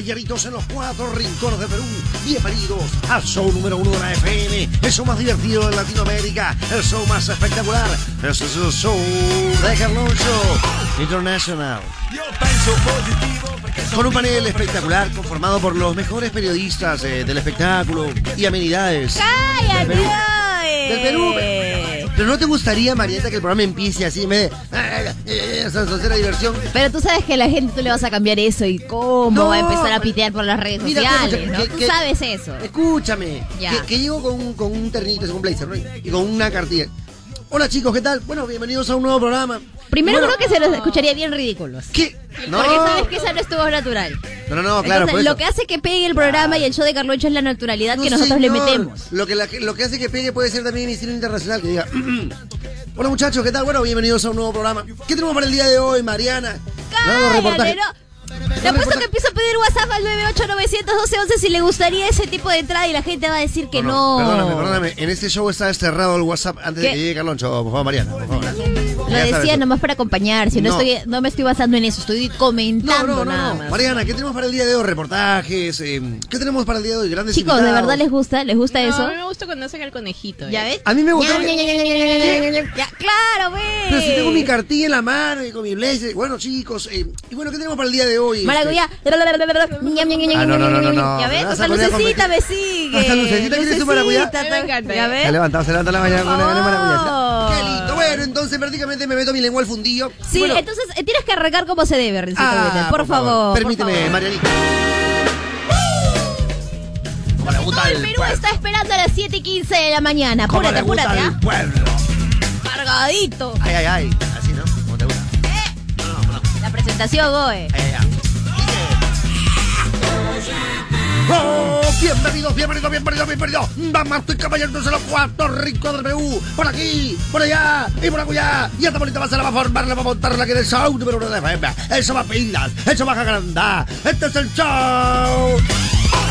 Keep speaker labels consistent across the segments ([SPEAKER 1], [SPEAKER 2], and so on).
[SPEAKER 1] y caballeritos en los cuatro rincones de Perú. Bienvenidos al show número uno de la FM, el show más divertido de Latinoamérica, el show más espectacular. Este es el show de Carlón Show International. Con un panel espectacular conformado por los mejores periodistas eh, del espectáculo y amenidades.
[SPEAKER 2] ¡Cállate!
[SPEAKER 1] Del Perú. Del Perú. Pero no te gustaría, Marieta, que el programa empiece así vez de eh, eh, esa soncera diversión.
[SPEAKER 2] Pero tú sabes que a la gente tú le vas a cambiar eso y cómo
[SPEAKER 1] No.
[SPEAKER 2] va a empezar a pitear por las redes
[SPEAKER 1] Mira,
[SPEAKER 2] sociales,
[SPEAKER 1] escúchame,
[SPEAKER 2] ¿no?
[SPEAKER 1] que-
[SPEAKER 2] Tú
[SPEAKER 1] que-
[SPEAKER 2] sabes eso.
[SPEAKER 1] Escúchame,
[SPEAKER 2] Ya.
[SPEAKER 1] que, que llego con, un- con un ternito, con un blazer, ¿no? Y con una cartilla. Hola chicos, ¿qué tal? Bueno, bienvenidos a un nuevo programa.
[SPEAKER 2] Primero
[SPEAKER 1] Bueno,
[SPEAKER 2] creo que se los escucharía bien ridículos.
[SPEAKER 1] ¿Qué? No,
[SPEAKER 2] Porque sabes que esa no estuvo natural.
[SPEAKER 1] no, no, no, claro,
[SPEAKER 2] Entonces,
[SPEAKER 1] por eso.
[SPEAKER 2] lo que hace que pegue el programa y el show de Carloncho es la naturalidad
[SPEAKER 1] No,
[SPEAKER 2] que nosotros le metemos.
[SPEAKER 1] Lo que, la- lo que hace que pegue puede ser también estilo internacional, que diga... Hola muchachos, ¿qué tal? Bueno, bienvenidos a un nuevo programa. ¿Qué tenemos para el día de hoy, Mariana? Reportaje.
[SPEAKER 2] no. Te apuesto que empiezo a pedir WhatsApp al 9891211 si le gustaría ese tipo de entrada y la gente va a decir que no.
[SPEAKER 1] Perdóname, perdóname. En este show está cerrado el WhatsApp antes de que llegue Carloncho. Oh, por favor, Mariana. Por favor.
[SPEAKER 2] Lo decía nomás para acompañar. Si no, estoy, no me estoy basando en eso, estoy comentando
[SPEAKER 1] no, no,
[SPEAKER 2] nada.
[SPEAKER 1] Mariana, ¿qué tenemos para el día de hoy? Reportajes. Eh, ¿Qué tenemos para el día de hoy? Grandes
[SPEAKER 2] Chicos,
[SPEAKER 1] invitados.
[SPEAKER 2] ¿de verdad les gusta? ¿Les gusta eso?
[SPEAKER 3] A mí me gusta cuando hacen el conejito.
[SPEAKER 2] ¿Ya
[SPEAKER 3] eh.
[SPEAKER 2] ves?
[SPEAKER 1] A mí me
[SPEAKER 2] gusta. claro, güey.
[SPEAKER 1] Pero si tengo pues. mi cartilla en la mano y con mi blazer. Bueno, chicos. Eh, y bueno, ¿qué tenemos para el día de hoy?
[SPEAKER 2] Maracuyá.
[SPEAKER 1] Ah, no, no, no, no, no.
[SPEAKER 2] Ya ves, hasta lucecita
[SPEAKER 1] competir.
[SPEAKER 2] me sigue.
[SPEAKER 1] Hasta lucecita quieres tu maracuyá.
[SPEAKER 3] Me encanta.
[SPEAKER 2] ¿Ya
[SPEAKER 1] Se
[SPEAKER 2] ves?
[SPEAKER 1] levantado, se levanta la mañana con una maracuyá. Qué lindo. Bueno, entonces prácticamente me meto mi lengua al fundillo.
[SPEAKER 2] Sí,
[SPEAKER 1] Bueno,
[SPEAKER 2] entonces eh, tienes que arrancar como se debe, Rencito
[SPEAKER 1] ah,
[SPEAKER 2] por, favor.
[SPEAKER 1] Permíteme. Marianita. ¿Cómo le gusta
[SPEAKER 2] Todo el Perú
[SPEAKER 1] pueblo?
[SPEAKER 2] está esperando a las 7 y 15 de la mañana.
[SPEAKER 1] ¿Cómo
[SPEAKER 2] Apúrate, apúrate, ¿ah?
[SPEAKER 1] pueblo?
[SPEAKER 2] Cargadito.
[SPEAKER 1] Ay, ay, ay. Así, ay, ay. ¡Oh! Bienvenidos, bienvenidos, bienvenidos, bienvenidos. Damas y caballeros de los cuatro ricos del Perú. Por aquí, por allá y por acullá. Y esta bonita base la va a formar, la va a montar la que del show número uno de FM. El show más pilas, el show más agrandá. Este es el show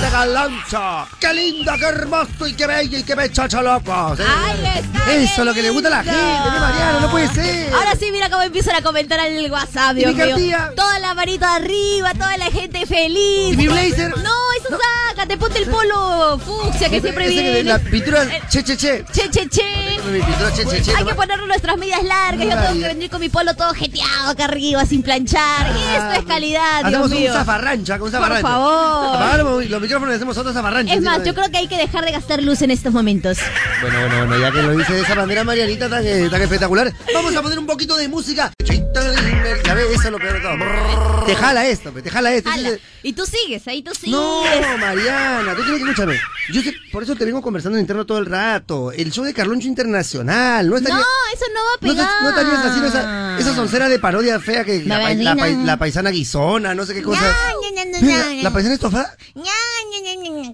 [SPEAKER 1] de Galancha. ¡Qué lindo, qué hermoso y qué bello y qué bechacho loco!
[SPEAKER 2] Ahí está,
[SPEAKER 1] Eso es lo que le gusta a la gente, Mariano, no puede ser.
[SPEAKER 2] Ahora sí, mira cómo empiezan a comentar en el WhatsApp,
[SPEAKER 1] ¿Y
[SPEAKER 2] Dios mío. Toda la manita arriba, toda la gente feliz.
[SPEAKER 1] ¿Y mi blazer?
[SPEAKER 2] No, eso sácate, ponte el polo fucsia que siempre
[SPEAKER 1] que
[SPEAKER 2] viene.
[SPEAKER 1] La pintura,
[SPEAKER 2] Eh,
[SPEAKER 1] che, che, che.
[SPEAKER 2] Che, che, che.
[SPEAKER 1] Mi pintura, che, che, che.
[SPEAKER 2] Hay
[SPEAKER 1] no
[SPEAKER 2] que ponerle nuestras medias largas. Yo tengo que venir con mi polo todo jeteado acá arriba, sin planchar. Esto es calidad, Dios mío.
[SPEAKER 1] un zafarrancha, con un
[SPEAKER 2] Por
[SPEAKER 1] zafarrancha.
[SPEAKER 2] favor.
[SPEAKER 1] Y hacemos otro zafarrancha.
[SPEAKER 2] Es más, yo creo que hay que dejar de gastar luz en estos momentos.
[SPEAKER 1] Bueno, bueno, bueno, ya que lo hice de esa manera, Marianita, tan, eh, tan espectacular. Vamos a poner un poquito de música. Ya ves, eso es lo peor de todo. Te jala esto, te jala esto.
[SPEAKER 2] Ala.
[SPEAKER 1] Entonces,
[SPEAKER 2] Y tú sigues, ahí tú sigues.
[SPEAKER 1] No, Mariana, tú tienes que escucharme. Yo sé, por eso te vengo conversando en interno todo el rato. El show de Carloncho Internacional. No estaría.
[SPEAKER 2] No, eso no va a
[SPEAKER 1] No,
[SPEAKER 2] pegar.
[SPEAKER 1] te- no estarías haciendo esa, esa soncera de parodia fea que la, paisana guisona, no sé qué cosa.
[SPEAKER 2] Ña, ña.
[SPEAKER 1] la paisana estofada.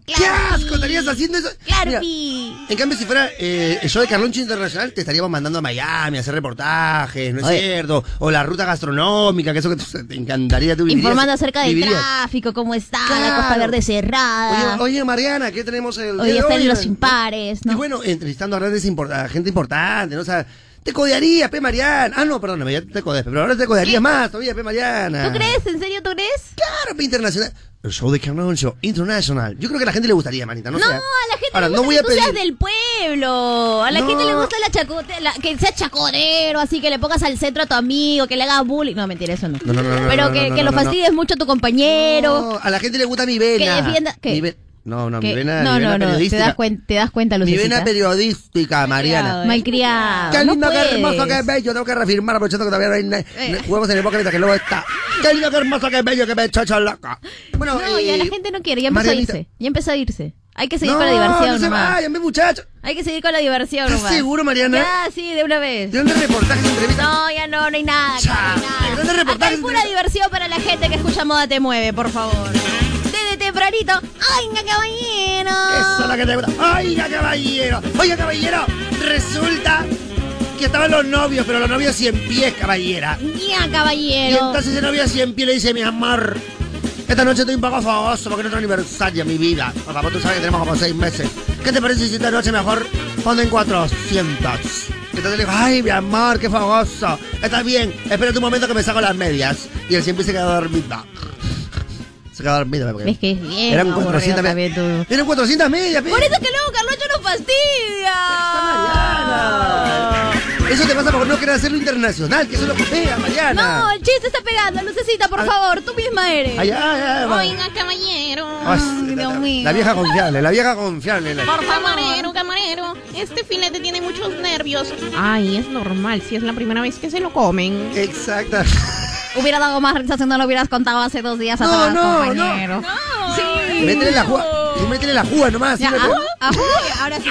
[SPEAKER 1] ¡Qué
[SPEAKER 2] Claro,
[SPEAKER 1] asco! ¿Estarías haciendo eso?
[SPEAKER 2] Claro,
[SPEAKER 1] Mira, en cambio, si fuera eh, el show de Carloncho Internacional, te estaríamos mandando a Miami a hacer reportajes, ¿no es
[SPEAKER 2] Oye.
[SPEAKER 1] cierto? O la ruta gastronómica, que eso que te encantaría. Tú vivirías-
[SPEAKER 2] Informando acerca del
[SPEAKER 1] vivirías.
[SPEAKER 2] tráfico, cómo está, la
[SPEAKER 1] Claro.
[SPEAKER 2] Costa Verde cerrada.
[SPEAKER 1] Oye, oye, Mariana, ¿qué tenemos el
[SPEAKER 2] Hoy
[SPEAKER 1] día de
[SPEAKER 2] están
[SPEAKER 1] hoy?
[SPEAKER 2] los impares,
[SPEAKER 1] Y
[SPEAKER 2] ¿no?
[SPEAKER 1] bueno, entrevistando a grandes import- a gente importante, ¿no? O sea, te codearía, pe Mariana. Ah, no, perdóname, ya te codeas, pero ahora te codearía más todavía, pe Mariana.
[SPEAKER 2] ¿Tú crees? ¿En serio tú crees?
[SPEAKER 1] Claro, pe internacional. El show de Carloncho International. Yo creo que a la gente le gustaría, manita, no,
[SPEAKER 2] No, a la gente
[SPEAKER 1] Ahora,
[SPEAKER 2] le
[SPEAKER 1] no
[SPEAKER 2] gusta
[SPEAKER 1] voy a pedir.
[SPEAKER 2] del pueblo. A la
[SPEAKER 1] No.
[SPEAKER 2] gente le gusta la chacote, la- que sea chaconero, así que le pongas al centro a tu amigo, que le haga bullying. No, mentira, eso no.
[SPEAKER 1] No, no, no, no,
[SPEAKER 2] Pero
[SPEAKER 1] no,
[SPEAKER 2] que,
[SPEAKER 1] no,
[SPEAKER 2] que
[SPEAKER 1] no,
[SPEAKER 2] lo
[SPEAKER 1] no, no.
[SPEAKER 2] fastidies mucho a tu compañero.
[SPEAKER 1] No, a la gente le gusta mi vena.
[SPEAKER 2] Que defienda- ¿qué?
[SPEAKER 1] Mi ve- No, no,
[SPEAKER 2] que-
[SPEAKER 1] mi vena,
[SPEAKER 2] no,
[SPEAKER 1] mi vena
[SPEAKER 2] no, no, te
[SPEAKER 1] periodística.
[SPEAKER 2] das, cuen- te das cuenta,
[SPEAKER 1] mi vena periodística, Mariana.
[SPEAKER 2] Malcriado.
[SPEAKER 1] Qué
[SPEAKER 2] no
[SPEAKER 1] lindo, qué hermoso, qué bello. Tengo que reafirmar, aprovechando que todavía no hay
[SPEAKER 2] Eh.
[SPEAKER 1] huevos en el boca que luego está. Qué lindo, qué hermoso, qué bello, qué bechacha loca. Bueno,
[SPEAKER 2] No, ya
[SPEAKER 1] eh,
[SPEAKER 2] la gente no quiere, ya empezó
[SPEAKER 1] Marianita.
[SPEAKER 2] a irse. Ya empezó a irse. Hay que seguir
[SPEAKER 1] no,
[SPEAKER 2] con la diversión
[SPEAKER 1] no se
[SPEAKER 2] nomás.
[SPEAKER 1] vayan, mi muchacho.
[SPEAKER 2] Hay que seguir con la diversión
[SPEAKER 1] ¿Estás
[SPEAKER 2] nomás.
[SPEAKER 1] seguro, Mariana?
[SPEAKER 2] Ya, sí, de una vez.
[SPEAKER 1] ¿De dónde reportajes entrevistas?
[SPEAKER 2] No, ya no, no hay nada. No hay nada.
[SPEAKER 1] grandes
[SPEAKER 2] Acá
[SPEAKER 1] reportajes
[SPEAKER 2] hay pura
[SPEAKER 1] de-
[SPEAKER 2] diversión para la gente que escucha Moda Te Mueve, por favor. Tempranito. ¡Ay, mi caballero!
[SPEAKER 1] Eso es lo que te gusta. Oiga, caballero. Oiga, caballero. Resulta que estaban los novios, pero los novios cien pies, caballera.
[SPEAKER 2] Ya,
[SPEAKER 1] Y
[SPEAKER 2] caballero.
[SPEAKER 1] entonces el novio cien pies le dice, mi amor, esta noche estoy un poco famoso porque no es nuestro aniversario, mi vida. Por favor, tú sabes que tenemos como seis meses. ¿Qué te parece si esta noche mejor ponen 400? Entonces le digo, ay, mi amor, qué famoso. Está bien, espérate un momento que me saco las medias. Y él siempre se queda dormido. Se queda dormido. porque
[SPEAKER 2] Es que es bien.
[SPEAKER 1] Eran
[SPEAKER 2] aburrido
[SPEAKER 1] 400
[SPEAKER 2] también
[SPEAKER 1] medias. Eran 400 medias.
[SPEAKER 2] Por eso que luego Carlocho nos fastidia.
[SPEAKER 1] Mariana. Eso te pasa por no querer hacerlo internacional, que eso es lo que pega, Mariana.
[SPEAKER 2] No, el chiste está pegando. Lucecita, por
[SPEAKER 1] Ay.
[SPEAKER 2] favor, tú misma eres.
[SPEAKER 1] Ay, ay, ay.
[SPEAKER 3] Oiga, caballero.
[SPEAKER 1] Ay,
[SPEAKER 2] Dios
[SPEAKER 1] la-
[SPEAKER 2] mío.
[SPEAKER 1] La vieja confiable, la vieja confiable.
[SPEAKER 3] Por camarero, camarero. Este filete tiene muchos nervios. Ay, es normal si es la primera vez que se lo comen.
[SPEAKER 1] Exacta.
[SPEAKER 2] Hubiera dado más risa si no lo hubieras contado hace dos días
[SPEAKER 1] No,
[SPEAKER 2] atrás,
[SPEAKER 1] no,
[SPEAKER 2] compañero. Sí.
[SPEAKER 1] Métele la juga. Tú métele la juga nomás.
[SPEAKER 2] Ya,
[SPEAKER 1] sí,
[SPEAKER 2] ajú,
[SPEAKER 1] métele-
[SPEAKER 2] ajú, ahora sí.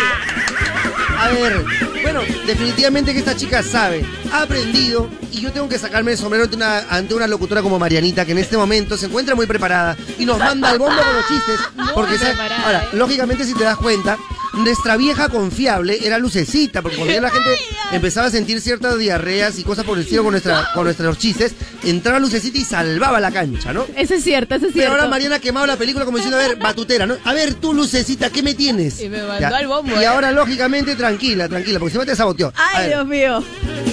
[SPEAKER 1] A ver, bueno, definitivamente que esta chica sabe, ha aprendido y yo tengo que sacarme el sombrero ante una, ante una locutora como Marianita que en este momento se encuentra muy preparada y nos manda al bombo con los chistes. Porque sabe- ahora,
[SPEAKER 3] ¿eh?
[SPEAKER 1] lógicamente si te das cuenta, nuestra vieja confiable era Lucecita, porque cuando ya la gente empezaba a sentir ciertas diarreas y cosas por el estilo con, nuestra, con nuestros chistes, entraba Lucecita y salvaba la cancha, ¿no?
[SPEAKER 2] Eso es cierto, eso es
[SPEAKER 1] Pero
[SPEAKER 2] cierto.
[SPEAKER 1] ahora Mariana ha quemado la película como diciendo, a ver, batutera, ¿no? A ver, tú, Lucecita, ¿qué me tienes?
[SPEAKER 3] Y me mandó al bombo,
[SPEAKER 1] Y
[SPEAKER 3] ¿eh?
[SPEAKER 1] ahora, lógicamente, tranquila, tranquila, porque si no te saboteó. A
[SPEAKER 2] Ay, Dios mío.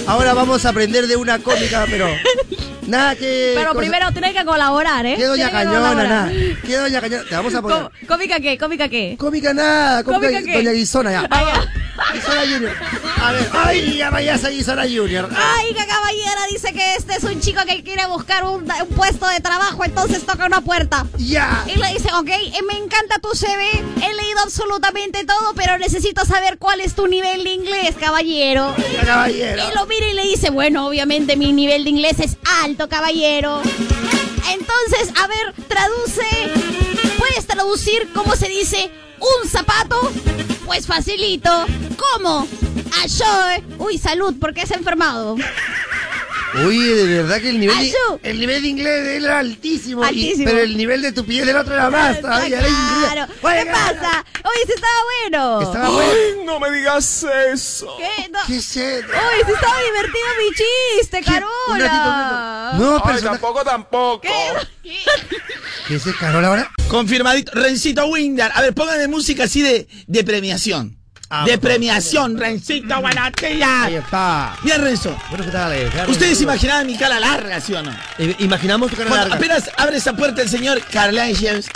[SPEAKER 1] Ahora vamos a aprender de una cómica, pero nada que...
[SPEAKER 2] Pero
[SPEAKER 1] cosa-
[SPEAKER 2] primero tienes que colaborar, ¿eh?
[SPEAKER 1] ¿Qué doña Cañona, nada? ¿Qué doña Cañona? Te vamos a poner...
[SPEAKER 2] ¿Cómica qué? ¿Cómica qué?
[SPEAKER 1] Cómica nada, cómica,
[SPEAKER 2] ¿Cómica qué?
[SPEAKER 1] doña Guisona ya.
[SPEAKER 2] Ay, ya.
[SPEAKER 1] Guisona Junior. A ver, ay, ya vaya esa Guisona Junior.
[SPEAKER 2] Ay, que caballera dice que este es un chico que quiere buscar un, un puesto de trabajo, entonces toca una puerta.
[SPEAKER 1] Ya.
[SPEAKER 2] Y le dice, ok, eh, me encanta tu CV, he leído absolutamente todo, pero necesito saber cuál es tu nivel de inglés, caballero. Y lo mira y le dice, bueno, obviamente mi nivel de inglés es alto, caballero. Entonces, a ver, traduce. ¿Puedes traducir cómo se dice un zapato? Pues facilito. ¿Cómo? A yo. Uy, salud, porque se ha enfermado.
[SPEAKER 1] Uy, de verdad que el nivel, de,
[SPEAKER 2] Ayú.
[SPEAKER 1] el nivel de inglés de él era altísimo. y- pero el nivel de tu piel del otro era más. era
[SPEAKER 2] claro.
[SPEAKER 1] Oye,
[SPEAKER 2] ¿Qué pasa? Oye, sí estaba bueno.
[SPEAKER 1] Estaba bueno.
[SPEAKER 4] Ay, no me digas eso.
[SPEAKER 2] ¿Qué? No.
[SPEAKER 1] ¿Qué eso?
[SPEAKER 2] Uy, sí estaba divertido mi chiste, Carola.
[SPEAKER 1] No,
[SPEAKER 4] Ay,
[SPEAKER 1] persona.
[SPEAKER 4] tampoco, tampoco.
[SPEAKER 2] ¿Qué?
[SPEAKER 1] ¿Qué es el Carol ahora?
[SPEAKER 5] Confirmadito. Rencito Winder. A ver, pónganme música así de, de premiación.
[SPEAKER 1] Ah,
[SPEAKER 5] de premiación, Rencito,
[SPEAKER 1] Ahí
[SPEAKER 5] Guanatilla.
[SPEAKER 1] está.
[SPEAKER 5] Mira, Renzo.
[SPEAKER 1] Bueno, ¿qué tal? eh? Claro,
[SPEAKER 5] Ustedes imaginaban mi cara larga, ¿sí o no?
[SPEAKER 1] Eh, Imaginamos tu cara
[SPEAKER 5] Cuando
[SPEAKER 1] larga.
[SPEAKER 5] apenas abre esa puerta el señor Carlanges,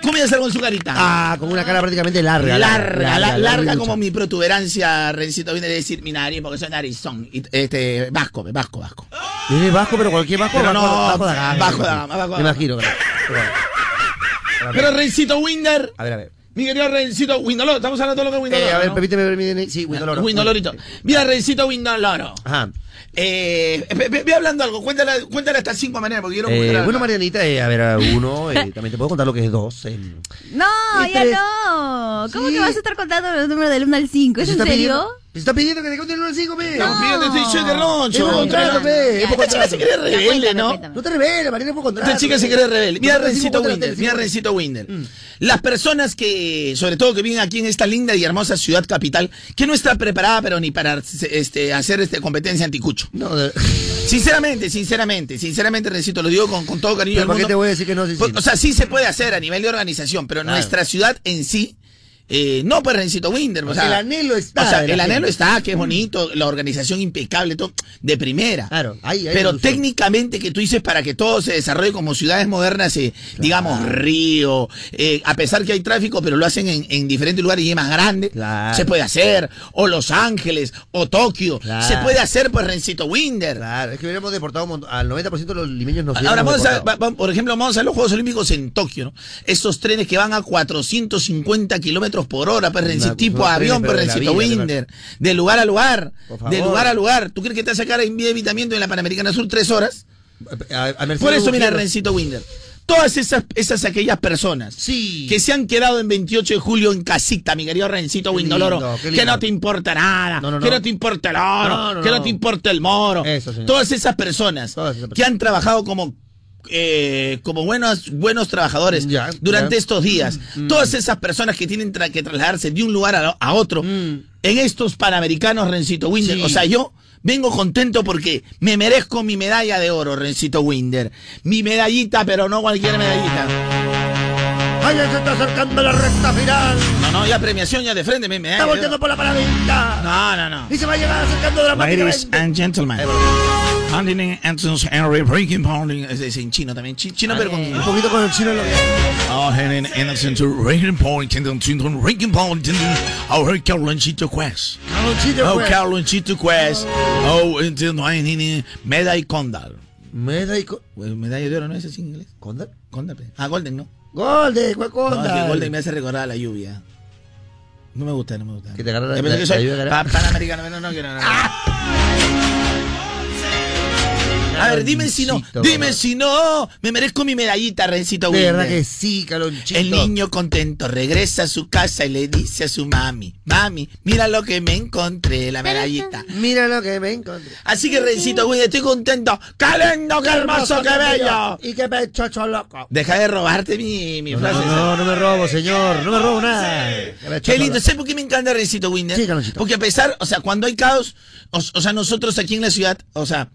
[SPEAKER 5] ¿cómo iba a ser con su carita?
[SPEAKER 1] Ah, con una cara prácticamente larga.
[SPEAKER 5] larga, larga, larga, como
[SPEAKER 1] mi
[SPEAKER 5] protuberancia, Rencito Winder, es decir, mi nariz, porque soy narizón. Y, este, vasco, vasco, vasco.
[SPEAKER 1] Viene bajo, pero cualquier.
[SPEAKER 5] Pero no,
[SPEAKER 1] bajo de gama.
[SPEAKER 5] bajo de gama,
[SPEAKER 1] Me imagino. claro. Pero-
[SPEAKER 5] Pero Rencito Winder,
[SPEAKER 1] A ver, a ver.
[SPEAKER 5] Mi querido Rencito Windoloro, estamos hablando de lo que es Windoloro.
[SPEAKER 1] Eh, a ver,
[SPEAKER 5] ¿no?
[SPEAKER 1] permíteme, permíteme. Sí, Windoloro.
[SPEAKER 5] Windolorito. Mira, Rencito Windoloro.
[SPEAKER 1] Ajá.
[SPEAKER 5] Eh, ve, ve- ve hablando algo, cuéntale, cuéntale hasta cinco maneras, porque quiero
[SPEAKER 1] Eh, bueno. Marianita, eh, a ver, a uno, eh, también te puedo contar lo que es dos. eh.
[SPEAKER 2] No, ya
[SPEAKER 1] tres.
[SPEAKER 2] no. ¿Cómo
[SPEAKER 1] Sí.
[SPEAKER 2] que vas a estar contando los números del 1 al 5? ¿Es
[SPEAKER 1] ¿Se
[SPEAKER 2] en serio?
[SPEAKER 1] pidiendo- está pidiendo que te cuente el 1 al 5, pe.
[SPEAKER 5] Estamos pidiendo este show de
[SPEAKER 1] Es
[SPEAKER 5] Roncho.
[SPEAKER 1] por contrato, pe. Es por
[SPEAKER 5] Esta chica se cree rebelde,
[SPEAKER 2] cuéntame,
[SPEAKER 5] ¿no?
[SPEAKER 2] cuéntame.
[SPEAKER 1] No te reveles, Mariana, es por contrato.
[SPEAKER 5] Esta chica se cree rebelde. Mira Rencito Winder, mira. Rencito Winder. Las personas que, sobre todo que viven aquí en esta linda y hermosa ciudad capital, que no está preparada pero ni para este, hacer este, competencia anticucho.
[SPEAKER 1] No, de-
[SPEAKER 5] Sinceramente, sinceramente, sinceramente, Rencito, lo digo con, con todo cariño
[SPEAKER 1] ¿para qué te voy a decir que no? Sí, sí,
[SPEAKER 5] Pues,
[SPEAKER 1] no.
[SPEAKER 5] O sea, sí se puede hacer a nivel de organización, pero
[SPEAKER 1] Claro.
[SPEAKER 5] nuestra ciudad en sí, eh, no para Rencito Winder. O sea,
[SPEAKER 1] el anhelo está.
[SPEAKER 5] O sea, el anhelo está, que es bonito, la organización impecable, todo, de primera.
[SPEAKER 1] Claro,
[SPEAKER 5] Pero técnicamente que tú dices para que todo se desarrolle como ciudades modernas, eh, digamos Río, eh, a pesar que hay tráfico, pero lo hacen en, en diferentes lugares y es más grande,
[SPEAKER 1] Claro.
[SPEAKER 5] se puede hacer, o Los Ángeles, o Tokio,
[SPEAKER 1] Claro.
[SPEAKER 5] se puede hacer pues Rencito Winder.
[SPEAKER 1] Claro, es que hubiéramos deportado al 90% de los limeños nos
[SPEAKER 5] Ahora vamos a, va- va- por ejemplo, vamos a los Juegos Olímpicos en Tokio, ¿no? Esos trenes que van a 450 kilómetros por hora, Renci-
[SPEAKER 1] Una-
[SPEAKER 5] tipo avión,
[SPEAKER 1] trenes, pero de la
[SPEAKER 5] Rencito
[SPEAKER 1] vida,
[SPEAKER 5] Winder, de lugar a lugar, de lugar a lugar. ¿Tú crees que te vas a sacar en evitamiento en la Panamericana Sur tres horas?
[SPEAKER 1] A- a Mercedes
[SPEAKER 5] Por eso, mira. Rencito Winder. Todas esas, esas aquellas personas
[SPEAKER 1] Sí.
[SPEAKER 5] que se han quedado en 28 de julio en casita, mi querido Rencito Windoloro, que no te importa nada,
[SPEAKER 1] No, no,
[SPEAKER 5] que
[SPEAKER 1] no.
[SPEAKER 5] te importa el oro, que no. te importa el moro.
[SPEAKER 1] Eso.
[SPEAKER 5] Todas esas personas
[SPEAKER 1] Todas esas
[SPEAKER 5] que han trabajado como eh, como buenos buenos trabajadores
[SPEAKER 1] Ya,
[SPEAKER 5] durante
[SPEAKER 1] ya.
[SPEAKER 5] estos días.
[SPEAKER 1] Mm.
[SPEAKER 5] Todas esas personas que tienen tra- que trasladarse de un lugar a, a otro
[SPEAKER 1] Mm.
[SPEAKER 5] en estos panamericanos, Rencito Winder.
[SPEAKER 1] Sí.
[SPEAKER 5] O sea, yo vengo contento porque me merezco mi medalla de oro, Rencito Winder. Mi medallita, pero no cualquier medallita.
[SPEAKER 1] ¡Ay, ya se está acercando la recta final!
[SPEAKER 5] No, no, ya premiación ya de frente, me, me
[SPEAKER 1] ¡Está volteando por la paradita!
[SPEAKER 5] No, no, no.
[SPEAKER 1] Y se va a llegar acercando
[SPEAKER 5] Ladies
[SPEAKER 1] dramáticamente.
[SPEAKER 5] and gentlemen. Hunting and Henry Breaking Pounding. Es es en chino también. Chi- Chino, pero con.
[SPEAKER 1] Un poquito con el chino en lo que...
[SPEAKER 5] Oh, Henry and Breaking Pounding. Breaking Pounding. Oh, hey, Carlonchito Quest.
[SPEAKER 1] Carlonchito
[SPEAKER 5] Oh,
[SPEAKER 1] Quest.
[SPEAKER 5] Carlonchito Quest. Oh, entiendo. ni, Medalla Condal.
[SPEAKER 1] Meda y...
[SPEAKER 5] Medalla de oro, ¿no es en inglés?
[SPEAKER 1] ¿Condal?
[SPEAKER 5] Condal. Ah, Golden, ¿no?
[SPEAKER 1] Golden, ¿cuál
[SPEAKER 5] No,
[SPEAKER 1] Condal?
[SPEAKER 5] es que Golden me hace recordar a la lluvia. No me gusta, no me gusta.
[SPEAKER 1] Que te agarra la- la- la lluvia
[SPEAKER 5] panamericano, no, no, que no, no. A ver, dime si no, dime si no, me merezco mi medallita, Rencito
[SPEAKER 1] De verdad que sí, Calonchito.
[SPEAKER 5] El niño contento regresa a su casa y le dice a su mami, mami, mira lo que me encontré, la medallita.
[SPEAKER 1] Mira lo que me encontré.
[SPEAKER 5] Así que Rencito Winder, estoy contento. ¡Qué lindo, qué hermoso, qué bello!
[SPEAKER 1] Y qué pechocho loco.
[SPEAKER 5] Deja de robarte mi, mi
[SPEAKER 1] No,
[SPEAKER 5] frase.
[SPEAKER 1] no, no, me robo, señor. No me robo nada.
[SPEAKER 5] Qué lindo, ¿sabes por qué me encanta Rencito Winder?
[SPEAKER 1] Sí, Carlonchito.
[SPEAKER 5] Porque a pesar, o sea, cuando hay caos, o sea, nosotros aquí en la ciudad, o sea,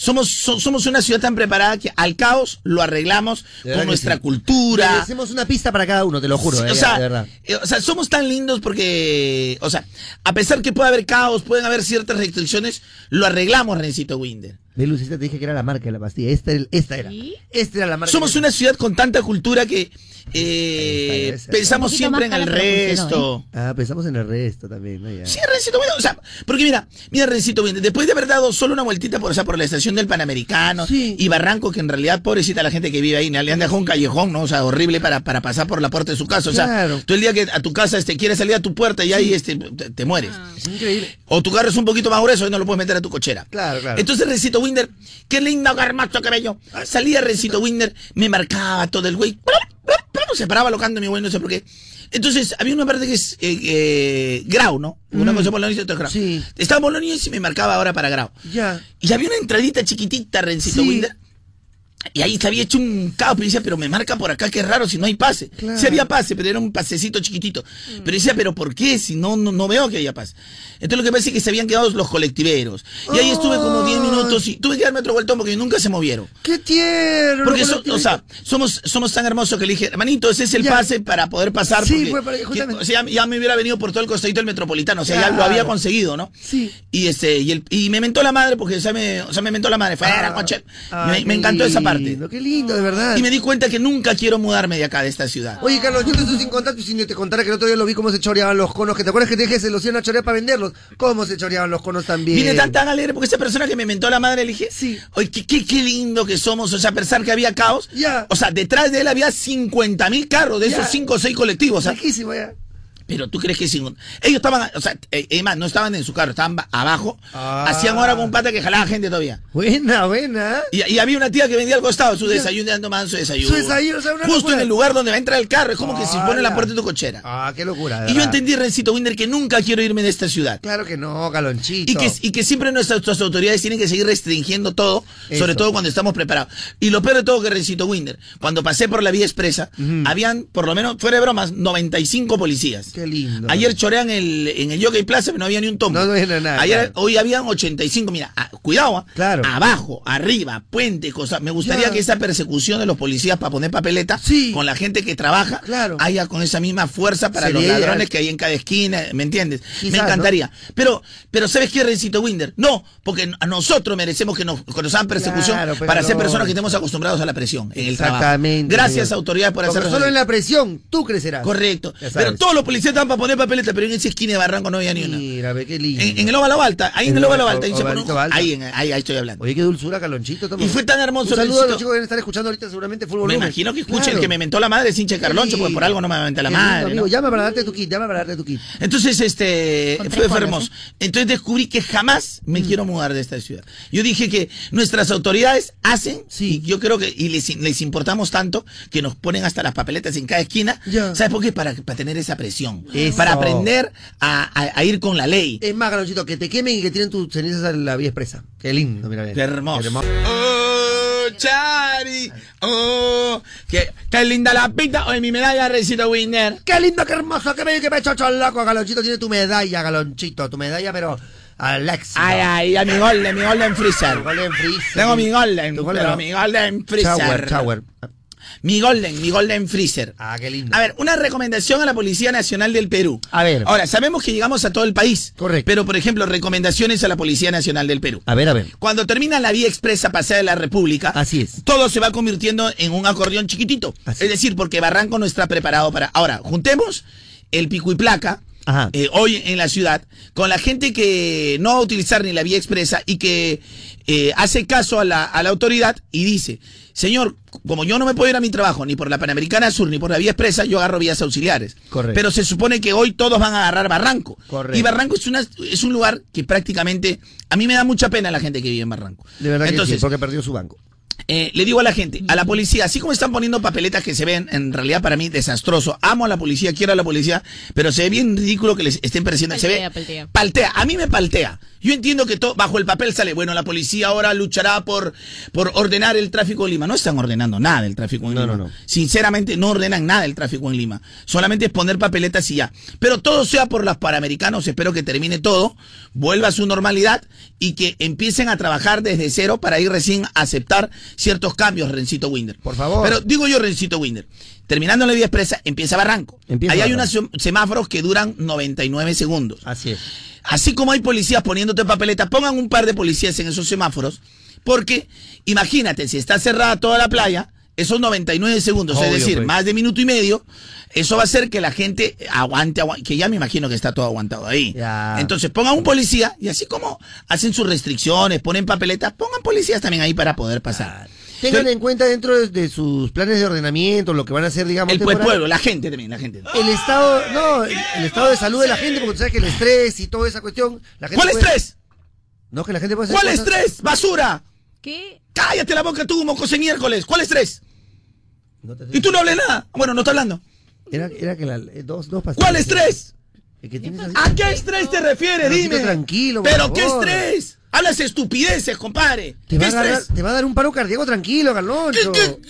[SPEAKER 5] somos, so- somos una ciudad tan preparada que al caos lo arreglamos
[SPEAKER 1] De
[SPEAKER 5] con nuestra
[SPEAKER 1] sí.
[SPEAKER 5] cultura.
[SPEAKER 1] Hacemos una pista para cada uno, te lo juro.
[SPEAKER 5] Sí,
[SPEAKER 1] eh,
[SPEAKER 5] o, sea,
[SPEAKER 1] de verdad.
[SPEAKER 5] eh, o sea, somos tan lindos porque, o sea, a pesar que puede haber caos, pueden haber ciertas restricciones, lo arreglamos, Rencito Winder.
[SPEAKER 1] Ve, Lucita, te dije que era la marca de la pastilla. Esta, era- esta era.
[SPEAKER 3] ¿Sí?
[SPEAKER 1] Esta era la marca.
[SPEAKER 5] Somos
[SPEAKER 1] de-
[SPEAKER 5] una ciudad con tanta cultura que eh, pensamos siempre en el resto.
[SPEAKER 1] Ah, pensamos en el resto también, ¿no? Ya.
[SPEAKER 5] Sí, Rencito Winder, o sea, porque mira, mira Rencito Winder, después de haber dado solo una vueltita por, o sea, por la estación del Panamericano
[SPEAKER 1] Sí.
[SPEAKER 5] y Barranco, que en realidad, pobrecita la gente que vive ahí, le han dejado un callejón, ¿no? O sea, horrible para, para pasar por la puerta de su casa. O sea,
[SPEAKER 1] Claro.
[SPEAKER 5] tú el día que a tu casa este, quieres salir a tu puerta y ahí este, te, te mueres.
[SPEAKER 1] Es increíble.
[SPEAKER 5] O tu carro es un poquito más grueso y no lo puedes meter a tu cochera.
[SPEAKER 1] Claro, claro.
[SPEAKER 5] Entonces Rencito Winder, qué lindo garmacho que bello. Salía Rencito Winder, me marcaba todo el güey. Se paraba locando mi güey, no sé por qué. Entonces, había una parte que es eh, eh, Grau, ¿no? Una cosa Bolonia y otra Grau.
[SPEAKER 1] Mm. Sí.
[SPEAKER 5] Estaba Bolonia y me marcaba ahora para Grau.
[SPEAKER 1] Ya.
[SPEAKER 5] Y había una entradita chiquitita, Rencito
[SPEAKER 1] Sí.
[SPEAKER 5] Winder. Y ahí se había hecho un caos, pero decía, pero me marca por acá, qué raro, si no hay pase.
[SPEAKER 1] Claro.
[SPEAKER 5] Sí había pase, pero era un pasecito chiquitito. Pero decía, pero ¿por qué? Si no, no, no veo que haya pase. Entonces lo que pasa es que se habían quedado los colectiveros. Y ahí estuve como 10
[SPEAKER 1] Ay.
[SPEAKER 5] minutos y tuve que darme otro vueltón porque nunca se movieron.
[SPEAKER 1] ¡Qué tierno!
[SPEAKER 5] Porque, so- o sea, somos, somos tan hermosos que le dije, hermanito, ese es el
[SPEAKER 1] Ya.
[SPEAKER 5] pase para poder pasar.
[SPEAKER 1] Sí,
[SPEAKER 5] porque,
[SPEAKER 1] fue para-
[SPEAKER 5] que-
[SPEAKER 1] justamente.
[SPEAKER 5] o sea, ya, me hubiera venido por todo el costadito del metropolitano. O sea, ya lo había conseguido, ¿no?
[SPEAKER 1] Sí.
[SPEAKER 5] Y este, y, el, y me mentó la madre porque o sea, me, o sea, me mentó la madre. Fuera,
[SPEAKER 1] Ah,
[SPEAKER 5] coche.
[SPEAKER 1] ay,
[SPEAKER 5] me, me encantó esa parte.
[SPEAKER 1] Lindo, Qué lindo, de verdad.
[SPEAKER 5] Y me di cuenta que nunca quiero mudarme de acá, de esta ciudad.
[SPEAKER 1] Oye, Carlos, yo te estoy sin contacto y si no te contara que el otro día lo vi cómo se choreaban los conos. que ¿Te acuerdas que te dije que se los iban a chorear para venderlos? ¿Cómo se choreaban los conos también?
[SPEAKER 5] Vine tan, tan alegre porque esa persona que me mentó la madre le dije,
[SPEAKER 1] Sí.
[SPEAKER 5] oye, qué, qué, qué lindo que somos, o sea, a pesar que había caos,
[SPEAKER 1] Ya.
[SPEAKER 5] o sea, detrás de él había 50 mil carros de
[SPEAKER 1] Ya.
[SPEAKER 5] esos 5 o 6 colectivos, o sea,
[SPEAKER 1] Saquísimo ya.
[SPEAKER 5] Pero tú crees que sin... ellos estaban, o sea, eh, más, no estaban en su carro, estaban ba- abajo,
[SPEAKER 1] Ah.
[SPEAKER 5] hacían hora con un pata que jalaba gente todavía.
[SPEAKER 1] Buena, buena.
[SPEAKER 5] Y, y había una tía que vendía al costado su desayuno, dando más su desayuno.
[SPEAKER 1] Su desayuno, o sea, una
[SPEAKER 5] Justo
[SPEAKER 1] locura.
[SPEAKER 5] en el lugar donde va a entrar el carro, es como que se pone en la puerta de tu cochera.
[SPEAKER 1] Ah, qué locura.
[SPEAKER 5] y yo entendí, Rencito Winder, que nunca quiero irme de esta ciudad.
[SPEAKER 1] Claro que no, Galonchito.
[SPEAKER 5] Y que, y que siempre nuestras, nuestras autoridades tienen que seguir restringiendo todo,
[SPEAKER 1] Eso.
[SPEAKER 5] sobre todo cuando estamos preparados. Y lo peor de todo que Rencito Winder, cuando pasé por la vía expresa, habían, por lo menos, fuera de bromas, 95 policías.
[SPEAKER 1] Qué lindo.
[SPEAKER 5] Ayer chorean el, en el Jockey Plaza, pero no había ni un tomo.
[SPEAKER 1] No, no había nada,
[SPEAKER 5] Ayer,
[SPEAKER 1] claro.
[SPEAKER 5] hoy habían 85, mira, ah, cuidado, ah.
[SPEAKER 1] Claro.
[SPEAKER 5] abajo, arriba, puente, cosas. Me gustaría
[SPEAKER 1] Ya.
[SPEAKER 5] que esa persecución de los policías para poner papeleta
[SPEAKER 1] Sí.
[SPEAKER 5] con la gente que trabaja
[SPEAKER 1] Claro.
[SPEAKER 5] haya con esa misma fuerza para
[SPEAKER 1] Sería
[SPEAKER 5] los ladrones que hay en cada esquina, ¿me entiendes?
[SPEAKER 1] Quizás,
[SPEAKER 5] Me
[SPEAKER 1] ¿no?
[SPEAKER 5] encantaría. Pero, pero ¿sabes qué, Rencito Winder? No, porque a nosotros merecemos que nos, que nos hagan persecución
[SPEAKER 1] pero
[SPEAKER 5] para ser personas que estemos acostumbrados a la presión en el trabajo.
[SPEAKER 1] Exactamente.
[SPEAKER 5] Gracias,
[SPEAKER 1] señor.
[SPEAKER 5] autoridades, por hacerlo.
[SPEAKER 1] solo en la presión tú crecerás.
[SPEAKER 5] Correcto. Pero todos los policías estaban para poner papeleta, pero en esa esquina de Barranco no había ni una.
[SPEAKER 1] Mira, ve qué lindo.
[SPEAKER 5] En, en el óvalo alta, ahí en,
[SPEAKER 1] En
[SPEAKER 5] el óvalo
[SPEAKER 1] Oval-
[SPEAKER 5] alta, ahí, se pone un-
[SPEAKER 1] Ovalito Alta.
[SPEAKER 5] ahí, en- ahí, ahí estoy hablando.
[SPEAKER 1] Oye, qué dulzura, Calonchito. toma.
[SPEAKER 5] Y fue tan hermoso,
[SPEAKER 1] Un saludo a los chicos que deben estar escuchando ahorita seguramente full
[SPEAKER 5] Me imagino que escuche
[SPEAKER 1] Claro.
[SPEAKER 5] el que me mentó la madre, es hincha Carloncho, porque por algo no me mentó la
[SPEAKER 1] lindo,
[SPEAKER 5] madre.
[SPEAKER 1] amigo,
[SPEAKER 5] ¿no?
[SPEAKER 1] llama para darte tu kit, llama para darte tu kit.
[SPEAKER 5] Entonces, este, fue, hermoso. Entonces descubrí que jamás me quiero mudar de esta ciudad. Yo dije que nuestras autoridades hacen,
[SPEAKER 1] Sí.
[SPEAKER 5] y yo creo que, y les, les importamos tanto, que nos ponen hasta las papeletas en cada esquina.
[SPEAKER 1] Ya.
[SPEAKER 5] ¿Sabes por qué? Para, para tener esa presión.
[SPEAKER 1] Eso.
[SPEAKER 5] Para aprender a, a- a ir con la ley.
[SPEAKER 1] Es más, Calonchito, que te quemen y que tienen tus cenizas en la vía expresa. Qué lindo, mira. bien.
[SPEAKER 5] Qué hermoso. Oh, Chari. Oh, qué, qué linda la pita. Oye, mi medalla, Recito Winner.
[SPEAKER 1] Qué lindo, qué hermoso, qué bello, qué pechocho loco. Galonchito tiene tu medalla, Galonchito. Tu medalla, pero al éxito.
[SPEAKER 5] Ay, ay, a mi golden, mi golden freezer.
[SPEAKER 1] Golden freezer.
[SPEAKER 5] Tengo mi golden,
[SPEAKER 1] Tu golden,
[SPEAKER 5] pero mi golden freezer.
[SPEAKER 1] Shower, shower.
[SPEAKER 5] Mi Golden, mi Golden Freezer.
[SPEAKER 1] Ah, qué lindo.
[SPEAKER 5] A ver, una recomendación a la Policía Nacional del Perú.
[SPEAKER 1] A ver.
[SPEAKER 5] Ahora, sabemos que llegamos a todo el país.
[SPEAKER 1] Correcto.
[SPEAKER 5] Pero, por ejemplo, recomendaciones a la Policía Nacional del Perú.
[SPEAKER 1] A ver, a ver.
[SPEAKER 5] Cuando termina la vía expresa pasada de la República,
[SPEAKER 1] Así es.
[SPEAKER 5] todo se va convirtiendo en un acordeón chiquitito.
[SPEAKER 1] Así
[SPEAKER 5] es decir, porque Barranco no está preparado para. Ahora, juntemos el pico y placa. Eh, hoy en la ciudad, con la gente que no va a utilizar ni la vía expresa y que eh, hace caso a la, a la autoridad y dice, señor, como yo no me puedo ir a mi trabajo ni por la Panamericana Sur ni por la vía expresa, yo agarro vías auxiliares.
[SPEAKER 1] Correcto.
[SPEAKER 5] Pero se supone que hoy todos van a agarrar Barranco.
[SPEAKER 1] Correcto.
[SPEAKER 5] Y Barranco es, una, es un lugar que prácticamente, a mí me da mucha pena la gente que vive en Barranco.
[SPEAKER 1] De verdad
[SPEAKER 5] Entonces,
[SPEAKER 1] que sí, porque perdió su banco.
[SPEAKER 5] Eh, le digo a la gente, a la policía, así como están poniendo papeletas que se ven en realidad para mí desastroso, amo a la policía, quiero a la policía, pero se ve bien ridículo que les estén pareciendo, se ve,
[SPEAKER 3] paltea.
[SPEAKER 5] paltea, a mí me paltea. Yo entiendo que todo, bajo el papel sale, bueno, la policía ahora luchará por, por ordenar el tráfico en Lima. No están ordenando nada el tráfico en
[SPEAKER 1] No,
[SPEAKER 5] Lima.
[SPEAKER 1] no, no.
[SPEAKER 5] Sinceramente, no ordenan nada el tráfico en Lima. Solamente es poner papeletas y ya. Pero todo sea por los paramericanos, espero que termine todo, vuelva a su normalidad y que empiecen a trabajar desde cero para ir recién a aceptar ciertos cambios, Rencito Winder.
[SPEAKER 1] Por favor.
[SPEAKER 5] Pero digo yo, Rencito Winder, terminando la vía expresa, empieza Barranco.
[SPEAKER 1] Empieza
[SPEAKER 5] Ahí hay unos sem- semáforos que duran 99 segundos.
[SPEAKER 1] Así es.
[SPEAKER 5] Así como hay policías poniéndote papeleta, pongan un par de policías en esos semáforos, porque imagínate, si está cerrada toda la playa, esos 99 segundos,
[SPEAKER 1] Obvio,
[SPEAKER 5] es decir,
[SPEAKER 1] pues.
[SPEAKER 5] más de minuto y medio, eso va a hacer que la gente aguante, aguante, que ya me imagino que está todo aguantado ahí.
[SPEAKER 1] Ya.
[SPEAKER 5] Entonces pongan un policía y así como hacen sus restricciones, ponen papeleta, pongan policías también ahí para poder pasar.
[SPEAKER 1] Tengan en cuenta dentro de, de sus planes de ordenamiento, lo que van a hacer, digamos,
[SPEAKER 5] el pueblo, la gente también, la gente.
[SPEAKER 1] el estado, no, el, el estado de salud de la gente, porque tú sabes que el estrés y toda esa cuestión, la gente
[SPEAKER 5] ¿Cuál
[SPEAKER 1] puede-
[SPEAKER 5] estrés?
[SPEAKER 1] No, que la gente puede hacer
[SPEAKER 5] ¿Cuál
[SPEAKER 1] cosas-
[SPEAKER 5] estrés? ¡Basura!
[SPEAKER 2] ¿Qué?
[SPEAKER 5] Cállate la boca tú, mocoso miércoles. ¿Cuál estrés?
[SPEAKER 1] No te-
[SPEAKER 5] Y tú no hables nada. Bueno, no está hablando.
[SPEAKER 1] Era, era que la, eh, dos, dos.
[SPEAKER 5] ¿Cuál estrés? ¿A qué estrés te refieres? Dime.
[SPEAKER 1] tranquilo, por
[SPEAKER 5] ¿Pero qué
[SPEAKER 1] favor.
[SPEAKER 5] estrés? Hablas estupideces, compadre.
[SPEAKER 1] Te
[SPEAKER 5] ¿Qué
[SPEAKER 1] va, a dar, te va a dar un paro cardíaco tranquilo, Carloncho.
[SPEAKER 5] ¿Qué- qué-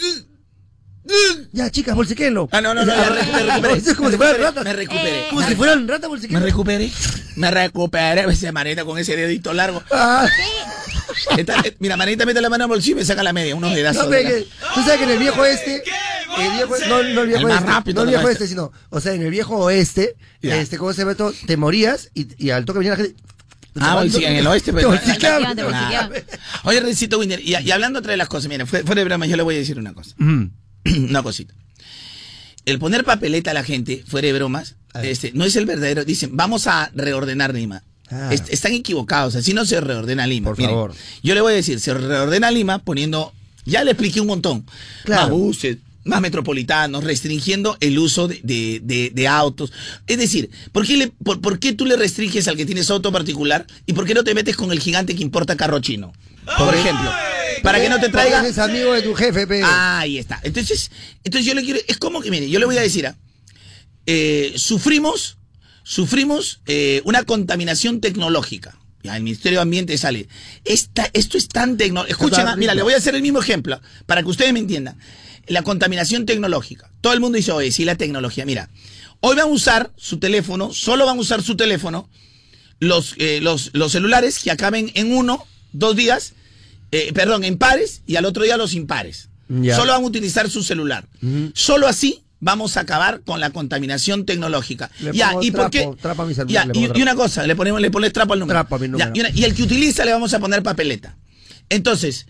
[SPEAKER 5] qué-
[SPEAKER 1] Ya, chicas, bolsiquenlo.
[SPEAKER 5] Ah, no, no, no, me me recuperé.
[SPEAKER 1] Eso es como
[SPEAKER 5] Me
[SPEAKER 1] si fueran ratas.
[SPEAKER 5] Me recuperé.
[SPEAKER 1] Como si fueran ratas,
[SPEAKER 5] Me
[SPEAKER 1] bolsiquenlo.
[SPEAKER 5] recuperé. Me recuperé. Esa manita con ese dedito largo.
[SPEAKER 1] Ah,
[SPEAKER 5] Esta- eh, mira, manita mete la mano al bolsillo y me saca la media. Unos dedazos.
[SPEAKER 1] no,
[SPEAKER 5] de la-
[SPEAKER 1] tú sabes que en el viejo este, el viejo, no, no el viejo
[SPEAKER 5] El
[SPEAKER 1] este,
[SPEAKER 5] rápido
[SPEAKER 1] no el viejo este, sino, o sea, en el viejo oeste, este, ¿cómo se llama esto? Te morías y, y al toque venía la gente.
[SPEAKER 5] Ah, bolsi- en el oeste, pues.
[SPEAKER 1] Te bolsiqueaban.
[SPEAKER 2] Te bolsiqueaban.
[SPEAKER 5] Oye, Rencito Winder, y, y hablando otra de las cosas, mira, fue- fuera de broma, yo le voy a decir una cosa.
[SPEAKER 1] Mm.
[SPEAKER 5] una cosita. El poner papeleta a la gente, fuera de bromas, este, no es el verdadero. Dicen, vamos a reordenar Lima.
[SPEAKER 1] Ah.
[SPEAKER 5] Est- están equivocados, así no se reordena Lima.
[SPEAKER 1] Por
[SPEAKER 5] Miren,
[SPEAKER 1] favor.
[SPEAKER 5] Yo le voy a decir, se reordena Lima poniendo, ya le expliqué un montón,
[SPEAKER 1] Claro.
[SPEAKER 5] más buses, más metropolitanos, restringiendo el uso de, de- de- de autos. Es decir, ¿por qué, le, por, por qué tú le restringes al que tienes auto particular y por qué no te metes con el gigante que importa carro chino? Por ejemplo, para que no te traiga...
[SPEAKER 1] Eres amigo de tu jefe, pe.
[SPEAKER 5] Ahí está. Entonces, entonces yo le quiero, es como que, mire, yo le voy a decir, ah, eh, sufrimos, sufrimos eh, una contaminación tecnológica. Ya, el Ministerio de Ambiente sale. Esta, esto es tan tecnológico. Escuchen, mira, le voy a hacer el mismo ejemplo para que ustedes me entiendan. La contaminación tecnológica. Todo el mundo dice, oye, sí, la tecnología. Mira, hoy van a usar su teléfono, solo van a usar su teléfono los, eh, los, los celulares que acaben en uno, dos días, eh, perdón, en pares y al otro día los impares.
[SPEAKER 1] Ya.
[SPEAKER 5] Solo van a utilizar su celular. Solo así vamos a acabar con la contaminación tecnológica.
[SPEAKER 1] Le
[SPEAKER 5] ya, ¿y por qué?
[SPEAKER 1] trapo a mi celular,
[SPEAKER 5] Ya, y, y una cosa, le ponemos, le pones trapo al número.
[SPEAKER 1] Trapo a mi
[SPEAKER 5] Ya,
[SPEAKER 1] número.
[SPEAKER 5] y, una- y el que utiliza le vamos a poner papeleta. Entonces,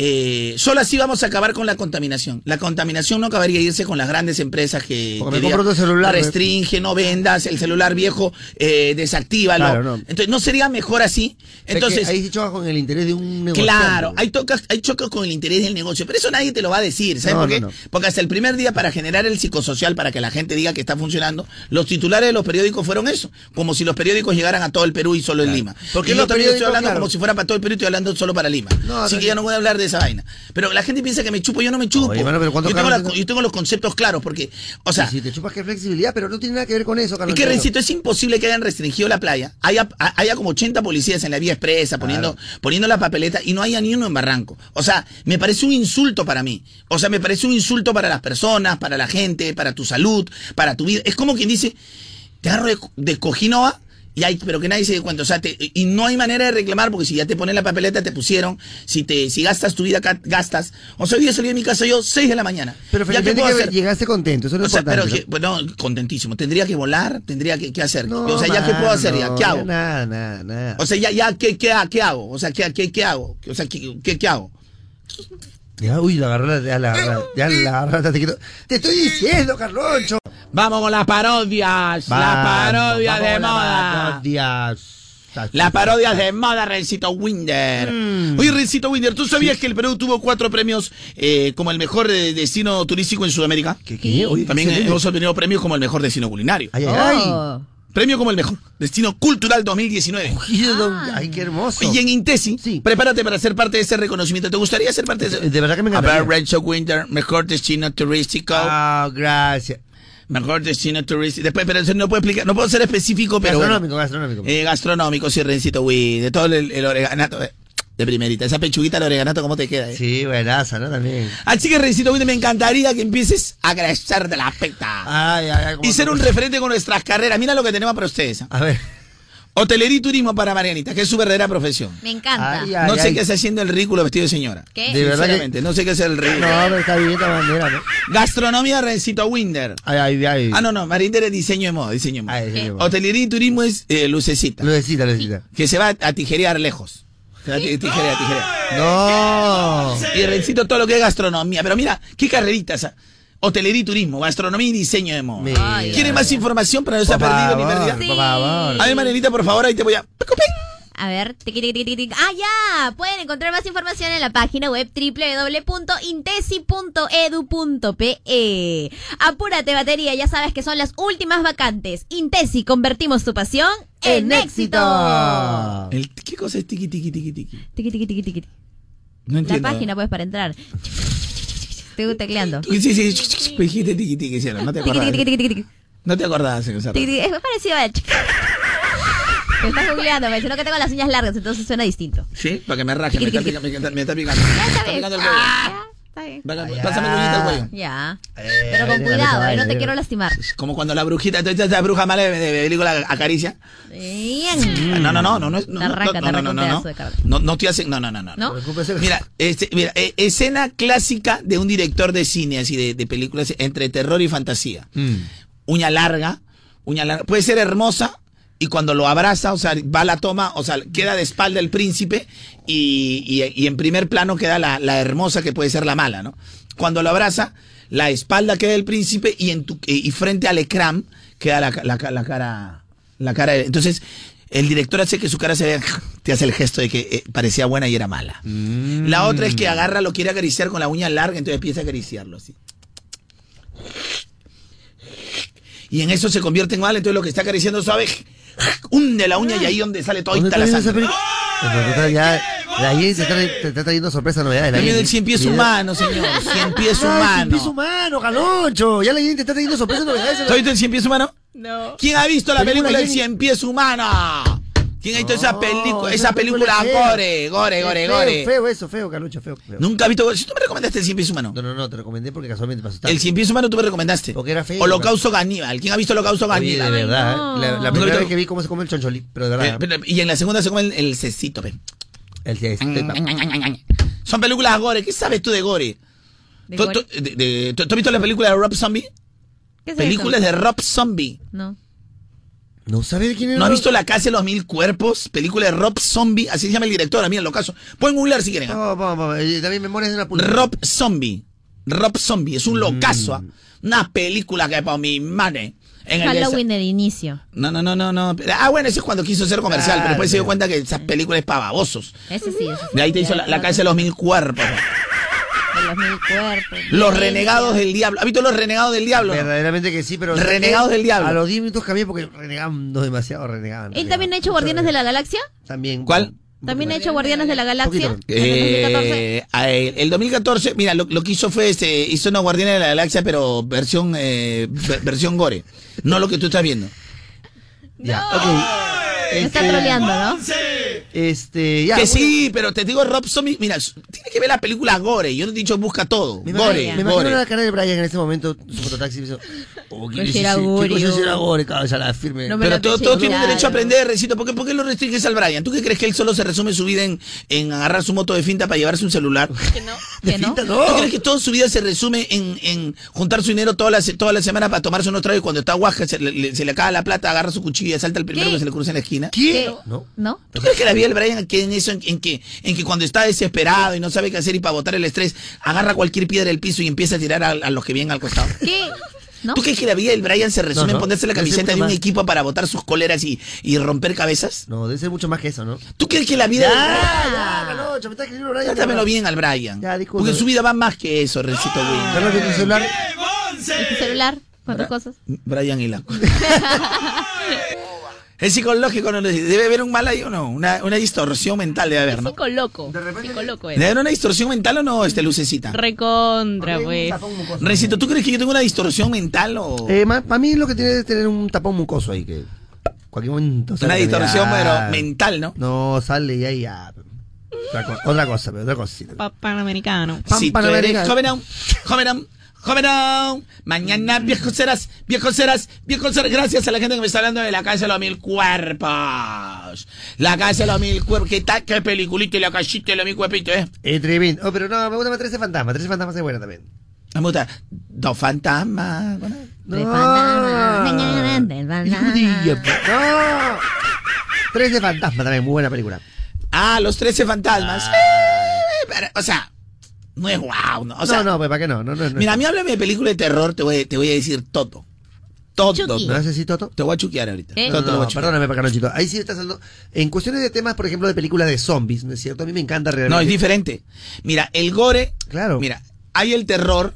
[SPEAKER 5] eh, solo así vamos a acabar con la contaminación. La contaminación no acabaría de irse con las grandes empresas que, que
[SPEAKER 1] otro celular, ¿no?
[SPEAKER 5] restringe, no vendas, el celular viejo, eh, desactívalo.
[SPEAKER 1] Claro, no.
[SPEAKER 5] Entonces, ¿no sería mejor así? Entonces,
[SPEAKER 1] ahí sí choca con el interés de un negocio.
[SPEAKER 5] Claro, hay, tocas, hay chocos con el interés del negocio, pero eso nadie te lo va a decir, ¿sabes
[SPEAKER 1] No,
[SPEAKER 5] por qué?
[SPEAKER 1] no.
[SPEAKER 5] Porque hasta el primer día para generar el psicosocial, para que la gente diga que está funcionando, los titulares de los periódicos fueron eso, como si los periódicos llegaran a todo el Perú y solo en Lima.
[SPEAKER 1] Porque
[SPEAKER 5] yo también estoy hablando
[SPEAKER 1] claro.
[SPEAKER 5] como si fuera para todo el Perú y estoy hablando solo para Lima. Así que ya
[SPEAKER 1] no
[SPEAKER 5] voy a hablar de esa vaina. Pero la gente piensa que me chupo, yo no me chupo.
[SPEAKER 1] Oye, pero ¿cuántos
[SPEAKER 5] yo, tengo
[SPEAKER 1] carros
[SPEAKER 5] la-
[SPEAKER 1] tengo?
[SPEAKER 5] yo tengo los conceptos claros, porque, o sea,
[SPEAKER 1] si te chupas que flexibilidad, pero no tiene nada que ver con eso,
[SPEAKER 5] es
[SPEAKER 1] Carlos.
[SPEAKER 5] que, Rencito, es imposible que hayan restringido la playa. Haya, haya como 80 policías en la vía expresa poniendo, poniendo la papeleta y no haya ni uno en Barranco. O sea, me parece un insulto para mí. O sea, me parece un insulto para las personas, para la gente, para tu salud, para tu vida. Es como quien dice, te agarro de, de cojinoa Y hay, pero que nadie se dé cuenta. O sea, te- y no hay manera de reclamar porque si ya te ponen la papeleta, te pusieron. Si te, si gastas tu vida, gastas. O sea, hoy día salí de mi casa yo 6 de la mañana.
[SPEAKER 1] Pero
[SPEAKER 5] ¿Ya
[SPEAKER 1] que llegaste contento, eso es lo
[SPEAKER 5] O sea, pero que, bueno, contentísimo. Tendría que volar, tendría que, ¿qué hacer.
[SPEAKER 1] ¿no?
[SPEAKER 5] o sea, ya qué puedo hacer, ya,
[SPEAKER 1] no,
[SPEAKER 5] ¿qué hago?
[SPEAKER 1] Nada, nada, nada.
[SPEAKER 5] O sea, ya, ya, ¿qué, qué, ha- qué hago? O sea, ¿qué, qué, qué hago? O sea, ¿qué, qué, qué hago?
[SPEAKER 1] Ya, uy, la agarró, la- ya la agarró, ya la agarró, te, quito- te estoy diciendo, Carloncho.
[SPEAKER 5] Vamos con las parodias. las parodias de moda.
[SPEAKER 1] Parodias.
[SPEAKER 5] Las parodias de moda, Rencito Winder.
[SPEAKER 1] Mm.
[SPEAKER 5] Oye, Rencito Winder, ¿tú sabías que el Perú tuvo cuatro premios eh, como el mejor eh, destino turístico en Sudamérica?
[SPEAKER 1] ¿Qué, qué? Oye,
[SPEAKER 5] También
[SPEAKER 1] excelente.
[SPEAKER 5] hemos obtenido premios como el mejor destino culinario.
[SPEAKER 1] Ay, ay, ay.
[SPEAKER 2] Oh.
[SPEAKER 5] Premio como el mejor destino cultural 2019.
[SPEAKER 1] Uy, don- Ay, qué hermoso.
[SPEAKER 5] Y en Intesi,
[SPEAKER 1] Sí.
[SPEAKER 5] prepárate para ser parte de ese reconocimiento. ¿Te gustaría ser parte de ese?
[SPEAKER 1] De verdad que me
[SPEAKER 5] A ver,
[SPEAKER 1] encantaría.
[SPEAKER 5] Renzo Winter, mejor destino turístico.
[SPEAKER 1] Ah, gracias.
[SPEAKER 5] Mejor destino turístico. Después, pero eso no puedo explicar, no puedo ser específico, pero. bueno.
[SPEAKER 1] gastronómico, gastronómico.
[SPEAKER 5] Eh, gastronómico, sí, Rencito Winter. De todo el, el oreganato. eh, De primerita. Esa pechuguita de oreganato, ¿cómo te queda? eh?
[SPEAKER 1] Sí, buenaza, ¿no? También.
[SPEAKER 5] Así que, Rencito me encantaría que empieces a crecer de la pecta.
[SPEAKER 1] Ay, ay, ay.
[SPEAKER 5] y ser un referente con nuestras carreras. Mira lo que tenemos para ustedes.
[SPEAKER 1] A ver.
[SPEAKER 5] Hotelería y turismo para Marianita, que es su verdadera profesión.
[SPEAKER 2] Me encanta.
[SPEAKER 1] Ay, ay,
[SPEAKER 5] no sé
[SPEAKER 1] ay.
[SPEAKER 5] qué hace haciendo el ridículo vestido de señora.
[SPEAKER 2] ¿Qué?
[SPEAKER 1] De verdad que-
[SPEAKER 5] no sé qué hace el ridículo.
[SPEAKER 1] No, pero está bien manera, ¿no?
[SPEAKER 5] Gastronomía, Rencito Winder.
[SPEAKER 1] Ay, ay, ay.
[SPEAKER 5] Ah, no, no, Marinder es diseño de moda, diseño de moda. Hotelería y turismo es eh, lucecita,
[SPEAKER 1] Lucecita, lucecita.
[SPEAKER 5] que se va a tijerear lejos. Se va a ti- tijerear, tijerear.
[SPEAKER 1] No.
[SPEAKER 5] Y Rencito todo lo que es gastronomía. Pero mira, qué carreritas. ah. Hotelería y turismo, gastronomía y diseño de moda. ¿Quieren más información para no estar perdido ni perdida?
[SPEAKER 1] Por favor.
[SPEAKER 5] A ver, Marianita, por favor, ahí te voy a...
[SPEAKER 2] A ver, tiqui, tiqui, tiqui, tiqui. ah, ya, pueden encontrar más información en la página web www.intesi.edu.pe. Apúrate, batería, ya sabes que son las últimas vacantes. Intesi, convertimos tu pasión en, éxito.
[SPEAKER 5] El- ¿Qué cosa es tiki, tiki, tiki, tiki?
[SPEAKER 2] Tiqui, tiqui, tiqui, tiqui.
[SPEAKER 5] No
[SPEAKER 2] La
[SPEAKER 5] entiendo.
[SPEAKER 2] página, pues, para entrar. Estoy tecleando.
[SPEAKER 5] Sí, sí, sí, dijiste tiki, tiki, no te
[SPEAKER 2] Tiqui,
[SPEAKER 5] acordás.
[SPEAKER 2] tiqui, tiqui, tiqui, tiqui.
[SPEAKER 5] No te
[SPEAKER 2] tiqui. Es parecido a... Me estás googleando, me sino que tengo las uñas largas, entonces suena distinto.
[SPEAKER 5] Sí, para que me raje, me está picando, me está- me está picando. El cuello.
[SPEAKER 2] Ah,
[SPEAKER 5] Pásame la uñita al cuello.
[SPEAKER 2] Ya.
[SPEAKER 1] Eh,
[SPEAKER 2] Pero con cuidado, eh, no te quiero lastimar.
[SPEAKER 5] Como cuando la brujita, esta bruja mala de, de película acaricia.
[SPEAKER 2] Bien.
[SPEAKER 5] No, no, no, no, no, es- no,
[SPEAKER 2] Te arranca,
[SPEAKER 5] no,
[SPEAKER 2] te
[SPEAKER 5] no,
[SPEAKER 2] arranca
[SPEAKER 5] no,
[SPEAKER 2] un
[SPEAKER 5] no, no,
[SPEAKER 2] pedazo de carne.
[SPEAKER 5] no, no te hacen, no, no, no, no. Mira, este, mira, eh, escena clásica de un director de cine, así de, de películas entre terror y fantasía.
[SPEAKER 1] Mm.
[SPEAKER 5] Uña larga, uña larga, puede ser hermosa y cuando lo abraza, o sea, va la toma, o sea, queda de espalda el príncipe y, y- y en primer plano queda la, la hermosa que puede ser la mala, ¿no? Cuando lo abraza, la espalda queda del príncipe y, en tu, y frente al ecrán queda la, la la cara, la cara. entonces, el director hace que su cara se vea, te hace el gesto de que eh, parecía buena y era mala. La otra es que agarra, lo quiere acariciar con la uña larga, entonces empieza a acariciarlo así. Y en eso se convierte en mala, entonces lo que está acariciando suave, hunde la uña y ahí donde sale toda
[SPEAKER 1] ¿Dónde
[SPEAKER 5] la sangre.
[SPEAKER 1] ya, la Jenny te está, te está trayendo sorpresa novedades. la
[SPEAKER 5] También
[SPEAKER 1] Jenny.
[SPEAKER 5] el cien pies humano, señor. Cien pies
[SPEAKER 1] Ay,
[SPEAKER 5] humano.
[SPEAKER 1] Cien pies humano, Caloncho. Ya la Jenny te está trayendo sorpresa novedades.
[SPEAKER 5] ¿Has visto el cien pies humano?
[SPEAKER 3] No.
[SPEAKER 5] ¿Quién ha visto la
[SPEAKER 1] Película
[SPEAKER 5] película El
[SPEAKER 1] Jenny.
[SPEAKER 5] cien pies humano? ¿Quién ha visto esa,
[SPEAKER 1] No,
[SPEAKER 5] película
[SPEAKER 1] esa
[SPEAKER 5] esa película gore, gore, gore,
[SPEAKER 1] feo,
[SPEAKER 5] gore?
[SPEAKER 1] Feo eso, feo, Caloncho, feo. feo.
[SPEAKER 5] Nunca has visto. Si tú me recomendaste el cien pies humano.
[SPEAKER 1] No, no, no, te recomendé porque casualmente pasó
[SPEAKER 5] El cien pies humano tú me recomendaste.
[SPEAKER 1] Porque era feo.
[SPEAKER 5] Holocausto Caníbal. ¿Quién ha visto Holocausto
[SPEAKER 1] Oye, de
[SPEAKER 5] Caníbal?
[SPEAKER 1] verdad.
[SPEAKER 2] no.
[SPEAKER 1] ¿eh? La, la
[SPEAKER 5] ¿Nunca
[SPEAKER 1] primera vez que vi cómo se come el choncholí, pero de
[SPEAKER 5] Eh,
[SPEAKER 1] verdad.
[SPEAKER 5] pero- y en la segunda se come el, el cecito, pe.
[SPEAKER 1] El de este,
[SPEAKER 5] Son películas gore. ¿Qué sabes tú de gore?
[SPEAKER 2] ¿De
[SPEAKER 5] ¿Tú,
[SPEAKER 2] gore?
[SPEAKER 5] tú- de- de- tú- tú has visto la película de Rob Zombie?
[SPEAKER 2] ¿Qué es
[SPEAKER 5] Películas
[SPEAKER 2] eso?
[SPEAKER 5] de Rob Zombie.
[SPEAKER 2] No.
[SPEAKER 1] ¿No sabes de quién es?
[SPEAKER 5] ¿No has visto La Casa de los Mil Cuerpos? Película de Rob Zombie. Así se llama el director, mira, lo caso. Pueden googlear si quieren. ¿ah?
[SPEAKER 1] Vamos, vamos, vamos. Eh, También memorias de una pulga.
[SPEAKER 5] Rob Zombie. Rob Zombie. Es un locazo. ¿ah? Una película que para mi madre. En el
[SPEAKER 2] Halloween del inicio.
[SPEAKER 5] No, no, no, no, no. Ah, bueno, eso es cuando quiso ser comercial,
[SPEAKER 1] Claro,
[SPEAKER 5] pero después se dio cuenta que esas películas es para babosos.
[SPEAKER 2] Ese sí, ese sí.
[SPEAKER 5] De ahí te hizo la, la casa de los mil cuerpos.
[SPEAKER 2] Los mil cuerpos.
[SPEAKER 5] Los
[SPEAKER 2] Violencia.
[SPEAKER 5] renegados del diablo. ¿Has visto los renegados del diablo? no?
[SPEAKER 1] Verdaderamente que sí, pero.
[SPEAKER 5] Renegados del diablo.
[SPEAKER 1] A los 10 minutos cambié porque renegaban no demasiado, renegaban.
[SPEAKER 2] ¿Él también ha hecho Guardianes de la Galaxia?
[SPEAKER 1] También.
[SPEAKER 5] ¿Cuál?
[SPEAKER 2] ¿También ha hecho Guardianes de la Galaxia?
[SPEAKER 1] Poquito.
[SPEAKER 2] ¿En el 2014?
[SPEAKER 5] Eh, él- el 2014, mira, lo, lo que hizo fue, este, hizo una Guardiana de la Galaxia, pero versión, eh, ver- versión gore. No lo que tú estás viendo.
[SPEAKER 1] Ya.
[SPEAKER 2] Me está
[SPEAKER 1] Este,
[SPEAKER 2] troleando, ¿no?
[SPEAKER 1] Este, ya.
[SPEAKER 5] que
[SPEAKER 1] bueno,
[SPEAKER 5] sí, pero te digo, Rob Zombie, mira, tiene que ver la película gore. Yo no he dicho busca todo.
[SPEAKER 1] Me imagino,
[SPEAKER 5] Gore,
[SPEAKER 1] me imagino
[SPEAKER 5] gore.
[SPEAKER 1] la cara de Brian en ese momento, su fototaxi. Oh,
[SPEAKER 2] ¿qué
[SPEAKER 1] el augurio, cabeza la firme?
[SPEAKER 2] No
[SPEAKER 5] Pero todos
[SPEAKER 2] pensé,
[SPEAKER 5] tienen derecho a aprender, Recito. ¿Por qué, por qué lo restringes al Brian? ¿Tú qué crees que él solo se resume su vida en, en agarrar su moto de finta para llevarse un celular?
[SPEAKER 3] Que no.
[SPEAKER 1] De
[SPEAKER 2] ¿Que no?
[SPEAKER 1] finta, no.
[SPEAKER 5] ¿Tú crees que toda su vida se resume en, en juntar su dinero toda la, toda la semana para tomarse unos tragos y cuando está guaja se le, se le acaba la plata, agarra su cuchillo y salta el primero
[SPEAKER 2] ¿Qué?
[SPEAKER 5] que se le cruza en la esquina?
[SPEAKER 1] ¿Quién?
[SPEAKER 2] ¿Qué?
[SPEAKER 1] No.
[SPEAKER 2] ¿No?
[SPEAKER 5] ¿Tú crees que la vida del Brian queda en eso, en, en que, en que cuando está desesperado y no sabe qué hacer y para botar el estrés, agarra cualquier piedra del piso y empieza a tirar a, a los que vienen al costado?
[SPEAKER 2] ¿Qué? ¿No?
[SPEAKER 5] ¿Tú crees que la vida del Brian se resume
[SPEAKER 1] No, no.
[SPEAKER 5] en ponerse la camiseta de un
[SPEAKER 1] más.
[SPEAKER 5] equipo para botar sus coleras y, y romper cabezas?
[SPEAKER 1] No, debe ser mucho más que eso, ¿no?
[SPEAKER 5] ¿Tú crees que la vida del Brian...
[SPEAKER 1] ya, Brian.
[SPEAKER 5] Trátamelo bien al Brian.
[SPEAKER 1] Ya, disculpa.
[SPEAKER 5] Porque su vida va más que eso, Rencito.
[SPEAKER 1] ¿de tu celular?
[SPEAKER 2] ¿Y tu celular? ¿Cuántas cosas?
[SPEAKER 5] Brian y la. Es psicológico, no debe haber un mal ahí o no, una, una distorsión mental debe haber, ¿no?
[SPEAKER 3] Psico loco.
[SPEAKER 1] De repente-
[SPEAKER 3] Psico loco
[SPEAKER 5] ¿Debe
[SPEAKER 3] es.
[SPEAKER 5] haber una distorsión mental o no, este lucecita?
[SPEAKER 3] Recontra, pues.
[SPEAKER 5] Rencito, ¿tú crees que yo tengo una distorsión mental o
[SPEAKER 1] Eh, para mí lo que tiene es tener un tapón mucoso ahí que cualquier momento
[SPEAKER 5] una distorsión
[SPEAKER 1] ya.
[SPEAKER 5] pero mental, no?
[SPEAKER 1] No, sale y ahí ya. Otra, co- otra cosa, pero otra cosita.
[SPEAKER 3] Pa- Panamericano.
[SPEAKER 1] Pam,
[SPEAKER 5] Si tú
[SPEAKER 1] Panamericano.
[SPEAKER 5] eres joven, joven, joven, mañana viejo serás, viejo serás, viejo serás. Gracias a la gente que me está hablando de la casa de los mil cuerpos. La casa de los mil cuerpos. ¿Qué tal? ¿Qué peliculita y la casita de los mil cuerpitos, eh?
[SPEAKER 1] Eh, tremendo. Oh, pero no, me gusta más 13 fantasmas. 13 fantasmas es buena también.
[SPEAKER 5] Me gusta. Dos fantasmas.
[SPEAKER 1] pues. No. 13 fantasmas también, muy buena película.
[SPEAKER 5] Ah, los 13 fantasmas.
[SPEAKER 1] Ah.
[SPEAKER 5] Eh, pero, o sea, no es wow, ¿no? O sea,
[SPEAKER 1] no, no, pues ¿para qué no? no, no, no.
[SPEAKER 5] mira, a mí háblame de película de terror, te voy, te voy a decir todo. Todo.
[SPEAKER 2] Chucky.
[SPEAKER 1] ¿No haces así, Toto?
[SPEAKER 5] Te voy a chuquear ahorita.
[SPEAKER 2] ¿Eh?
[SPEAKER 5] Todo te lo
[SPEAKER 1] No,
[SPEAKER 5] voy a
[SPEAKER 1] perdóname. Ahí sí estás hablando. En cuestiones de temas, por ejemplo, de películas de zombies, ¿no es cierto? A mí me encanta realmente.
[SPEAKER 5] No, es diferente. Mira, el gore.
[SPEAKER 1] Claro.
[SPEAKER 5] Mira, hay el terror,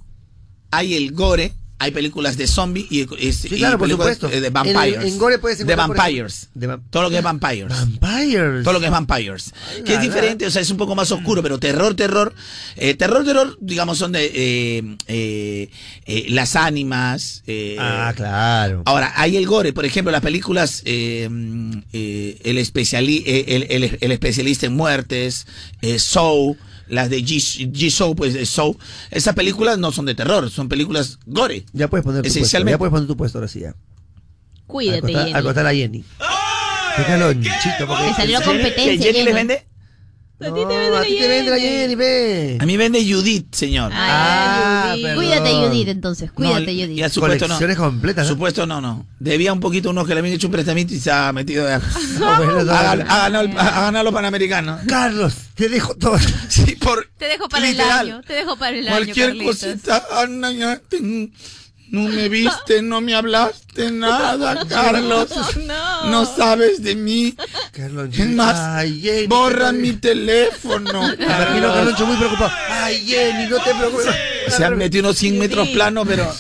[SPEAKER 5] hay el gore, hay películas de zombie y, y-
[SPEAKER 1] Sí,
[SPEAKER 5] y
[SPEAKER 1] claro, por supuesto.
[SPEAKER 5] de
[SPEAKER 1] En
[SPEAKER 5] vampires.
[SPEAKER 1] el- en gore puedes
[SPEAKER 5] De vampires.
[SPEAKER 1] de va-
[SPEAKER 5] Todo lo que es vampires.
[SPEAKER 1] Vampires.
[SPEAKER 5] Todo lo que es vampires. Que es diferente, o sea, es un poco más oscuro, pero terror, terror. Eh, terror, terror, digamos, son de eh, eh, eh, las ánimas. eh,
[SPEAKER 1] Ah, claro.
[SPEAKER 5] Ahora, hay el gore, por ejemplo, las películas eh, mm, eh, el, especiali eh, el, el- el especialista en muertes, eh, Soul, las de G- G-Show, pues de Soul. Esas películas no son de terror, son películas gore.
[SPEAKER 1] Ya puedes poner tu puesto. Ya puedes poner tu puesto ahora sí, ya.
[SPEAKER 3] Cuídate,
[SPEAKER 1] Acostar-
[SPEAKER 3] Jenny.
[SPEAKER 1] acostar a Jenny. Qué calonchito, porque...
[SPEAKER 2] Te salió
[SPEAKER 5] ¿Que
[SPEAKER 2] competencia.
[SPEAKER 5] Jenny les
[SPEAKER 2] Jenny.
[SPEAKER 3] A ti te
[SPEAKER 1] No,
[SPEAKER 3] vende
[SPEAKER 1] a ti te vende la
[SPEAKER 3] Jenny.
[SPEAKER 1] Jenny, ve.
[SPEAKER 5] A mí vende Judith, señor.
[SPEAKER 1] Ah,
[SPEAKER 3] Judith.
[SPEAKER 1] perdón.
[SPEAKER 2] Cuídate, Judith, entonces. Cuídate,
[SPEAKER 5] No,
[SPEAKER 2] Judith.
[SPEAKER 5] ya supuesto no.
[SPEAKER 1] Colecciones completas, ¿no?
[SPEAKER 5] Supuesto no, no. Debía un poquito unos que le habían hecho un prestamito y se ha metido de...
[SPEAKER 1] No, no,
[SPEAKER 5] Ha, gan-
[SPEAKER 1] no.
[SPEAKER 5] ha ganado, los panamericanos.
[SPEAKER 1] Carlos, te dejo todo.
[SPEAKER 5] Sí, por...
[SPEAKER 2] Te dejo para el año. Te dejo para el año,
[SPEAKER 5] Cualquier cosita, no me viste, no me hablaste nada, Carlos.
[SPEAKER 3] No.
[SPEAKER 5] No sabes de mí.
[SPEAKER 1] Carloncho.
[SPEAKER 5] Es más,
[SPEAKER 1] Ay, Jenny.
[SPEAKER 5] borra mi teléfono.
[SPEAKER 1] A Carloncho muy preocupado. Ay, Jenny, no te preocupes.
[SPEAKER 5] Se han metido unos 100 metros planos, pero...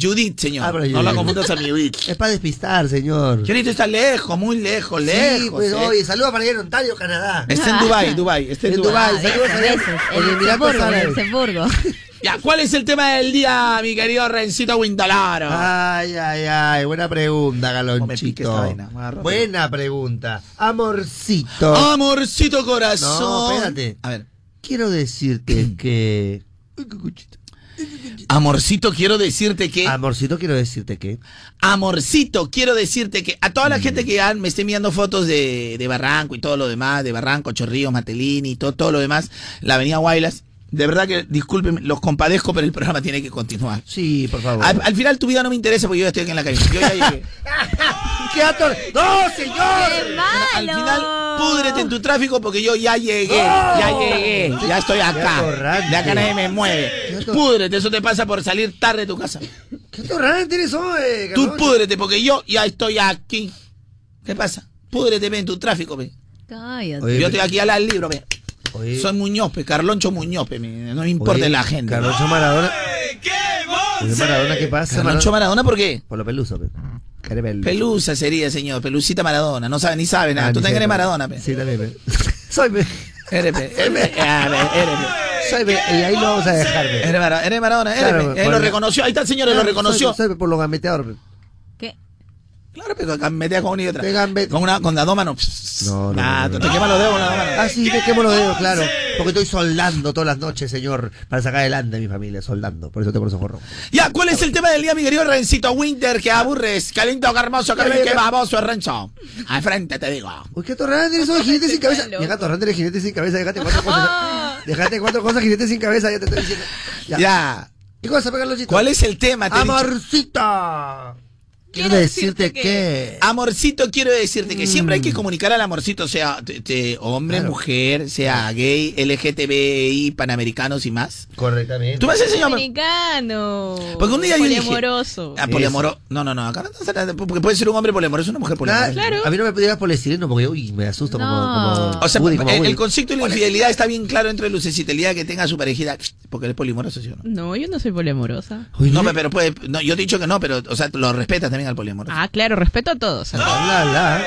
[SPEAKER 5] Judith, señor.
[SPEAKER 1] Ah, pero
[SPEAKER 5] no la confundas a mi Judith.
[SPEAKER 1] Es para despistar, señor.
[SPEAKER 5] Judith está lejos, muy lejos, lejos.
[SPEAKER 1] Sí, pues,
[SPEAKER 5] eh.
[SPEAKER 1] oye, saludos para allá en Ontario, Canadá.
[SPEAKER 5] Está en Dubai, Dubai, está en,
[SPEAKER 1] En
[SPEAKER 5] Dubai.
[SPEAKER 1] Dubái.
[SPEAKER 2] Ah,
[SPEAKER 1] saludos En Emiratos Árabes.
[SPEAKER 2] Luxemburgo.
[SPEAKER 5] Ya, ¿cuál es el tema del día, mi querido Rencito Windalaro?
[SPEAKER 1] Ay, ay, ay, buena pregunta, Galonchito.
[SPEAKER 5] vaina.
[SPEAKER 1] Buena pregunta. Amorcito,
[SPEAKER 5] Amorcito corazón.
[SPEAKER 1] No, espérate.
[SPEAKER 5] A ver.
[SPEAKER 1] quiero decirte que... Uy, qué cuchito.
[SPEAKER 5] Amorcito, quiero decirte que.
[SPEAKER 1] Amorcito, quiero decirte que...
[SPEAKER 5] Amorcito, quiero decirte que a toda la gente que ya me esté enviando fotos de, de Barranco y todo lo demás, de Barranco, Chorrillos, Matelini y todo, todo lo demás, la avenida Guaylas, de verdad que disculpen, los compadezco, pero el programa tiene que continuar.
[SPEAKER 1] Sí, por favor.
[SPEAKER 5] Al, al final tu vida no me interesa porque yo ya estoy aquí en la calle. Yo ya llegué.
[SPEAKER 1] ¡Qué ator... ¡No, señor!
[SPEAKER 2] ¡Qué
[SPEAKER 5] Al
[SPEAKER 2] malo!
[SPEAKER 5] final, púdrete en tu tráfico porque yo ya llegué, ya llegué, ya estoy acá. De acá nadie me mueve. Púdrete, eso te pasa por salir tarde de tu casa.
[SPEAKER 1] ¡Qué atorrante eres hoy,
[SPEAKER 5] Tú
[SPEAKER 1] Galoncho!
[SPEAKER 5] púdrete porque yo ya estoy aquí. ¿Qué pasa? Púdrete ve, en tu tráfico, ve.
[SPEAKER 2] Cállate.
[SPEAKER 1] Oye,
[SPEAKER 5] Yo estoy aquí al libro, ve.
[SPEAKER 1] Oye,
[SPEAKER 5] Soy Muñoz, pe, Carloncho Muñoz, pe, me- no me importa
[SPEAKER 1] oye,
[SPEAKER 5] la gente.
[SPEAKER 1] Carloncho Maradona... Oye, Maradona, ¿qué pasa?
[SPEAKER 5] Carloncho Maradona, ¿por qué?
[SPEAKER 1] Por lo peluso, pe.
[SPEAKER 5] Pelusa sería, señor. Pelucita Maradona. No sabe ni sabe nada.
[SPEAKER 1] Ah,
[SPEAKER 5] Tú también eres. Maradona, pe.
[SPEAKER 1] Sí, también, pe. Soy, pe.
[SPEAKER 5] Eres, pe. Eres, pe. Ah.
[SPEAKER 1] Soy, pe. Y ahí lo vamos a dejar, pe.
[SPEAKER 5] Eres Maradona, eres Maradona,
[SPEAKER 1] Claro.
[SPEAKER 5] Él lo reconoció. Ahí está el señor, él lo
[SPEAKER 1] Ah,
[SPEAKER 5] reconoció.
[SPEAKER 1] Soy, soy, pe, por lo gameteador, pe.
[SPEAKER 2] ¿Qué?
[SPEAKER 5] Claro, pero gambetea con una y otra.
[SPEAKER 1] Te gambe-
[SPEAKER 5] Con una, con la doma no.
[SPEAKER 1] No, no,
[SPEAKER 5] Nah,
[SPEAKER 1] no, no,
[SPEAKER 5] te quema los dedos con la doma no.
[SPEAKER 1] Ah, sí, me quemo los dedos, claro. Porque estoy soldando todas las noches, señor, para sacar adelante a mi familia, soldando. Por eso tengo los ojos rojos.
[SPEAKER 5] Ya, ¿cuál es el tema del día, mi querido Rencito Winter? Que aburres, que lindo, que hermoso, que bien, que baboso, Renzo. Al frente te digo.
[SPEAKER 1] Uy, qué torrante eres jinete sin cabeza. Llega torrante eres jinete sin cabeza, déjate cuatro cosas. Déjate cuatro cosas, jinete sin cabeza, ya te estoy diciendo. Ya.
[SPEAKER 5] Ya.
[SPEAKER 1] ¿Qué cosa, Carlosito?
[SPEAKER 5] ¿Cuál es el tema? Te.
[SPEAKER 1] Amorcita. Quiero
[SPEAKER 3] Quiero
[SPEAKER 1] decirte
[SPEAKER 3] decirte
[SPEAKER 1] que...
[SPEAKER 5] Amorcito, quiero decirte que siempre hay que comunicar al amorcito, sea te- te- hombre,
[SPEAKER 1] Claro.
[SPEAKER 5] mujer, sea gay, LGTBI, panamericanos y más.
[SPEAKER 1] Correctamente.
[SPEAKER 5] ¿Tú me has enseñado?
[SPEAKER 3] Americano.
[SPEAKER 5] Porque un día yo dije-
[SPEAKER 3] Poliamoroso.
[SPEAKER 5] Ah. No, no, no. Acá no Porque puede ser un hombre poliamoroso, una mujer poliamorosa.
[SPEAKER 3] Claro.
[SPEAKER 1] A mí no me digas poliestireno porque uy, me asusto como,
[SPEAKER 2] No.
[SPEAKER 1] como
[SPEAKER 5] O sea,
[SPEAKER 1] Woody, como
[SPEAKER 5] el, concepto de la infidelidad está bien claro entre lucecita. El día que tenga su parejita, porque él es polimoroso, ¿sí o no?
[SPEAKER 3] No, yo no soy poliamorosa.
[SPEAKER 1] Oye,
[SPEAKER 5] No, pero puede. No, yo te he dicho que no, pero, o sea, lo respetas también al poliamoroso.
[SPEAKER 3] Ah, claro, respeto a todos.
[SPEAKER 1] la, la.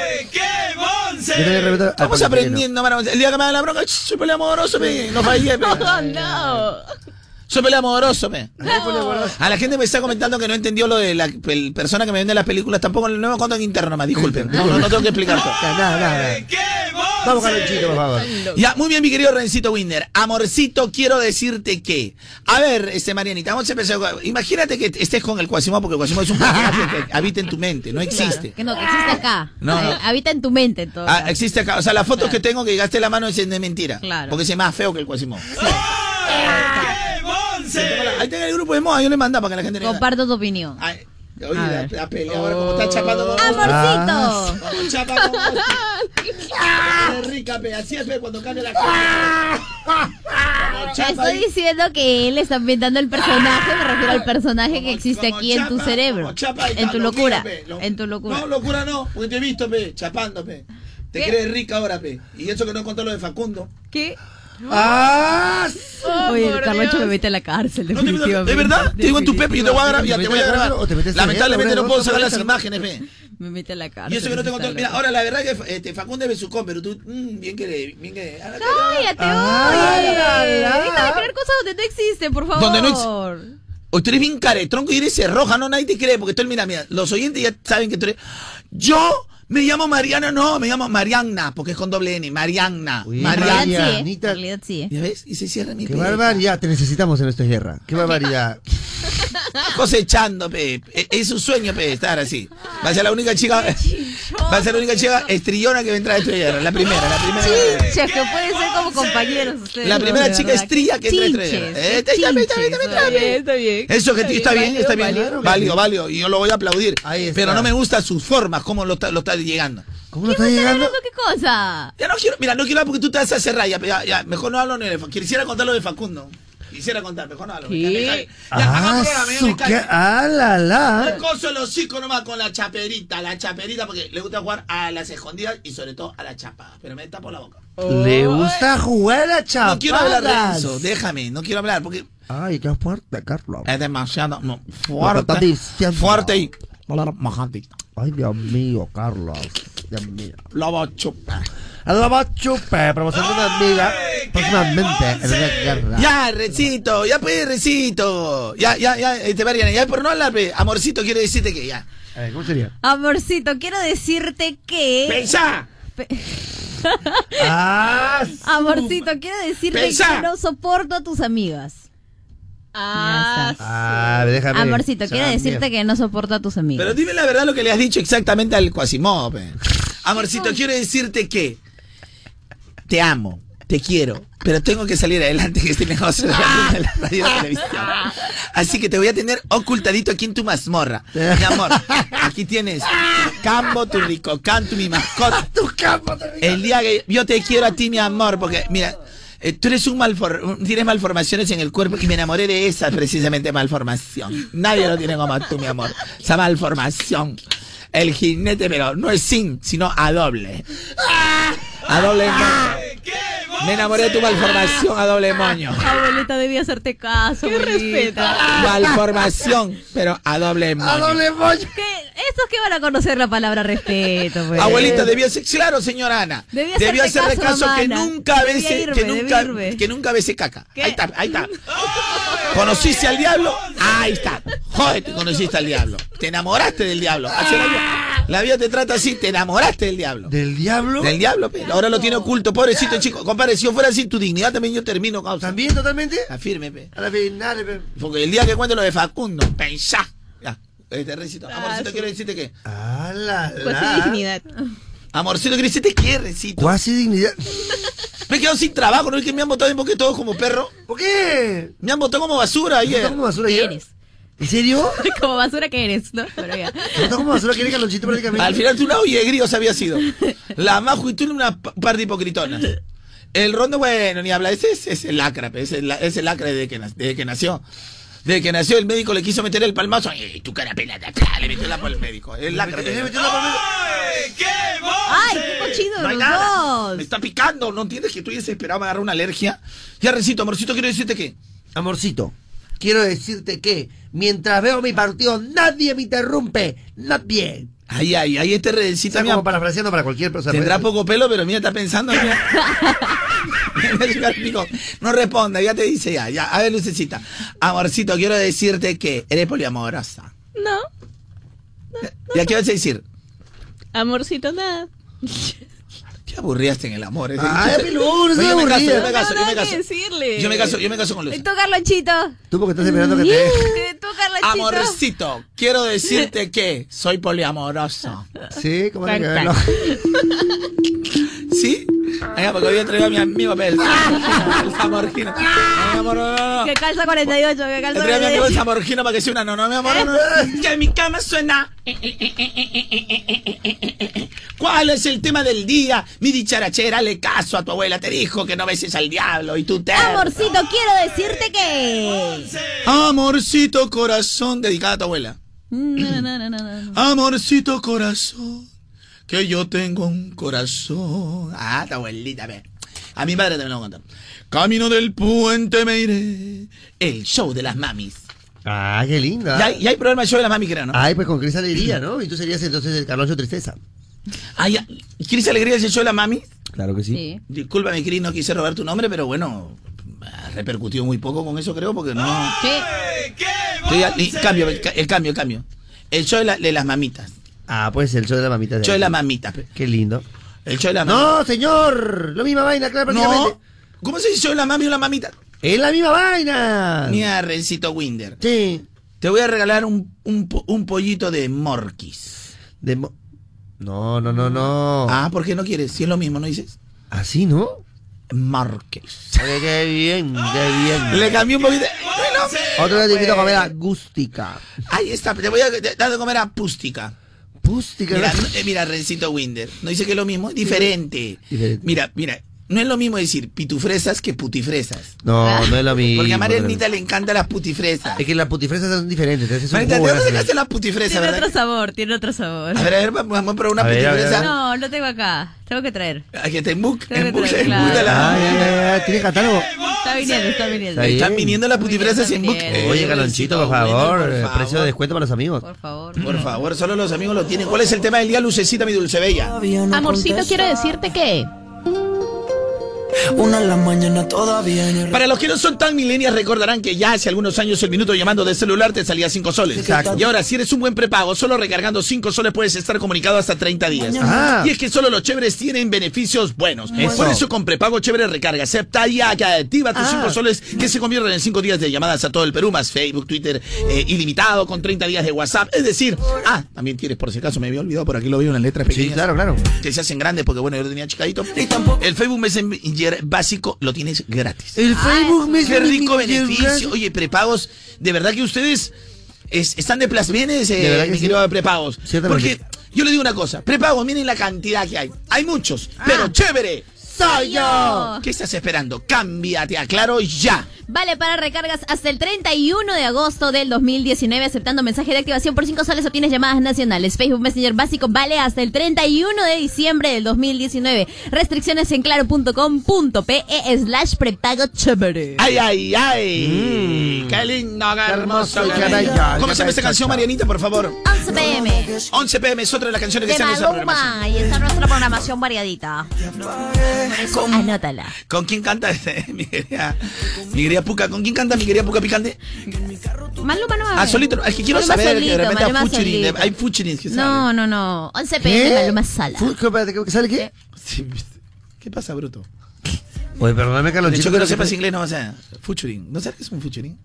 [SPEAKER 1] Yo también respeto al
[SPEAKER 5] Estamos aprendiendo, mano. El día que me hagan la bronca, soy poliamoroso, pe. No fallé.
[SPEAKER 3] Oh, no.
[SPEAKER 5] Soy pe.
[SPEAKER 1] Ay, poliamoroso.
[SPEAKER 5] A la gente me está comentando que no entendió lo de la el persona que me vende las películas. Tampoco no me cuento en interno nomás, disculpen. No, no, no tengo que explicar todo.
[SPEAKER 1] Nada, nada. Vamos, Carlonchito, por favor.
[SPEAKER 5] Ya, muy bien, mi querido Rencito Winder. Amorcito, quiero decirte que. A ver, este Marianita, vamos a empezar. con- Imagínate que estés con el Cuasimodo, porque el Cuasimodo es un personaje que habita en tu mente, no existe.
[SPEAKER 2] Que no, que existe acá.
[SPEAKER 5] No, no.
[SPEAKER 2] Eh, Habita en tu mente, en todo.
[SPEAKER 5] Ah, existe acá. O sea, las fotos que tengo que llegaste la mano es de mentira.
[SPEAKER 2] Claro.
[SPEAKER 5] Porque es más feo que el Cuasimodo. Ahí tengo el grupo de moda, yo le mandaba para que la gente le
[SPEAKER 2] Comparto tu opinión.
[SPEAKER 5] Ay, oye,
[SPEAKER 3] A
[SPEAKER 5] la, la pelea ahora como está chapando con
[SPEAKER 2] Amorcito.
[SPEAKER 5] Como chapa con Es rica, pe. Así es, pe, cuando cambia la cara. Como
[SPEAKER 2] Te
[SPEAKER 5] chapa
[SPEAKER 2] estoy
[SPEAKER 5] ahí.
[SPEAKER 2] diciendo que él está inventando el personaje, me refiero al personaje que existe
[SPEAKER 5] Como
[SPEAKER 2] aquí en tu
[SPEAKER 5] chapa,
[SPEAKER 2] cerebro,
[SPEAKER 5] como chapa y
[SPEAKER 2] en tu
[SPEAKER 5] lo
[SPEAKER 2] locura,
[SPEAKER 5] mira, pe, lo-
[SPEAKER 2] en tu locura.
[SPEAKER 5] No, locura no, porque te he visto, pe, chapando, pe. Te
[SPEAKER 2] ¿Qué?
[SPEAKER 5] crees rica ahora, pe. Y eso que no contó lo de Facundo.
[SPEAKER 2] ¿Qué?
[SPEAKER 1] ¡Ah!
[SPEAKER 2] Oye, el Carlocho
[SPEAKER 3] Dios.
[SPEAKER 2] me mete a la cárcel, definitivamente.
[SPEAKER 5] ¿De verdad? Te digo en tu pepe, yo te voy a grabar, ya te voy a grabar.
[SPEAKER 1] ¿O te metes a
[SPEAKER 5] Lamentablemente no puedo sacar las imágenes, pe.
[SPEAKER 2] Me mete a la cárcel.
[SPEAKER 5] Y eso que no te contó.
[SPEAKER 2] está
[SPEAKER 5] Mira, ahora la verdad que este, Facundo es besucón, pero tú, mm, bien que. Bien que
[SPEAKER 2] Cállate,
[SPEAKER 1] Ah,
[SPEAKER 2] oye. Deja de creer cosas donde no existen, por favor.
[SPEAKER 5] Donde no O tú eres bien caretronco y eres roja, no, nadie te cree, porque tú, mira, mira, los oyentes ya saben que tú eres. Yo me llamo Mariana, no, me llamo Marianna, porque es con doble N, Marianna.
[SPEAKER 1] Uy,
[SPEAKER 2] En
[SPEAKER 5] Marianna.
[SPEAKER 2] realidad sí.
[SPEAKER 1] Marianita.
[SPEAKER 2] En realidad sí.
[SPEAKER 5] ¿Ya ves? Y se cierra mi
[SPEAKER 1] ¡Qué barbaridad! Te necesitamos en esta guerra. ¡Qué barbaridad!
[SPEAKER 5] Cosechando, pe. E- Es un sueño, pe, estar así. Va a ser la única chica. Va a ser la única chica estrillona que va a guerra. La primera, la primera.
[SPEAKER 2] Chinches, que pueden ser como compañeros ustedes.
[SPEAKER 5] La primera chica estrella que entra a. Eh, está bien, está bien, está bien, está bien.
[SPEAKER 3] Está bien.
[SPEAKER 5] Eso que está bien, está bien.
[SPEAKER 1] válido.
[SPEAKER 5] Válido. Y yo lo voy a aplaudir. Pero no me gustan sus formas, cómo lo está, lo está llegando.
[SPEAKER 1] ¿Cómo no está llegando?
[SPEAKER 2] ¿Hablando qué cosa?
[SPEAKER 5] Ya no quiero, mira, no quiero hablar porque tú te vas a. Ya, ya, mejor no hablo de Facundo. Quisiera contar lo de Facundo. Quisiera contar, mejor no cae. Ya,
[SPEAKER 1] ¡Ah,
[SPEAKER 5] haga prueba, me-
[SPEAKER 1] su! ¡Ah, la, la!
[SPEAKER 5] El coso los hocico nomás con la chaperita, la chaperita, porque le gusta jugar a las escondidas y sobre todo a la chapa. Pero me tapo la boca.
[SPEAKER 1] Le gusta jugar a chapadas.
[SPEAKER 5] No quiero hablar de eso, déjame, no quiero hablar porque
[SPEAKER 1] Ay, qué fuerte, Carlos.
[SPEAKER 5] es demasiado no,
[SPEAKER 1] Lo que estás
[SPEAKER 5] fuerte.
[SPEAKER 1] diciendo.
[SPEAKER 5] Fuerte y majante.
[SPEAKER 1] Ay, Dios mío, Carlos. Dios mío.
[SPEAKER 5] Lo voy a chupar.
[SPEAKER 1] La va chupe, promoción de una amiga. Próximamente en una guerra.
[SPEAKER 5] Ya, recito, ya pues, recito. Ya, ya, ya, este Mariana, ya por no hablar, pe, amorcito, quiere decirte que ya.
[SPEAKER 1] A ver, ¿cómo sería?
[SPEAKER 2] Amorcito, quiero decirte que...
[SPEAKER 5] ¡Pensa!
[SPEAKER 2] Pe-
[SPEAKER 1] ¡Ah!
[SPEAKER 2] Amorcito, quiero decirte
[SPEAKER 5] Pensa.
[SPEAKER 2] que no soporto a tus amigas.
[SPEAKER 3] Ah,
[SPEAKER 1] Ah, déjame.
[SPEAKER 2] Amorcito, quiero decirte que no soporto a tus amigas.
[SPEAKER 5] Pero dime la verdad lo que le has dicho exactamente al Quasimodo. Amorcito, quiero decirte que te amo, te quiero, pero tengo que salir adelante en este negocio de la, de la radio televisión. Así que te voy a tener ocultadito aquí en tu mazmorra. Mi amor, aquí tienes tu campo, tu rico canto, mi mascota.
[SPEAKER 1] Tu campo te
[SPEAKER 5] El día que yo te quiero a ti, mi amor, porque mira, eh, tú eres un malfor tienes malformaciones en el cuerpo y me enamoré de esa precisamente malformación. Nadie lo tiene como tú, mi amor. Esa malformación. El jinete, pero no es sin, sino a doble. A doble moño. Me enamoré de tu malformación a doble moño.
[SPEAKER 2] Abuelita, debía hacerte caso.
[SPEAKER 3] Qué respeto.
[SPEAKER 5] Malformación, pero a doble moño.
[SPEAKER 1] ¡A doble moño!
[SPEAKER 2] ¿Qué? Estos que van a conocer la palabra respeto, pues.
[SPEAKER 5] Abuelita, debía ser, claro, señora Ana.
[SPEAKER 2] Debía
[SPEAKER 5] Debía hacerle
[SPEAKER 2] caso,
[SPEAKER 5] caso que nunca bese,
[SPEAKER 2] irme,
[SPEAKER 5] que nunca, que nunca bese caca.
[SPEAKER 2] ¿Qué?
[SPEAKER 5] Ahí está, ahí está. ¿Conociste al diablo? Ahí está. Joder, te conociste al diablo. Te enamoraste del diablo. La vida. La vida te trata así, te enamoraste del diablo.
[SPEAKER 1] ¿Del diablo?
[SPEAKER 5] Del diablo, pe. ahora lo tiene oculto, pobrecito chico. Compadre, si yo fuera así, tu dignidad también yo termino, causa.
[SPEAKER 1] ¿También totalmente?
[SPEAKER 5] Afirme, pe.
[SPEAKER 1] A la final, pe.
[SPEAKER 5] Porque el día que cuente lo de Facundo, pensá. Este recito. Amorcito, quiero decirte que.
[SPEAKER 1] A la,
[SPEAKER 3] Pues
[SPEAKER 1] la.
[SPEAKER 3] sí, dignidad.
[SPEAKER 5] Amorcito, quiero decirte que, recito.
[SPEAKER 1] Cuasi dignidad.
[SPEAKER 5] Me he quedado sin trabajo, ¿no es que me han botado en todos como perro?
[SPEAKER 1] ¿Por qué?
[SPEAKER 5] Me han botado como basura ayer.
[SPEAKER 1] ¿No como basura
[SPEAKER 2] ¿Qué
[SPEAKER 1] ayer?
[SPEAKER 2] eres?
[SPEAKER 1] ¿En serio?
[SPEAKER 2] Como basura que eres, ¿no? Pero ya.
[SPEAKER 1] ¿No como basura que eres Carlonchito prácticamente?
[SPEAKER 5] Al final tú una oye gríos había sido. La Majo y tú una pa- par de hipocritonas. El Rondo, bueno, ni habla. Ese es, es el lacra, es el, es el lacra desde que, desde que nació. Desde que nació el médico le quiso meter el palmazo. ¡Ey, tu cara pelada! ¡Tra! Le metió la por el médico. El lacra.
[SPEAKER 1] ¿Le metió la palma?
[SPEAKER 2] ¡Ay, qué cochino
[SPEAKER 5] No hay
[SPEAKER 2] los
[SPEAKER 5] nada. Me está picando. ¿No entiendes que estoy desesperado? Me agarró una alergia. Ya, recito, amorcito, quiero decirte que.
[SPEAKER 1] Amorcito, quiero decirte que mientras veo mi partido, nadie me interrumpe. Nadie.
[SPEAKER 5] Ay, ay, ay, este redecita
[SPEAKER 1] Está
[SPEAKER 5] mía.
[SPEAKER 1] como parafraseando para cualquier persona.
[SPEAKER 5] Tendrá poco pelo, pero mira, está pensando. mira. no responda, ya te dice ya, ya. A ver, Lucecita. Amorcito, quiero decirte que eres poliamorosa.
[SPEAKER 3] No,
[SPEAKER 5] ¿Ya qué vas a decir?
[SPEAKER 3] amorcito, nada.
[SPEAKER 5] Te aburriaste en el amor. ¿eh?
[SPEAKER 1] Ay, peludo, no
[SPEAKER 5] Oye,
[SPEAKER 1] soy
[SPEAKER 5] yo me caso, yo me caso, yo me caso.
[SPEAKER 3] decirle.
[SPEAKER 5] Yo me caso, yo me caso con
[SPEAKER 2] ¿Y
[SPEAKER 5] Luz.
[SPEAKER 2] tú, Carlonchito?
[SPEAKER 1] Tú porque estás esperando que te.
[SPEAKER 2] ¿Y tú, Carlonchito?
[SPEAKER 5] Amorcito, quiero decirte que soy poliamoroso.
[SPEAKER 1] Sí, ¿cómo hay que verlo?
[SPEAKER 5] ¿Sí? Venga, porque voy a traer a mi amigo el, el Zamorgino. No, mi amor, no, no, no.
[SPEAKER 2] Que calza 48, que calza
[SPEAKER 5] traigo a mi amigo el
[SPEAKER 2] 48.
[SPEAKER 5] Zamorgino para que sea una no, no, mi amor. no, no. Que mi cama suena. ¿Cuál es el tema del día? Mi dicharachera, le caso a tu abuela, te dijo que no beses al diablo y tú te.
[SPEAKER 2] Amorcito, quiero decirte que...
[SPEAKER 5] Amorcito corazón, dedicada a tu abuela.
[SPEAKER 2] No, no, no, no, no.
[SPEAKER 5] Amorcito corazón, que yo tengo un corazón. Ah, tu abuelita, ve. A mi madre también lo voy a contar. Camino del puente me iré. El show de las mamis.
[SPEAKER 1] Ah, qué linda.
[SPEAKER 5] Ya, hay- ya hay programa show de las mamis, creo, ¿no?
[SPEAKER 1] Ay, pues con Cris Alegría, ¿no? Y tú serías entonces el Carloncho Tristeza.
[SPEAKER 5] Ah, ya. ¿Quieres alegría ese show de las mamis?
[SPEAKER 1] Claro que
[SPEAKER 2] Sí.
[SPEAKER 5] Discúlpame, Cris, no quise robar tu nombre, pero bueno, ha repercutido muy poco con eso, creo, porque no.
[SPEAKER 2] Sí.
[SPEAKER 5] Estoy a- y- cambio, el, ca- el cambio, el cambio. El show de, la- de las mamitas.
[SPEAKER 1] Ah, pues el show de la mamita.
[SPEAKER 5] El show de las mamitas.
[SPEAKER 1] Qué lindo.
[SPEAKER 5] El show de las mamitas.
[SPEAKER 1] No, señor. La misma vaina, claro, prácticamente.
[SPEAKER 5] No. ¿Cómo se dice show de las mami o las mamitas?
[SPEAKER 1] Es la misma vaina.
[SPEAKER 5] Mira, Rencito Winder.
[SPEAKER 1] Sí.
[SPEAKER 5] Te voy a regalar un, un pollito de Morquis.
[SPEAKER 1] De mo- no, no, no, no.
[SPEAKER 5] Ah, ¿por qué no quieres? Si es lo mismo, ¿no dices?
[SPEAKER 1] ¿Así, no? Oye, qué bien, qué bien.
[SPEAKER 5] Le cambié un poquito. Bueno,
[SPEAKER 1] Otro día te invito a comer a Gústica.
[SPEAKER 5] ahí está. Te voy a dar de comer a Pústica.
[SPEAKER 1] Pústica.
[SPEAKER 5] Mira, no- eh, mira, Rencito Winder. ¿No dice que es lo mismo? Diferente.
[SPEAKER 1] Diferente.
[SPEAKER 5] Mira, mira. No es lo mismo decir pitufresas que putifresas.
[SPEAKER 1] No, no es lo mismo.
[SPEAKER 5] Porque a
[SPEAKER 1] es
[SPEAKER 5] Marianita le encantan las putifresas.
[SPEAKER 1] Es que las putifresas son diferentes. Son
[SPEAKER 5] Marianita, ¿de dónde sacaste las putifresas,
[SPEAKER 2] Tiene
[SPEAKER 5] verdad?
[SPEAKER 2] otro sabor, tiene otro sabor.
[SPEAKER 5] A ver, a ver, vamos a probar una
[SPEAKER 1] A ver, a ver,
[SPEAKER 5] putifresa.
[SPEAKER 1] a ver.
[SPEAKER 2] No, no tengo acá. Tengo que traer.
[SPEAKER 5] Aquí está en book.
[SPEAKER 2] Tengo
[SPEAKER 5] En
[SPEAKER 2] que
[SPEAKER 5] book,
[SPEAKER 2] traer,
[SPEAKER 5] en book de
[SPEAKER 2] claro.
[SPEAKER 5] la-.
[SPEAKER 1] ¿Tienes catálogo?
[SPEAKER 2] Está viniendo, está viniendo.
[SPEAKER 1] Está
[SPEAKER 5] Están viniendo las putifresas en book.
[SPEAKER 1] Oye, Galonchito, por favor.
[SPEAKER 5] Por favor.
[SPEAKER 1] Precio de descuento para los amigos.
[SPEAKER 2] Por favor.
[SPEAKER 5] Por favor, solo los amigos lo tienen. ¿Cuál es el tema del día, Lucecita, mi dulce bella?
[SPEAKER 3] Amorcito, quiero decirte que...
[SPEAKER 6] Una en la mañana todavía
[SPEAKER 5] Para los que no son tan milenias recordarán que ya hace algunos años el minuto llamando de celular te salía 5 soles.
[SPEAKER 1] Exacto.
[SPEAKER 5] Y ahora si eres un buen prepago, solo recargando 5 soles puedes estar comunicado hasta 30 días.
[SPEAKER 1] Ah.
[SPEAKER 5] Y es que solo los chéveres tienen beneficios buenos.
[SPEAKER 1] Eso.
[SPEAKER 5] Por eso con prepago chévere recarga. Acepta ya que activa tus
[SPEAKER 1] Ah.
[SPEAKER 5] 5 soles que se convierten en 5 días de llamadas a todo el Perú, más Facebook, Twitter, eh, ilimitado con 30 días de WhatsApp. Es decir, ah, también tienes por si acaso, me había olvidado, por aquí lo veo en las letras
[SPEAKER 1] Sí,
[SPEAKER 5] pequeñas.
[SPEAKER 1] claro, claro.
[SPEAKER 5] Que se hacen grandes porque bueno, yo lo tenía chicadito. El Facebook Básico lo tienes gratis.
[SPEAKER 1] El Facebook me
[SPEAKER 5] Qué rico beneficio. Oye, prepagos, de verdad que ustedes es- están de plas bienes, eh,
[SPEAKER 1] De
[SPEAKER 5] mi
[SPEAKER 1] sí.
[SPEAKER 5] querido prepagos. Porque yo le digo una cosa, prepagos, miren la cantidad que hay. Hay muchos, pero chévere.
[SPEAKER 1] ¡Soy yo!
[SPEAKER 5] ¿Qué estás esperando? Cámbiate a Claro ya.
[SPEAKER 2] Vale para recargas hasta el 31 de agosto del 2019. Aceptando mensaje de activación por 5 soles obtienes llamadas nacionales. Facebook Messenger básico vale hasta el 31 de diciembre del 2019. Restricciones en claro.com.pe slash prepago chévere.
[SPEAKER 5] Ay, ay, ay. Qué lindo, qué hermoso.
[SPEAKER 1] hermoso,
[SPEAKER 5] qué bello. ¿Cómo se llama esta canción. Marianita, por favor?
[SPEAKER 2] 11 pm.
[SPEAKER 5] 11 pm es otra de las canciones que programación.
[SPEAKER 2] Maluma. Y está nuestra programación variadita. Anótala.
[SPEAKER 5] ¿Con quién canta mi querida, mi querida Puca? ¿Con quién canta mi querida Puca Picante?
[SPEAKER 2] Maluma no va a
[SPEAKER 5] Ah, solito. Es que quiero
[SPEAKER 2] Maluma
[SPEAKER 5] saber que de repente
[SPEAKER 2] Maluma solito.
[SPEAKER 5] Hay featuring que
[SPEAKER 2] No,
[SPEAKER 5] salen.
[SPEAKER 2] no, no. 11 pm Maluma Sala.
[SPEAKER 1] Fu- ¿qué, espérate, ¿qué- ¿Sale qué?
[SPEAKER 5] Sí. ¿Qué pasa, bruto?
[SPEAKER 1] Oye, perdóname,
[SPEAKER 5] De
[SPEAKER 1] Carlonchito.
[SPEAKER 5] hecho, que no sepas inglés no vas a... Featuring. ¿No sabes qué es un featuring?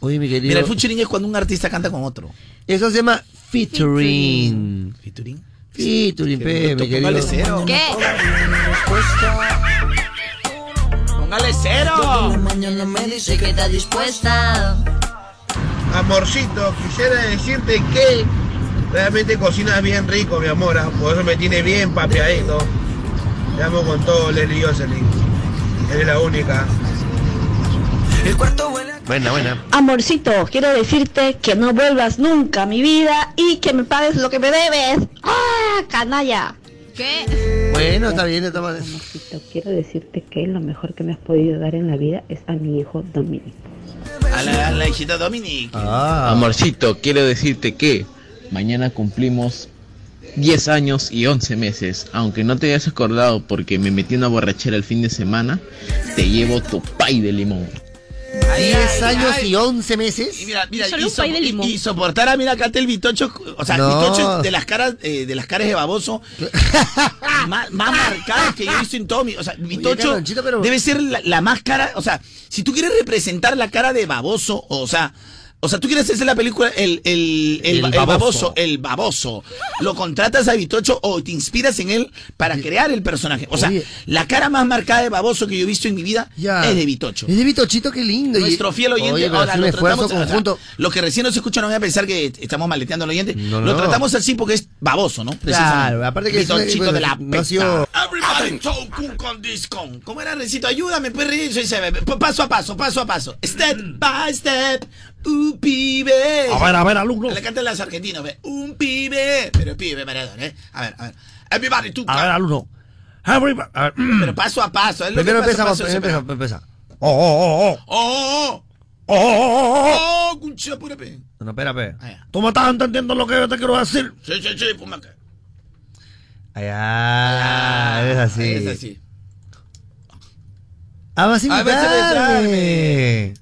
[SPEAKER 1] Oye, mi querido.
[SPEAKER 5] Mira, el featuring es cuando un artista canta con otro.
[SPEAKER 1] Eso se llama featuring.
[SPEAKER 5] ¿Featuring?
[SPEAKER 1] Featuring, pe, mi
[SPEAKER 5] Póngale
[SPEAKER 1] querido.
[SPEAKER 5] cero.
[SPEAKER 2] ¿Qué?
[SPEAKER 5] Póngale cero.
[SPEAKER 6] Mañana me dice
[SPEAKER 2] que está dispuesta.
[SPEAKER 7] Amorcito, quisiera decirte que realmente cocinas bien rico, mi amor. ah, Por eso me tiene bien papeadito. Te amo con todo, Leslie Jocelyn. Eres la única.
[SPEAKER 6] el cuarto huele a
[SPEAKER 1] Buena, buena.
[SPEAKER 8] Amorcito, quiero decirte que no vuelvas nunca a mi vida y que me pagues lo que me debes. ¡Ah, canalla!
[SPEAKER 2] ¿Qué?
[SPEAKER 1] Bueno, está bien, está mal.
[SPEAKER 9] Amorcito, quiero decirte que lo mejor que me has podido dar en la vida es a mi hijo Dominic.
[SPEAKER 5] A la, a la hijita Dominic.
[SPEAKER 1] Ah,
[SPEAKER 10] Amorcito, quiero decirte que mañana cumplimos 10 años y 11 meses. Aunque no te hayas acordado porque me metí una borrachera el fin de semana, te llevo tu pay de limón.
[SPEAKER 1] 10 años y 11 meses.
[SPEAKER 5] Y mira, mira,
[SPEAKER 3] Solo
[SPEAKER 5] y,
[SPEAKER 3] un pay de
[SPEAKER 5] y-
[SPEAKER 3] limón.
[SPEAKER 5] y soportar a mira acá el Vitocho, o sea,
[SPEAKER 1] No.
[SPEAKER 5] Vitocho de las caras, eh, de las caras de baboso, más, más marcadas que yo he visto en todo mi, o sea, Vitocho
[SPEAKER 1] pero-
[SPEAKER 5] debe ser la, la más cara, o sea, si tú quieres representar la cara de baboso, o sea, o sea, tú quieres hacer la película el, el, el,
[SPEAKER 1] El
[SPEAKER 5] el
[SPEAKER 1] baboso.
[SPEAKER 5] el baboso, lo contratas a Vitocho o te inspiras en él para crear el personaje. O sea,
[SPEAKER 1] Oye.
[SPEAKER 5] la cara más marcada de baboso que yo he visto en mi vida
[SPEAKER 1] Ya.
[SPEAKER 5] es de Vitocho.
[SPEAKER 1] Es de Vitochito, qué lindo.
[SPEAKER 5] Nuestro fiel oyente,
[SPEAKER 1] Oye,
[SPEAKER 5] ahora
[SPEAKER 1] es
[SPEAKER 5] lo tratamos, los que recién nos escuchan no van a pensar que estamos maleteando al oyente.
[SPEAKER 1] No, no,
[SPEAKER 5] lo tratamos así porque es baboso, ¿no?
[SPEAKER 1] Claro, aparte que es
[SPEAKER 5] Vitochito de la pesta. Everybody talk con- con discon. ¿Cómo era, Rencito? Ayúdame, pues, Renzo, y se ve. P- Paso a paso, paso a paso. Step by step. Un pibe.
[SPEAKER 1] A ver, a ver, alumno.
[SPEAKER 5] Le cantan los argentinos, ve. Un pibe. Pero pibe, Maradona, ¿eh? A ver, a ver. Everybody, tú.
[SPEAKER 1] A ver, alumno. Everybody- a ver.
[SPEAKER 5] Pero paso a paso. es lo que
[SPEAKER 1] Primero
[SPEAKER 5] paso a
[SPEAKER 1] empezamos,
[SPEAKER 5] paso se
[SPEAKER 1] primero
[SPEAKER 5] ve.
[SPEAKER 1] empezamos, empezamos. Oh, oh, oh, oh.
[SPEAKER 5] Oh,
[SPEAKER 1] Oh, oh, oh, oh.
[SPEAKER 5] oh, cucha pura pe.
[SPEAKER 1] No, espera,
[SPEAKER 5] ya.
[SPEAKER 1] Tú me estás entendiendo lo que yo te quiero decir.
[SPEAKER 5] Sí, sí, sí, pues acá.
[SPEAKER 1] Allá, es así.
[SPEAKER 5] Es así.
[SPEAKER 1] Ah, vas a imitarme.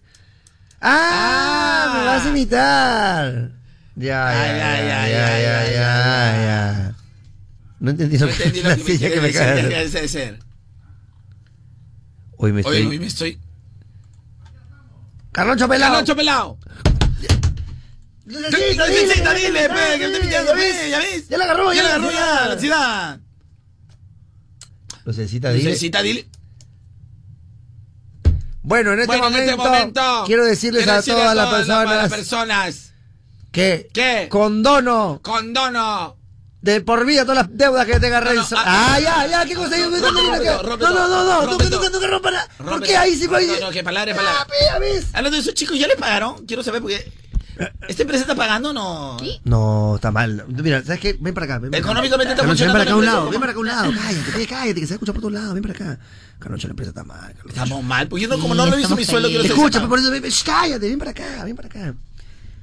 [SPEAKER 1] Ah,
[SPEAKER 5] Ah.
[SPEAKER 1] Me vas a imitar. Ya, ya, ya, ya, ya, ya. No entendí lo
[SPEAKER 5] No
[SPEAKER 1] que
[SPEAKER 5] entendí lo que me
[SPEAKER 1] me
[SPEAKER 5] decir,
[SPEAKER 1] cae.
[SPEAKER 5] ¿qué
[SPEAKER 1] de-
[SPEAKER 5] quiere decir?
[SPEAKER 1] Hoy me estoy.
[SPEAKER 5] hoy me estoy.
[SPEAKER 1] Carloncho pelado.
[SPEAKER 5] ¡Canocho pelado!
[SPEAKER 1] Lucecita,
[SPEAKER 5] Lucecita,
[SPEAKER 1] dile,
[SPEAKER 5] pe, que me estoy
[SPEAKER 1] ¿Ya ves?
[SPEAKER 5] pe, ya ves.
[SPEAKER 1] Ya la agarró,
[SPEAKER 5] Ya la agarró, ya,
[SPEAKER 1] ya.
[SPEAKER 5] velocidad.
[SPEAKER 1] Lucecita, dile.
[SPEAKER 5] Lucecita, dile.
[SPEAKER 1] Bueno, en este,
[SPEAKER 5] Bueno, en este momento.
[SPEAKER 1] quiero decirles
[SPEAKER 5] quiero
[SPEAKER 1] a
[SPEAKER 5] decirle
[SPEAKER 1] todas las
[SPEAKER 5] todas las
[SPEAKER 1] personas
[SPEAKER 5] personas
[SPEAKER 1] que
[SPEAKER 5] ¿Qué?
[SPEAKER 1] condono
[SPEAKER 5] condono.
[SPEAKER 1] de por vida todas las deudas que tenga
[SPEAKER 5] No, no,
[SPEAKER 1] Renzo.
[SPEAKER 5] ah,
[SPEAKER 1] ah, ya, ya, ¿qué cosa? No, no, no, no, no, no, no, no, que rompa nada. ¿Por qué ahí sí?
[SPEAKER 5] No, no, que palabra
[SPEAKER 1] Ah,
[SPEAKER 5] palabra.
[SPEAKER 1] ves.
[SPEAKER 5] Hablando de esos chicos, ¿ya les pagaron? Quiero saber porque. ¿Esta empresa está pagando o no?
[SPEAKER 1] No, está mal. Mira, ¿sabes qué? Ven para acá. Ven para acá.
[SPEAKER 5] Económicamente está
[SPEAKER 1] Carloncho, ven para acá a un lado, ven para acá a un lado. Cállate, cállate, cállate, que se escucha por todos lados. Ven para acá. Carloncho, la empresa está mal. Carloncho.
[SPEAKER 5] Estamos mal, porque yo no, como
[SPEAKER 2] Sí,
[SPEAKER 5] no reviso mi sueldo, quiero
[SPEAKER 1] Escucha,
[SPEAKER 5] sepa.
[SPEAKER 1] por eso, ven, cállate, ven para acá, ven para acá.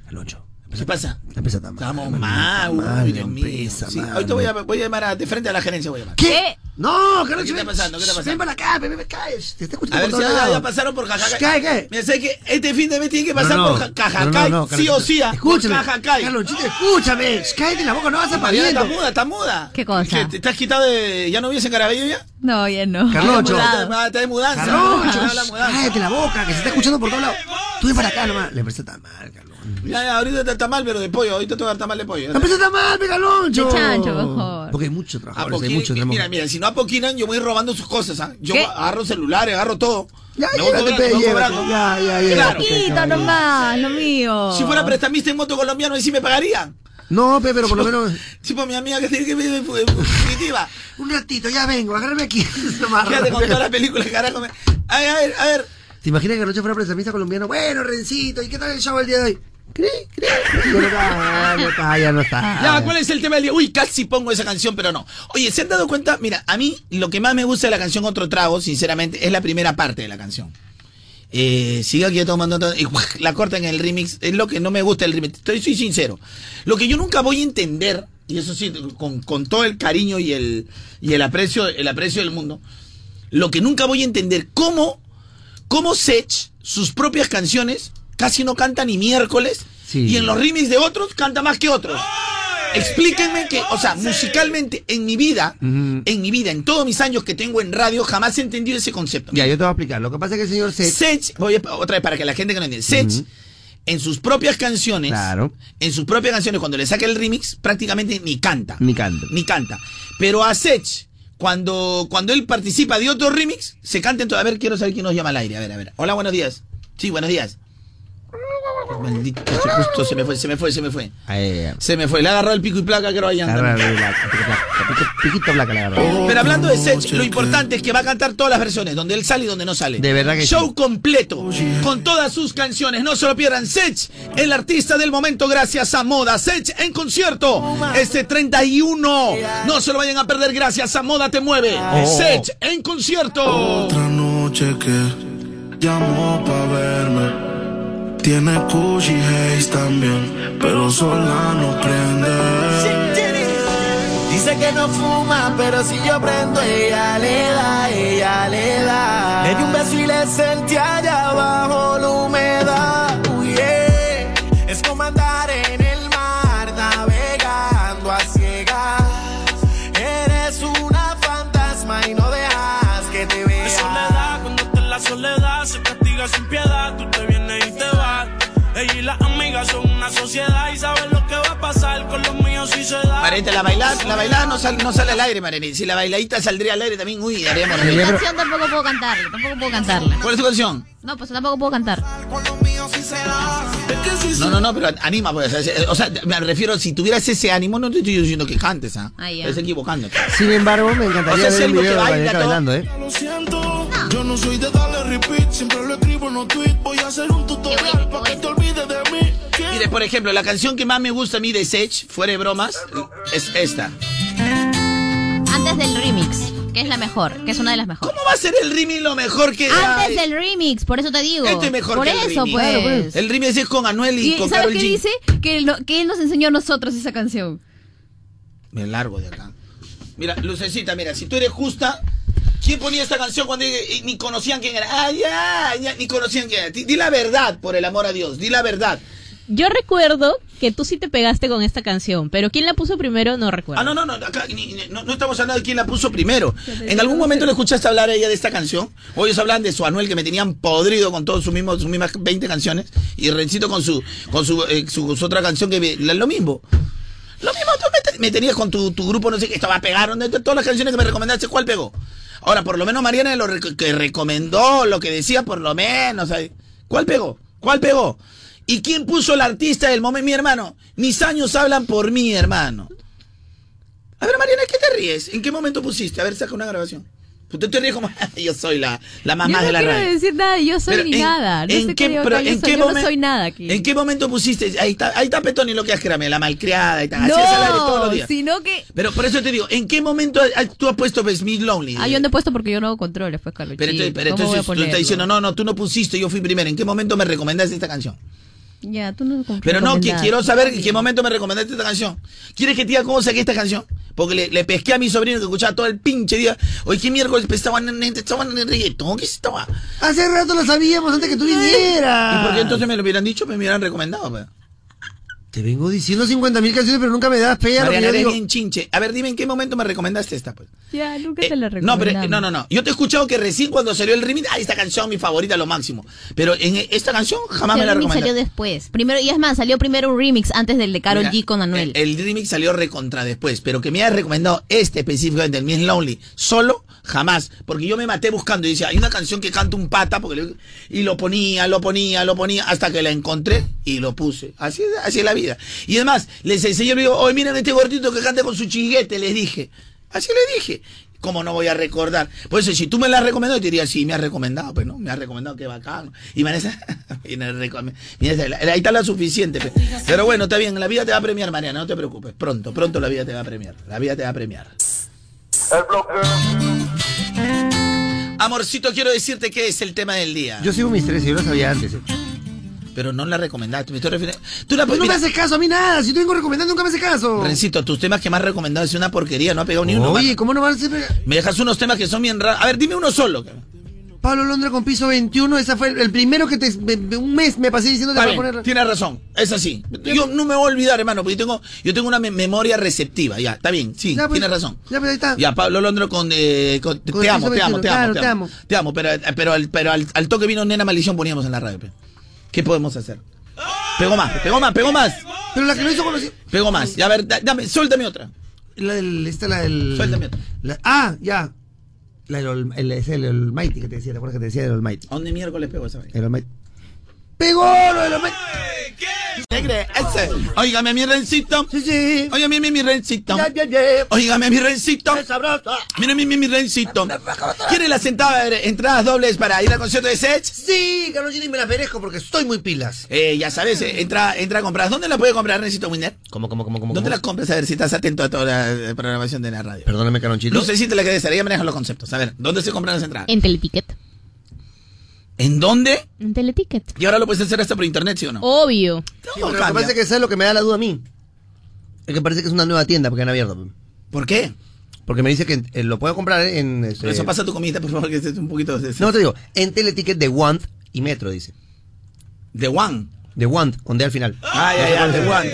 [SPEAKER 1] Carloncho.
[SPEAKER 5] ¿Qué pasa?
[SPEAKER 1] La empresa está mal.
[SPEAKER 5] Estamos mal, uy,
[SPEAKER 1] la
[SPEAKER 5] Dios mío.
[SPEAKER 1] empresa,
[SPEAKER 5] Sí,
[SPEAKER 1] mal,
[SPEAKER 5] ahorita voy a, voy a llamar a, de frente a la gerencia, voy a llamar.
[SPEAKER 1] ¿Qué?
[SPEAKER 2] ¿Qué?
[SPEAKER 1] No, Carloncho,
[SPEAKER 5] ¿Qué está pasando? ¿Qué está pasando?
[SPEAKER 1] Ven para acá, ven, ven, cállate. Te está escuchando
[SPEAKER 5] A ver
[SPEAKER 1] por
[SPEAKER 5] si
[SPEAKER 1] todos
[SPEAKER 5] ya, pasaron por Jajacay.
[SPEAKER 1] ¿Qué, qué?
[SPEAKER 5] Mira, sé que este fin de mes tiene que pasar
[SPEAKER 1] No, no,
[SPEAKER 5] por Ja-
[SPEAKER 1] no,
[SPEAKER 5] Cajacay,
[SPEAKER 1] no, no,
[SPEAKER 5] sí o sí,
[SPEAKER 1] Escúchame.
[SPEAKER 5] Cajacay.
[SPEAKER 1] Carlonchito, escúchame. Shh, Cállate la boca, no vas a
[SPEAKER 5] Mariana, está muda, está muda.
[SPEAKER 2] ¿Qué cosa?
[SPEAKER 5] ¿Qué, ¿Te estás quitado de... ¿Ya no vives en Carabello ya?
[SPEAKER 2] No, ya no.
[SPEAKER 1] Carloncho.
[SPEAKER 2] Ya
[SPEAKER 5] Está de mudanza. Mudanza.
[SPEAKER 1] cállate la boca, que se está escuchando por todos lados. Tú ven para acá nomás. La empresa está mal, Carloncho.
[SPEAKER 5] Ya, ya, ahorita está- está mal, pero de pollo. Ahorita te va a dar tamal de pollo.
[SPEAKER 1] La empresa está mal, ve, Carloncho.
[SPEAKER 2] De chancho, mejor.
[SPEAKER 1] Porque hay muchos trabajadores, hay muchos.
[SPEAKER 5] mira, mira, si no apoquinan, yo voy robando sus cosas, ¿ah? Yo
[SPEAKER 2] ¿Qué?
[SPEAKER 5] agarro celulares, agarro todo.
[SPEAKER 1] Ya,
[SPEAKER 5] Me voy
[SPEAKER 1] llévate,
[SPEAKER 5] cobrando,
[SPEAKER 1] pe,
[SPEAKER 5] me voy
[SPEAKER 1] llévate.
[SPEAKER 5] cobrando.
[SPEAKER 1] Ya, ya, ya.
[SPEAKER 5] Claro.
[SPEAKER 2] Poquito nomás, lo mío.
[SPEAKER 5] Si fuera prestamista en moto colombiano, ahí sí me pagarían.
[SPEAKER 1] No, pe, pero por lo menos.
[SPEAKER 5] Sí, pues mi amiga que tiene que vivir fugitiva.
[SPEAKER 1] Un ratito, ya vengo, agárrame aquí. Nomás,
[SPEAKER 5] Fíjate con toda la película, carajo. me- A ver, a ver, a ver.
[SPEAKER 1] ¿Te imaginas que anoche fuera prestamista colombiano? Bueno, Rencito, ¿y qué tal el show el día de hoy? ¿Cri? No está, no está, ya no está.
[SPEAKER 5] Ya, ¿cuál es el tema del día? Uy, casi pongo esa canción, pero no. Oye, ¿se han dado cuenta? Mira, a mí lo que más me gusta de la canción Otro Trago, sinceramente, es la primera parte de la canción. Eh, siga aquí tomando y la corta en el remix. Es lo que no me gusta del remix. Estoy soy sincero. Lo que yo nunca voy a entender, y eso sí, con, con todo el cariño y el, y el aprecio, el aprecio del mundo, lo que nunca voy a entender, cómo, cómo Sech, sus propias canciones, casi no canta ni miércoles, y en los remix de otros canta más que otros. Explíquenme que, o sea, musicalmente en mi vida, en mi vida, en todos mis años que tengo en radio, jamás he entendido ese concepto.
[SPEAKER 1] Ya, yo te voy a explicar. Lo que pasa es que el señor Sech...
[SPEAKER 5] Sech, voy a, otra vez para que la gente que no entiende, Sech, en sus propias canciones, en sus propias canciones, cuando le saca el remix, prácticamente ni canta.
[SPEAKER 1] Ni canta.
[SPEAKER 5] Ni canta. Pero a Sech, cuando, cuando él participa de otro remix, se canta en todo. A ver, quiero saber quién nos llama al aire. A ver, a ver. Hola, buenos días. Sí, buenos días. Maldito, se- justo se me fue, se me fue, se me fue. Se me fue. Le ha agarrado el pico y placa
[SPEAKER 1] el black, piquito placa, le agarró.
[SPEAKER 5] Pero hablando de Sech, lo importante es que va a cantar todas las versiones, donde él sale y donde no sale.
[SPEAKER 1] De verdad que
[SPEAKER 5] Show completo, con todas sus canciones. No se lo pierdan. Sech, el artista del momento, gracias a Moda. Sech en concierto, este 31. No se lo vayan a perder, gracias a Moda Te Mueve.
[SPEAKER 11] Oh.
[SPEAKER 5] Sech en concierto.
[SPEAKER 11] Otra noche que llamó pa' verme. Tiene Gucci Haze también, pero sola no prende.
[SPEAKER 6] Dice que no fuma, pero si yo prendo, ella le da, ella le da. Le di un beso y le sentí allá abajo
[SPEAKER 11] sociedad y saben lo que va a pasar con los míos si se da.
[SPEAKER 5] Marianita, la bailada, la bailada no, sale, no sale al aire, Marianita. Si la bailadita saldría al aire también, uy, haríamos.
[SPEAKER 2] Mi canción tampoco puedo cantarla, tampoco puedo cantarla.
[SPEAKER 5] ¿Cuál es tu canción?
[SPEAKER 2] No, pues tampoco puedo cantar.
[SPEAKER 5] No, no, no, pero anima, pues. O sea, me refiero, si tuvieras ese ánimo, no te estoy diciendo que cantes, ¿ah?
[SPEAKER 2] Ah, ya.
[SPEAKER 5] Estás equivocando.
[SPEAKER 1] Sin embargo, me encantaría
[SPEAKER 5] O sea,
[SPEAKER 1] ver
[SPEAKER 5] Selvo,
[SPEAKER 1] video
[SPEAKER 5] que
[SPEAKER 1] de
[SPEAKER 5] baila
[SPEAKER 1] bailando, ¿eh?
[SPEAKER 11] Lo siento, yo no soy de darle repeat, siempre lo escribo en un tweet. Voy a hacer un tutorial para que
[SPEAKER 5] Mire, por ejemplo, la canción que más me gusta a mí de Sech, fuera de bromas, es esta.
[SPEAKER 2] Antes del remix, que es la mejor, que es una de las mejores.
[SPEAKER 5] ¿Cómo va a ser el remix lo mejor que
[SPEAKER 2] Antes del remix, por eso te digo.
[SPEAKER 5] Este es mejor
[SPEAKER 2] Por
[SPEAKER 5] que el
[SPEAKER 2] eso,
[SPEAKER 5] remix.
[SPEAKER 2] pues.
[SPEAKER 5] El remix es con Anuel y,
[SPEAKER 2] ¿Y
[SPEAKER 5] con
[SPEAKER 2] sabes
[SPEAKER 5] Karol
[SPEAKER 2] qué
[SPEAKER 5] G.
[SPEAKER 2] dice? Que, lo- que él nos enseñó a nosotros esa canción.
[SPEAKER 5] Me largo de acá. Mira, Lucecita, mira, si tú eres justa, ¿quién ponía esta canción cuando ni conocían quién era? Ah, ya, ya, ni conocían quién era. Di, di la verdad, por el amor a Dios, di la verdad.
[SPEAKER 3] Yo recuerdo que tú sí te pegaste con esta canción, pero ¿quién la puso primero? No recuerdo.
[SPEAKER 5] Ah, no, no, no, acá ni- ni- no, no estamos hablando de quién la puso primero. ¿En algún momento le escuchaste hablar a ella de esta canción? O ellos hablan de su Anuel que me tenían podrido con todas sus, mismos, sus mismas 20 canciones. Y Rencito con su con su, eh, su- su otra canción que me- la- lo mismo. Lo mismo, tú me, te- me tenías con tu, tu grupo, no sé qué, estaba pegado. De todas las canciones que me recomendaste, ¿cuál pegó? Ahora, por lo menos Mariana lo rec- que recomendó, lo que decía, por lo menos. ¿sabes? ¿Cuál pegó? ¿Cuál pegó? ¿Y quién puso el artista del momento? Mi hermano. Mis años hablan por mí, hermano. A ver, Mariana, ¿qué te ríes? ¿En qué momento pusiste? A ver, saca una grabación. Pues tú te ríes como, yo soy la, la
[SPEAKER 2] no
[SPEAKER 5] de la
[SPEAKER 2] quiero
[SPEAKER 5] radio.
[SPEAKER 2] decir nada, yo soy
[SPEAKER 5] Pero
[SPEAKER 2] ni
[SPEAKER 5] en-
[SPEAKER 2] nada. No
[SPEAKER 5] ¿en
[SPEAKER 2] sé
[SPEAKER 5] qué,
[SPEAKER 2] qué
[SPEAKER 5] pero
[SPEAKER 2] yo
[SPEAKER 5] en
[SPEAKER 2] soy-
[SPEAKER 5] qué
[SPEAKER 2] yo no soy nada aquí.
[SPEAKER 5] ¿En qué momento pusiste? Ahí está, ahí está Petón y lo que has créame, la malcriada y tal. Así es al aire todos los
[SPEAKER 2] No,
[SPEAKER 5] días.
[SPEAKER 2] sino que...
[SPEAKER 5] Pero por eso te digo, ¿en qué momento tú has puesto pues, Me Lonely?
[SPEAKER 2] Ah, yo no he puesto porque yo no hago controles, pues, Carlos.
[SPEAKER 5] pero entonces, pero entonces tú estás diciendo, no, no, tú no pusiste, yo fui primero. ¿En qué momento me recomendaste esta canción?
[SPEAKER 2] Ya, tú no
[SPEAKER 5] Pero no, que quiero saber en qué momento me recomendaste esta canción. ¿Quieres que te diga cómo saqué esta canción? Porque le, le pesqué a mi sobrino que escuchaba todo el pinche día. Oye, ¿qué miércoles estaban en, estaban en el reggaetón? ¿Qué estaba?
[SPEAKER 1] Hace rato lo sabíamos antes que tú vinieras.
[SPEAKER 5] ¿Y por qué entonces me lo hubieran dicho? Me hubieran recomendado. pues.
[SPEAKER 1] Te vengo diciendo 50 mil canciones, pero nunca me das pega. lo que
[SPEAKER 5] Mariana, eres
[SPEAKER 1] digo.
[SPEAKER 5] bien chinche. A ver, dime en qué momento me recomendaste esta, pues.
[SPEAKER 2] Ya, nunca te la
[SPEAKER 5] No,
[SPEAKER 2] recomendamos.
[SPEAKER 5] pero eh, no, no, no. Yo te he escuchado que recién cuando salió el remix, ah, esta canción mi favorita, lo máximo. Pero en esta canción jamás
[SPEAKER 2] Sí,
[SPEAKER 5] me la
[SPEAKER 2] el remix
[SPEAKER 5] recomendaste.
[SPEAKER 2] salió después. Primero, y es más, salió primero un remix antes del de Carol G con Anuel.
[SPEAKER 5] El, el remix salió recontra después, pero que me hayas recomendado este específicamente, el Miss Lonely, solo, jamás. Porque yo me maté buscando y decía, hay una canción que canta un pata, porque le- y lo ponía, lo ponía, lo ponía, hasta que la encontré y lo puse. Así es, así es la vida. Y además, les enseñé, le digo, oye, miren este gordito que canta con su chinguete, les dije. Así le dije. ¿Cómo no voy a recordar? Por eso, si tú me la has recomendado, yo te diría, sí, me has recomendado, pues no, me has recomendado, qué bacán. Y Vanessa, ahí está la suficiente. pe. Pero bueno, está bien, la vida te va a premiar, Mariana, no te preocupes. Pronto, pronto la vida te va a premiar. La vida te va a premiar. Amorcito, quiero decirte que es el tema del día.
[SPEAKER 1] Yo sigo mis tres, yo lo sabía antes. eh.
[SPEAKER 5] Pero no la recomendaste, me estoy refiriendo. Tú la
[SPEAKER 1] Pues no me haces caso a mí nada, si te vengo recomendando nunca me haces caso.
[SPEAKER 5] Rencito, tus temas que has recomendado es una porquería, no ha pegado ni uno.
[SPEAKER 1] Oye. ¿cómo no van a ser?
[SPEAKER 5] Me dejas unos temas que son bien raros. A ver, dime uno solo.
[SPEAKER 1] Pablo Londra con piso 21, esa fue el, primero que te. un mes me pasé diciendo que poner.
[SPEAKER 5] tienes razón, es así. Yo no me voy a olvidar, hermano, porque yo tengo, yo tengo una me- memoria receptiva. Ya, está bien, sí,
[SPEAKER 1] Ya, pues,
[SPEAKER 5] tienes razón.
[SPEAKER 1] Ya, pues ahí está.
[SPEAKER 5] Ya, Pablo Londro con, eh, con- te,
[SPEAKER 1] Con
[SPEAKER 5] te amo, te amo,
[SPEAKER 1] 21,
[SPEAKER 5] te amo, te
[SPEAKER 1] te
[SPEAKER 5] amo.
[SPEAKER 1] amo.
[SPEAKER 5] Te amo, pero, pero, al, pero al, al toque vino Nena Maldición poníamos en la radio. pe. ¿Qué podemos hacer? Pegó más, pegó más, pegó más.
[SPEAKER 1] Pero la que no hizo conocido.
[SPEAKER 5] Pegó más. Ya, a ver, da- dame, suéltame otra.
[SPEAKER 1] La del. Esta, la del.
[SPEAKER 5] Suéltame otra.
[SPEAKER 1] la- ah, ya. La del. El, es el Almighty que te decía, ¿te acuerdas que te decía del Almighty?
[SPEAKER 5] ¿A dónde miércoles pegó esa vaina?
[SPEAKER 1] El Almighty. ¡Pegó lo del Almighty!
[SPEAKER 5] Ese. Óigame mi rencito.
[SPEAKER 1] Sí, sí.
[SPEAKER 5] Óigame mi, mi rencito.
[SPEAKER 1] Ya, ya, ya.
[SPEAKER 5] Óigame mi rencito.
[SPEAKER 1] ¡Qué sabroso!
[SPEAKER 5] Mira mi, mi, mi rencito. ¿Quiere la sentada entradas dobles para ir al concierto de Sech?
[SPEAKER 1] Sí, Carolina, y me las merezco porque estoy muy pilas.
[SPEAKER 5] Eh, ya sabes, eh, entra, entra a comprar. ¿Dónde la puede comprar, Rencito Winner?
[SPEAKER 1] ¿Cómo, cómo, cómo, cómo?
[SPEAKER 5] ¿Dónde
[SPEAKER 1] cómo?
[SPEAKER 5] la compras? A ver si estás atento a toda la eh, programación de la radio.
[SPEAKER 1] Perdóname, Caronchito.
[SPEAKER 5] No sé si te la querés, ella maneja los conceptos. A ver, ¿dónde se compran las entradas?
[SPEAKER 3] En Teleticket.
[SPEAKER 5] ¿En dónde?
[SPEAKER 3] En Teleticket.
[SPEAKER 5] Y ahora lo puedes hacer hasta por internet, ¿sí o no?
[SPEAKER 3] Obvio.
[SPEAKER 1] Sí, pero lo que pasa es que eso es lo que me da la duda a mí. Es que parece que es una nueva tienda porque han abierto.
[SPEAKER 5] ¿Por qué?
[SPEAKER 1] Porque me dice que eh, lo puedo comprar en... este,
[SPEAKER 5] Por eso pasa tu comida, por favor, que estés un poquito... De,
[SPEAKER 1] No, te digo, en Teleticket de Want y Metro, dice.
[SPEAKER 5] de One.
[SPEAKER 1] De Want, con D al final.
[SPEAKER 5] Ah, ya, ya, de Want.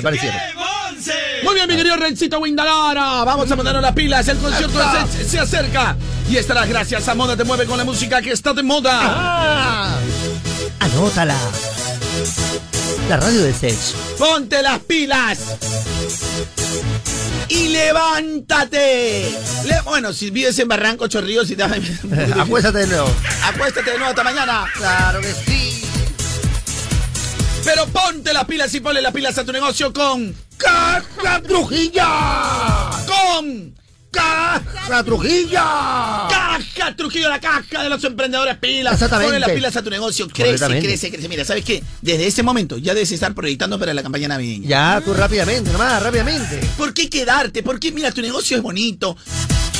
[SPEAKER 5] Muy bien, mi querido Rencito Windalara. Vamos a ponernos las pilas. El concierto Sech se acerca. Y estará gracias a Moda Te Mueve con la música que está de moda.
[SPEAKER 1] ¡Ah! Anótala. La radio de Sech.
[SPEAKER 5] Ponte las pilas. Y levántate. Le- bueno, si vives en Barranco Chorrillos y te
[SPEAKER 1] Acuéstate de nuevo.
[SPEAKER 5] Acuéstate de nuevo hasta mañana.
[SPEAKER 1] Claro que sí.
[SPEAKER 5] Pero ponte las pilas y ponle las pilas a tu negocio con
[SPEAKER 1] ¡Caja Trujilla!
[SPEAKER 5] con
[SPEAKER 1] ¡Caja Trujilla!
[SPEAKER 5] Caja Trujillo, la caja de los emprendedores pilas.
[SPEAKER 1] Exactamente.
[SPEAKER 5] Ponle las pilas a tu negocio. Crece, crece, crece. Mira, ¿sabes qué? Desde ese momento ya debes estar proyectando para la campaña navideña.
[SPEAKER 1] Ya, tú rápidamente, nomás, rápidamente.
[SPEAKER 5] ¿Por qué quedarte? Porque mira, tu negocio es bonito.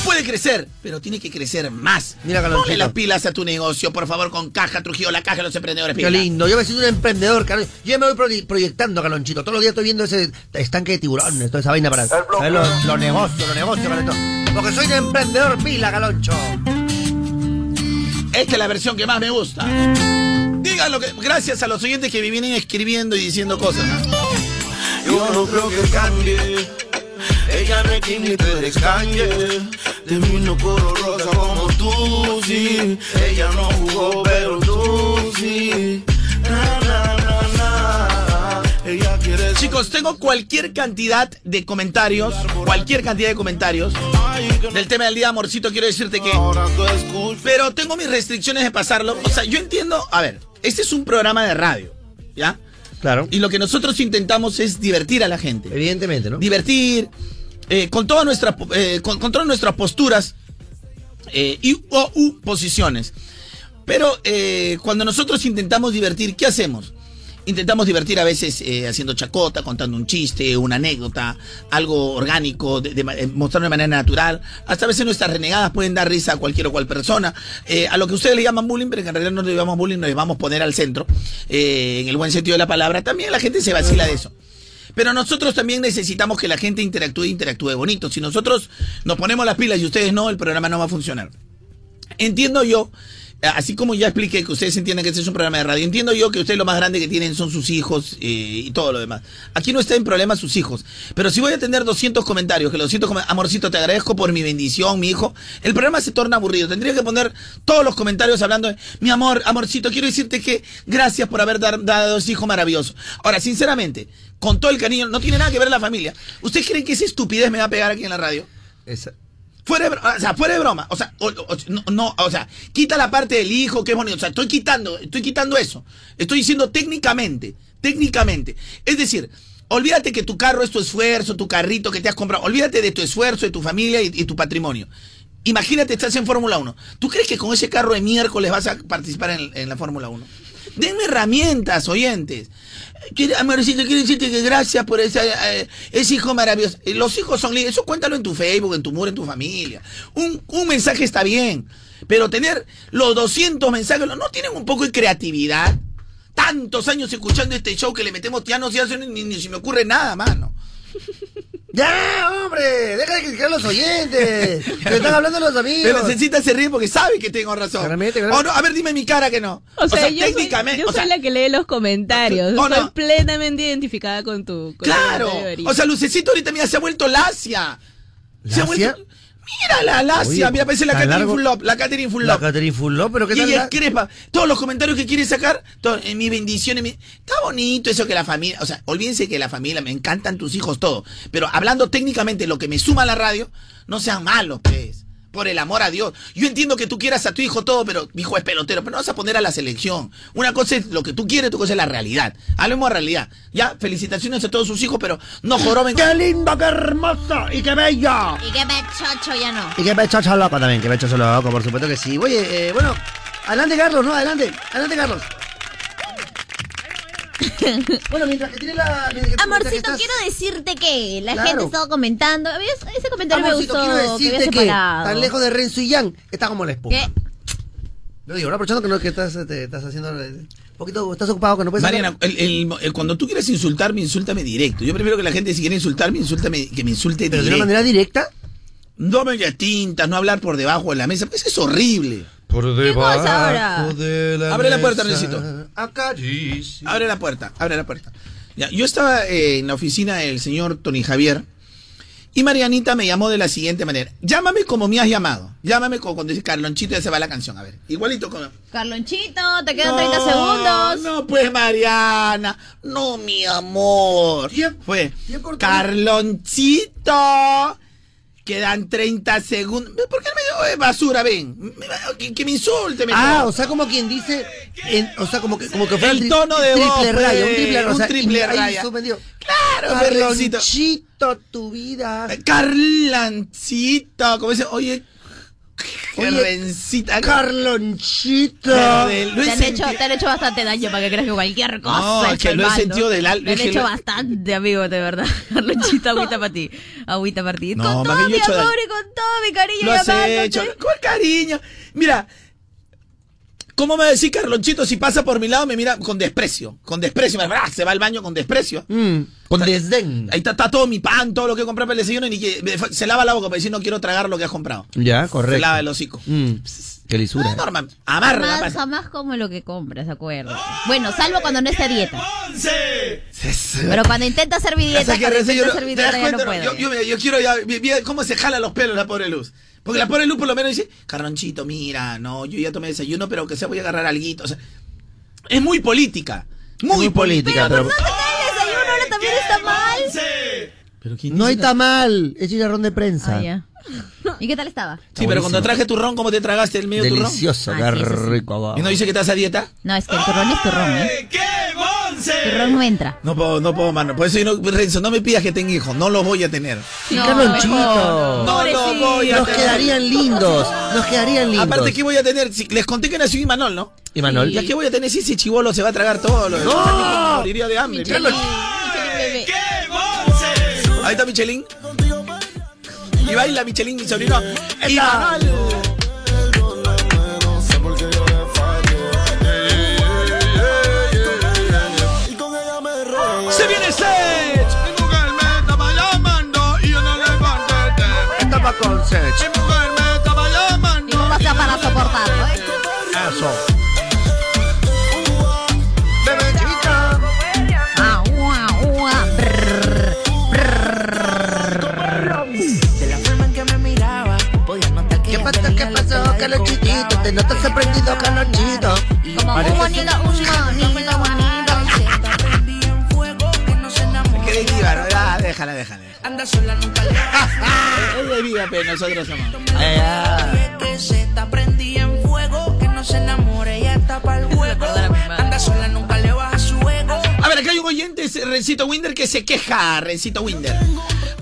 [SPEAKER 5] Puede crecer, pero tiene que crecer más.
[SPEAKER 1] Mira,
[SPEAKER 5] Ponle
[SPEAKER 1] Galonchito.
[SPEAKER 5] las pilas a tu negocio, por favor, con Caja Trujillo, la caja de los emprendedores
[SPEAKER 1] Qué
[SPEAKER 5] pilas.
[SPEAKER 1] lindo. Yo me siento un emprendedor, Carlos. Yo me voy proye- proyectando, Galonchito. Todos los días estoy viendo ese estanque de tiburones, toda esa vaina para saber los los negocios, los negocios, para todo. Porque soy un emprendedor pila, Galoncho.
[SPEAKER 5] Esta es la versión que más me gusta. Digan lo que. Gracias a los oyentes que me vienen escribiendo y diciendo cosas. ¿no?
[SPEAKER 6] Yo no creo que cambie. Ella no es quien ni eres Kanye. De mí no corro rosa como tú, sí. Ella no jugó, pero tú sí.
[SPEAKER 5] Chicos, tengo cualquier cantidad de comentarios. Cualquier cantidad de comentarios. Del tema del día, amorcito, quiero decirte que. Pero tengo mis restricciones de pasarlo. O sea, yo entiendo. A ver, este es un programa de radio. ¿Ya?
[SPEAKER 1] Claro.
[SPEAKER 5] Y lo que nosotros intentamos es divertir a la gente.
[SPEAKER 1] Evidentemente, ¿no?
[SPEAKER 5] Divertir. eh, con, todas nuestras, eh, con, con todas nuestras posturas eh, y o u posiciones. Pero eh, cuando nosotros intentamos divertir, ¿qué hacemos? Intentamos divertir a veces eh, haciendo chacota, contando un chiste, una anécdota, algo orgánico, de, de eh, mostrarlo de manera natural. Hasta a veces nuestras renegadas pueden dar risa a cualquier o cual persona. Eh, a lo que ustedes le llaman bullying, pero que en realidad no le llamamos bullying, nos vamos a poner al centro, en el buen sentido de la palabra. También la gente se vacila de eso. Pero nosotros también necesitamos que la gente interactúe, interactúe bonito. Si nosotros nos ponemos las pilas y ustedes no, el programa no va a funcionar. Entiendo yo, así como ya expliqué que ustedes entienden que este es un programa de radio, entiendo yo que ustedes lo más grande que tienen son sus hijos eh, y todo lo demás. Aquí no está en problema sus hijos. Pero si voy a tener 200 comentarios, que los 200 com- amorcito, te agradezco por mi bendición, mi hijo, el programa se torna aburrido. Tendría que poner todos los comentarios hablando de, mi amor, amorcito, quiero decirte que gracias por haber dado dos hijos maravillosos. Ahora, sinceramente, con todo el cariño, no tiene nada que ver la familia. ¿Ustedes creen que esa estupidez me va a pegar aquí en la radio?
[SPEAKER 1] Esa-
[SPEAKER 5] Fuera de, o sea, fuera de broma. O sea, no, no, o sea, quita la parte del hijo, que es bonito. O sea, estoy quitando, estoy quitando eso. Estoy diciendo técnicamente, técnicamente. Es decir, olvídate que tu carro es tu esfuerzo, tu carrito que te has comprado. Olvídate de tu esfuerzo, de tu familia y, y tu patrimonio. Imagínate, estás en Fórmula 1. ¿Tú crees que con ese carro de miércoles vas a participar en, en la Fórmula 1? Denme herramientas, oyentes. Quiero- Amorcito, quiero decirte que gracias por esa, eh, ese hijo maravilloso. Eh, Los hijos son libres. Eso cuéntalo en tu Facebook, en tu muro, en tu familia. Un, un mensaje está bien. Pero tener los 200 mensajes, ¿no tienen un poco de creatividad? Tantos años escuchando este show que le metemos, ya no se hace ni, ni se me ocurre nada, mano.
[SPEAKER 1] ¡Ya, hombre! ¡Deja de criticar a los oyentes! ¡Que están hablando los amigos!
[SPEAKER 5] Pero Cecita se ríe porque sabe que tengo razón.
[SPEAKER 1] Claramente, claramente.
[SPEAKER 5] O no, a ver, dime mi cara que no.
[SPEAKER 12] O sea, yo,
[SPEAKER 5] técnicamente.
[SPEAKER 12] soy, yo
[SPEAKER 5] o sea,
[SPEAKER 12] soy la que lee los comentarios.
[SPEAKER 5] Oh, no.
[SPEAKER 12] Estoy plenamente identificada con tu. con
[SPEAKER 5] Claro. O sea, Lucecito ahorita mira, se ha vuelto lacia. Se ha
[SPEAKER 1] ¿Lacia?
[SPEAKER 5] vuelto. Mira la lacia, mira, parece la Catherine. Fulop, la Catherine
[SPEAKER 1] La
[SPEAKER 5] Fulop.
[SPEAKER 1] Catherine Fulop, pero ¿qué
[SPEAKER 5] Y
[SPEAKER 1] tal?
[SPEAKER 5] ella
[SPEAKER 1] la-
[SPEAKER 5] es crespa. Todos los comentarios que quiere sacar, todo, en mi bendición, en mi... Está bonito eso que la familia... O sea, olvídense que la familia, me encantan tus hijos, todo. Pero hablando técnicamente, lo que me suma a la radio, no sean malos, pues. Por el amor a Dios. Yo entiendo que tú quieras a tu hijo todo, pero mi hijo es pelotero, pero no vas a poner a la selección. Una cosa es lo que tú quieres, otra cosa es la realidad. Hablemos de realidad. Ya, felicitaciones a todos sus hijos, pero no joroben.
[SPEAKER 1] ¡Qué lindo, qué hermoso y qué bello!
[SPEAKER 2] Y que pechocho ya no.
[SPEAKER 1] Y qué pechocho loco también, qué pechocho loco, por supuesto que sí. Oye, eh, bueno, adelante Carlos, ¿no? Adelante, adelante Carlos. bueno, mientras que tiene la... que-
[SPEAKER 2] Amorcito,
[SPEAKER 1] estás-
[SPEAKER 2] quiero decirte que la
[SPEAKER 1] Claro.
[SPEAKER 2] gente estaba comentando. ¿ves? Ese comentario
[SPEAKER 1] Amorcito,
[SPEAKER 2] me
[SPEAKER 1] quiero
[SPEAKER 2] gustó. Que había
[SPEAKER 1] decirte que tan lejos de Renzo y Yang está como la espuma.
[SPEAKER 2] ¿Qué?
[SPEAKER 1] Lo digo, ¿no? Aprovechando que, no, que estás, te, estás haciendo... eh, Un poquito, estás ocupado que no puedes
[SPEAKER 5] Mariana, el- el- el- cuando tú quieres insultarme, insúltame directo. Yo prefiero que la gente, si quiere insultarme, insúltame, que me insulte
[SPEAKER 1] Pero de
[SPEAKER 5] directo.
[SPEAKER 1] una manera directa.
[SPEAKER 5] No me tintas, no hablar por debajo de la mesa, pues es horrible.
[SPEAKER 1] Por
[SPEAKER 2] ahora?
[SPEAKER 1] de la
[SPEAKER 5] Abre la puerta,
[SPEAKER 1] acaricia.
[SPEAKER 5] Abre la puerta, abre la puerta. Ya, yo estaba eh, en la oficina del señor Tony Javier y Marianita me llamó de la siguiente manera. Llámame como me has llamado. Llámame como cuando dice Carlonchito ya se va la canción. A ver, igualito como...
[SPEAKER 2] Carlonchito, te quedan 30 segundos.
[SPEAKER 5] No, pues Mariana. No, mi amor. Fue Carlonchito. Quedan 30 segundos. ¿Por qué me dio basura? Ven. Me- Que, que me insulte. me
[SPEAKER 1] Ah, o sea, como quien dice, en- o sea, como que, como que fuera
[SPEAKER 5] El tono de voz,
[SPEAKER 1] triple raya, un
[SPEAKER 5] pues,
[SPEAKER 1] triple, o
[SPEAKER 5] un
[SPEAKER 1] sea,
[SPEAKER 5] triple
[SPEAKER 1] y ahí
[SPEAKER 5] raya.
[SPEAKER 1] suspendido.
[SPEAKER 5] Claro, Carlonchito.
[SPEAKER 1] Carlonchito, tu vida.
[SPEAKER 5] Carlancito. Como dice, oye. Lo he
[SPEAKER 2] Te han, hecho, te han hecho bastante daño para que creas que cualquier cosa.
[SPEAKER 5] No, es que lo he sentido del al-
[SPEAKER 2] Te han hecho bastante, amigo, de verdad. Carlonchito, agüita para ti. Agüita para ti.
[SPEAKER 5] No,
[SPEAKER 2] con todo mi amor y con todo mi cariño
[SPEAKER 5] Lo has hecho. Con cariño. Mira. ¿Cómo me decir Carlonchito si pasa por mi lado me mira con desprecio? Con desprecio. me- ¡ah! se va al baño con desprecio.
[SPEAKER 1] Mm, con desdén.
[SPEAKER 5] Ahí está, está todo mi pan, todo lo que he comprado para el desayuno y ni que, se lava la boca para decir no quiero tragar lo que has comprado.
[SPEAKER 1] Ya, correcto.
[SPEAKER 5] Se lava el hocico.
[SPEAKER 1] Mm, qué lisura.
[SPEAKER 5] Ah, normal. Amarra la
[SPEAKER 2] Jamás,
[SPEAKER 5] pasa.
[SPEAKER 2] jamás como lo que compras, acuerdo. Bueno, salvo cuando no está a dieta. Pero cuando intenta hacer mi dieta,
[SPEAKER 5] sea, que
[SPEAKER 2] cuando
[SPEAKER 5] yo,
[SPEAKER 2] intenta hacer mi
[SPEAKER 5] ¿te das
[SPEAKER 2] dieta ya no puedo.
[SPEAKER 5] yo, yo, yo quiero ya, cómo se jala los pelos la pobre Luz. Porque la pobre Luz por lo menos dice, Carlonchito, mira, no, yo ya tomé desayuno, pero que se voy a agarrar algo. O sea, es muy política. Muy,
[SPEAKER 1] muy política,
[SPEAKER 2] Pero
[SPEAKER 1] pero-
[SPEAKER 2] desayuno ahora también está mal.
[SPEAKER 5] Pero ¿quién
[SPEAKER 1] No hay
[SPEAKER 5] dice-
[SPEAKER 1] tamal, es chicharrón de prensa.
[SPEAKER 2] Ah, ya. ¿Y qué tal estaba?
[SPEAKER 5] Sí, pero cuando traje turrón, ¿cómo te tragaste el medio turrón?
[SPEAKER 1] Delicioso,
[SPEAKER 2] Ah,
[SPEAKER 1] qué
[SPEAKER 2] sí, eso sí.
[SPEAKER 1] rico.
[SPEAKER 5] ¿Y no dice que estás a dieta?
[SPEAKER 2] No, es que el turrón es turrón, ¿eh? Turrón no entra.
[SPEAKER 5] No puedo, no puedo, mano. Por eso yo no, Renzo, no me pidas que tenga hijos, no los voy a tener.
[SPEAKER 1] Sí,
[SPEAKER 2] No,
[SPEAKER 1] Carlonchito.
[SPEAKER 5] No los voy a
[SPEAKER 1] Nos
[SPEAKER 5] tener.
[SPEAKER 1] quedarían lindos, nos quedarían lindos.
[SPEAKER 5] Aparte, ¿qué voy a tener? Si- les conté que nació Imanol, ¿no?
[SPEAKER 1] Imanol.
[SPEAKER 5] ¿Ya qué voy a tener si ese chivolo se va a tragar todo? Lo,
[SPEAKER 1] ¡No!
[SPEAKER 5] Moriría de hambre.
[SPEAKER 2] Michelin. Michelin bebé.
[SPEAKER 5] Ahí está Michelin. Y baila Michelin, mi sobrino. Imanol. Estaba
[SPEAKER 1] con Sech.
[SPEAKER 5] Mi mujer me estaba
[SPEAKER 2] ¿Y cómo para soportarlo, eh?
[SPEAKER 1] Eso. Bebecita.
[SPEAKER 2] Ah, ua, ua, brrr,
[SPEAKER 6] De la forma en que me miraba, podía notar que
[SPEAKER 1] ¿Qué
[SPEAKER 6] ella
[SPEAKER 1] pasó? ¿Qué
[SPEAKER 6] lo que
[SPEAKER 1] pasó,
[SPEAKER 6] la
[SPEAKER 1] Carlonchito? Te notas sorprendido, Carlonchito.
[SPEAKER 2] Como un bonito, un bonito,
[SPEAKER 5] déjala.
[SPEAKER 6] Anda sola, nunca le
[SPEAKER 5] Ella es viva, pero nosotros somos.
[SPEAKER 1] Ay, ay.
[SPEAKER 6] que se está prendida en fuego, que no se enamore, ella está para el juego. Anda sola, nunca le baja su ego.
[SPEAKER 5] A ver, acá hay un oyente, Rencito Winder que se queja, Rencito Winder.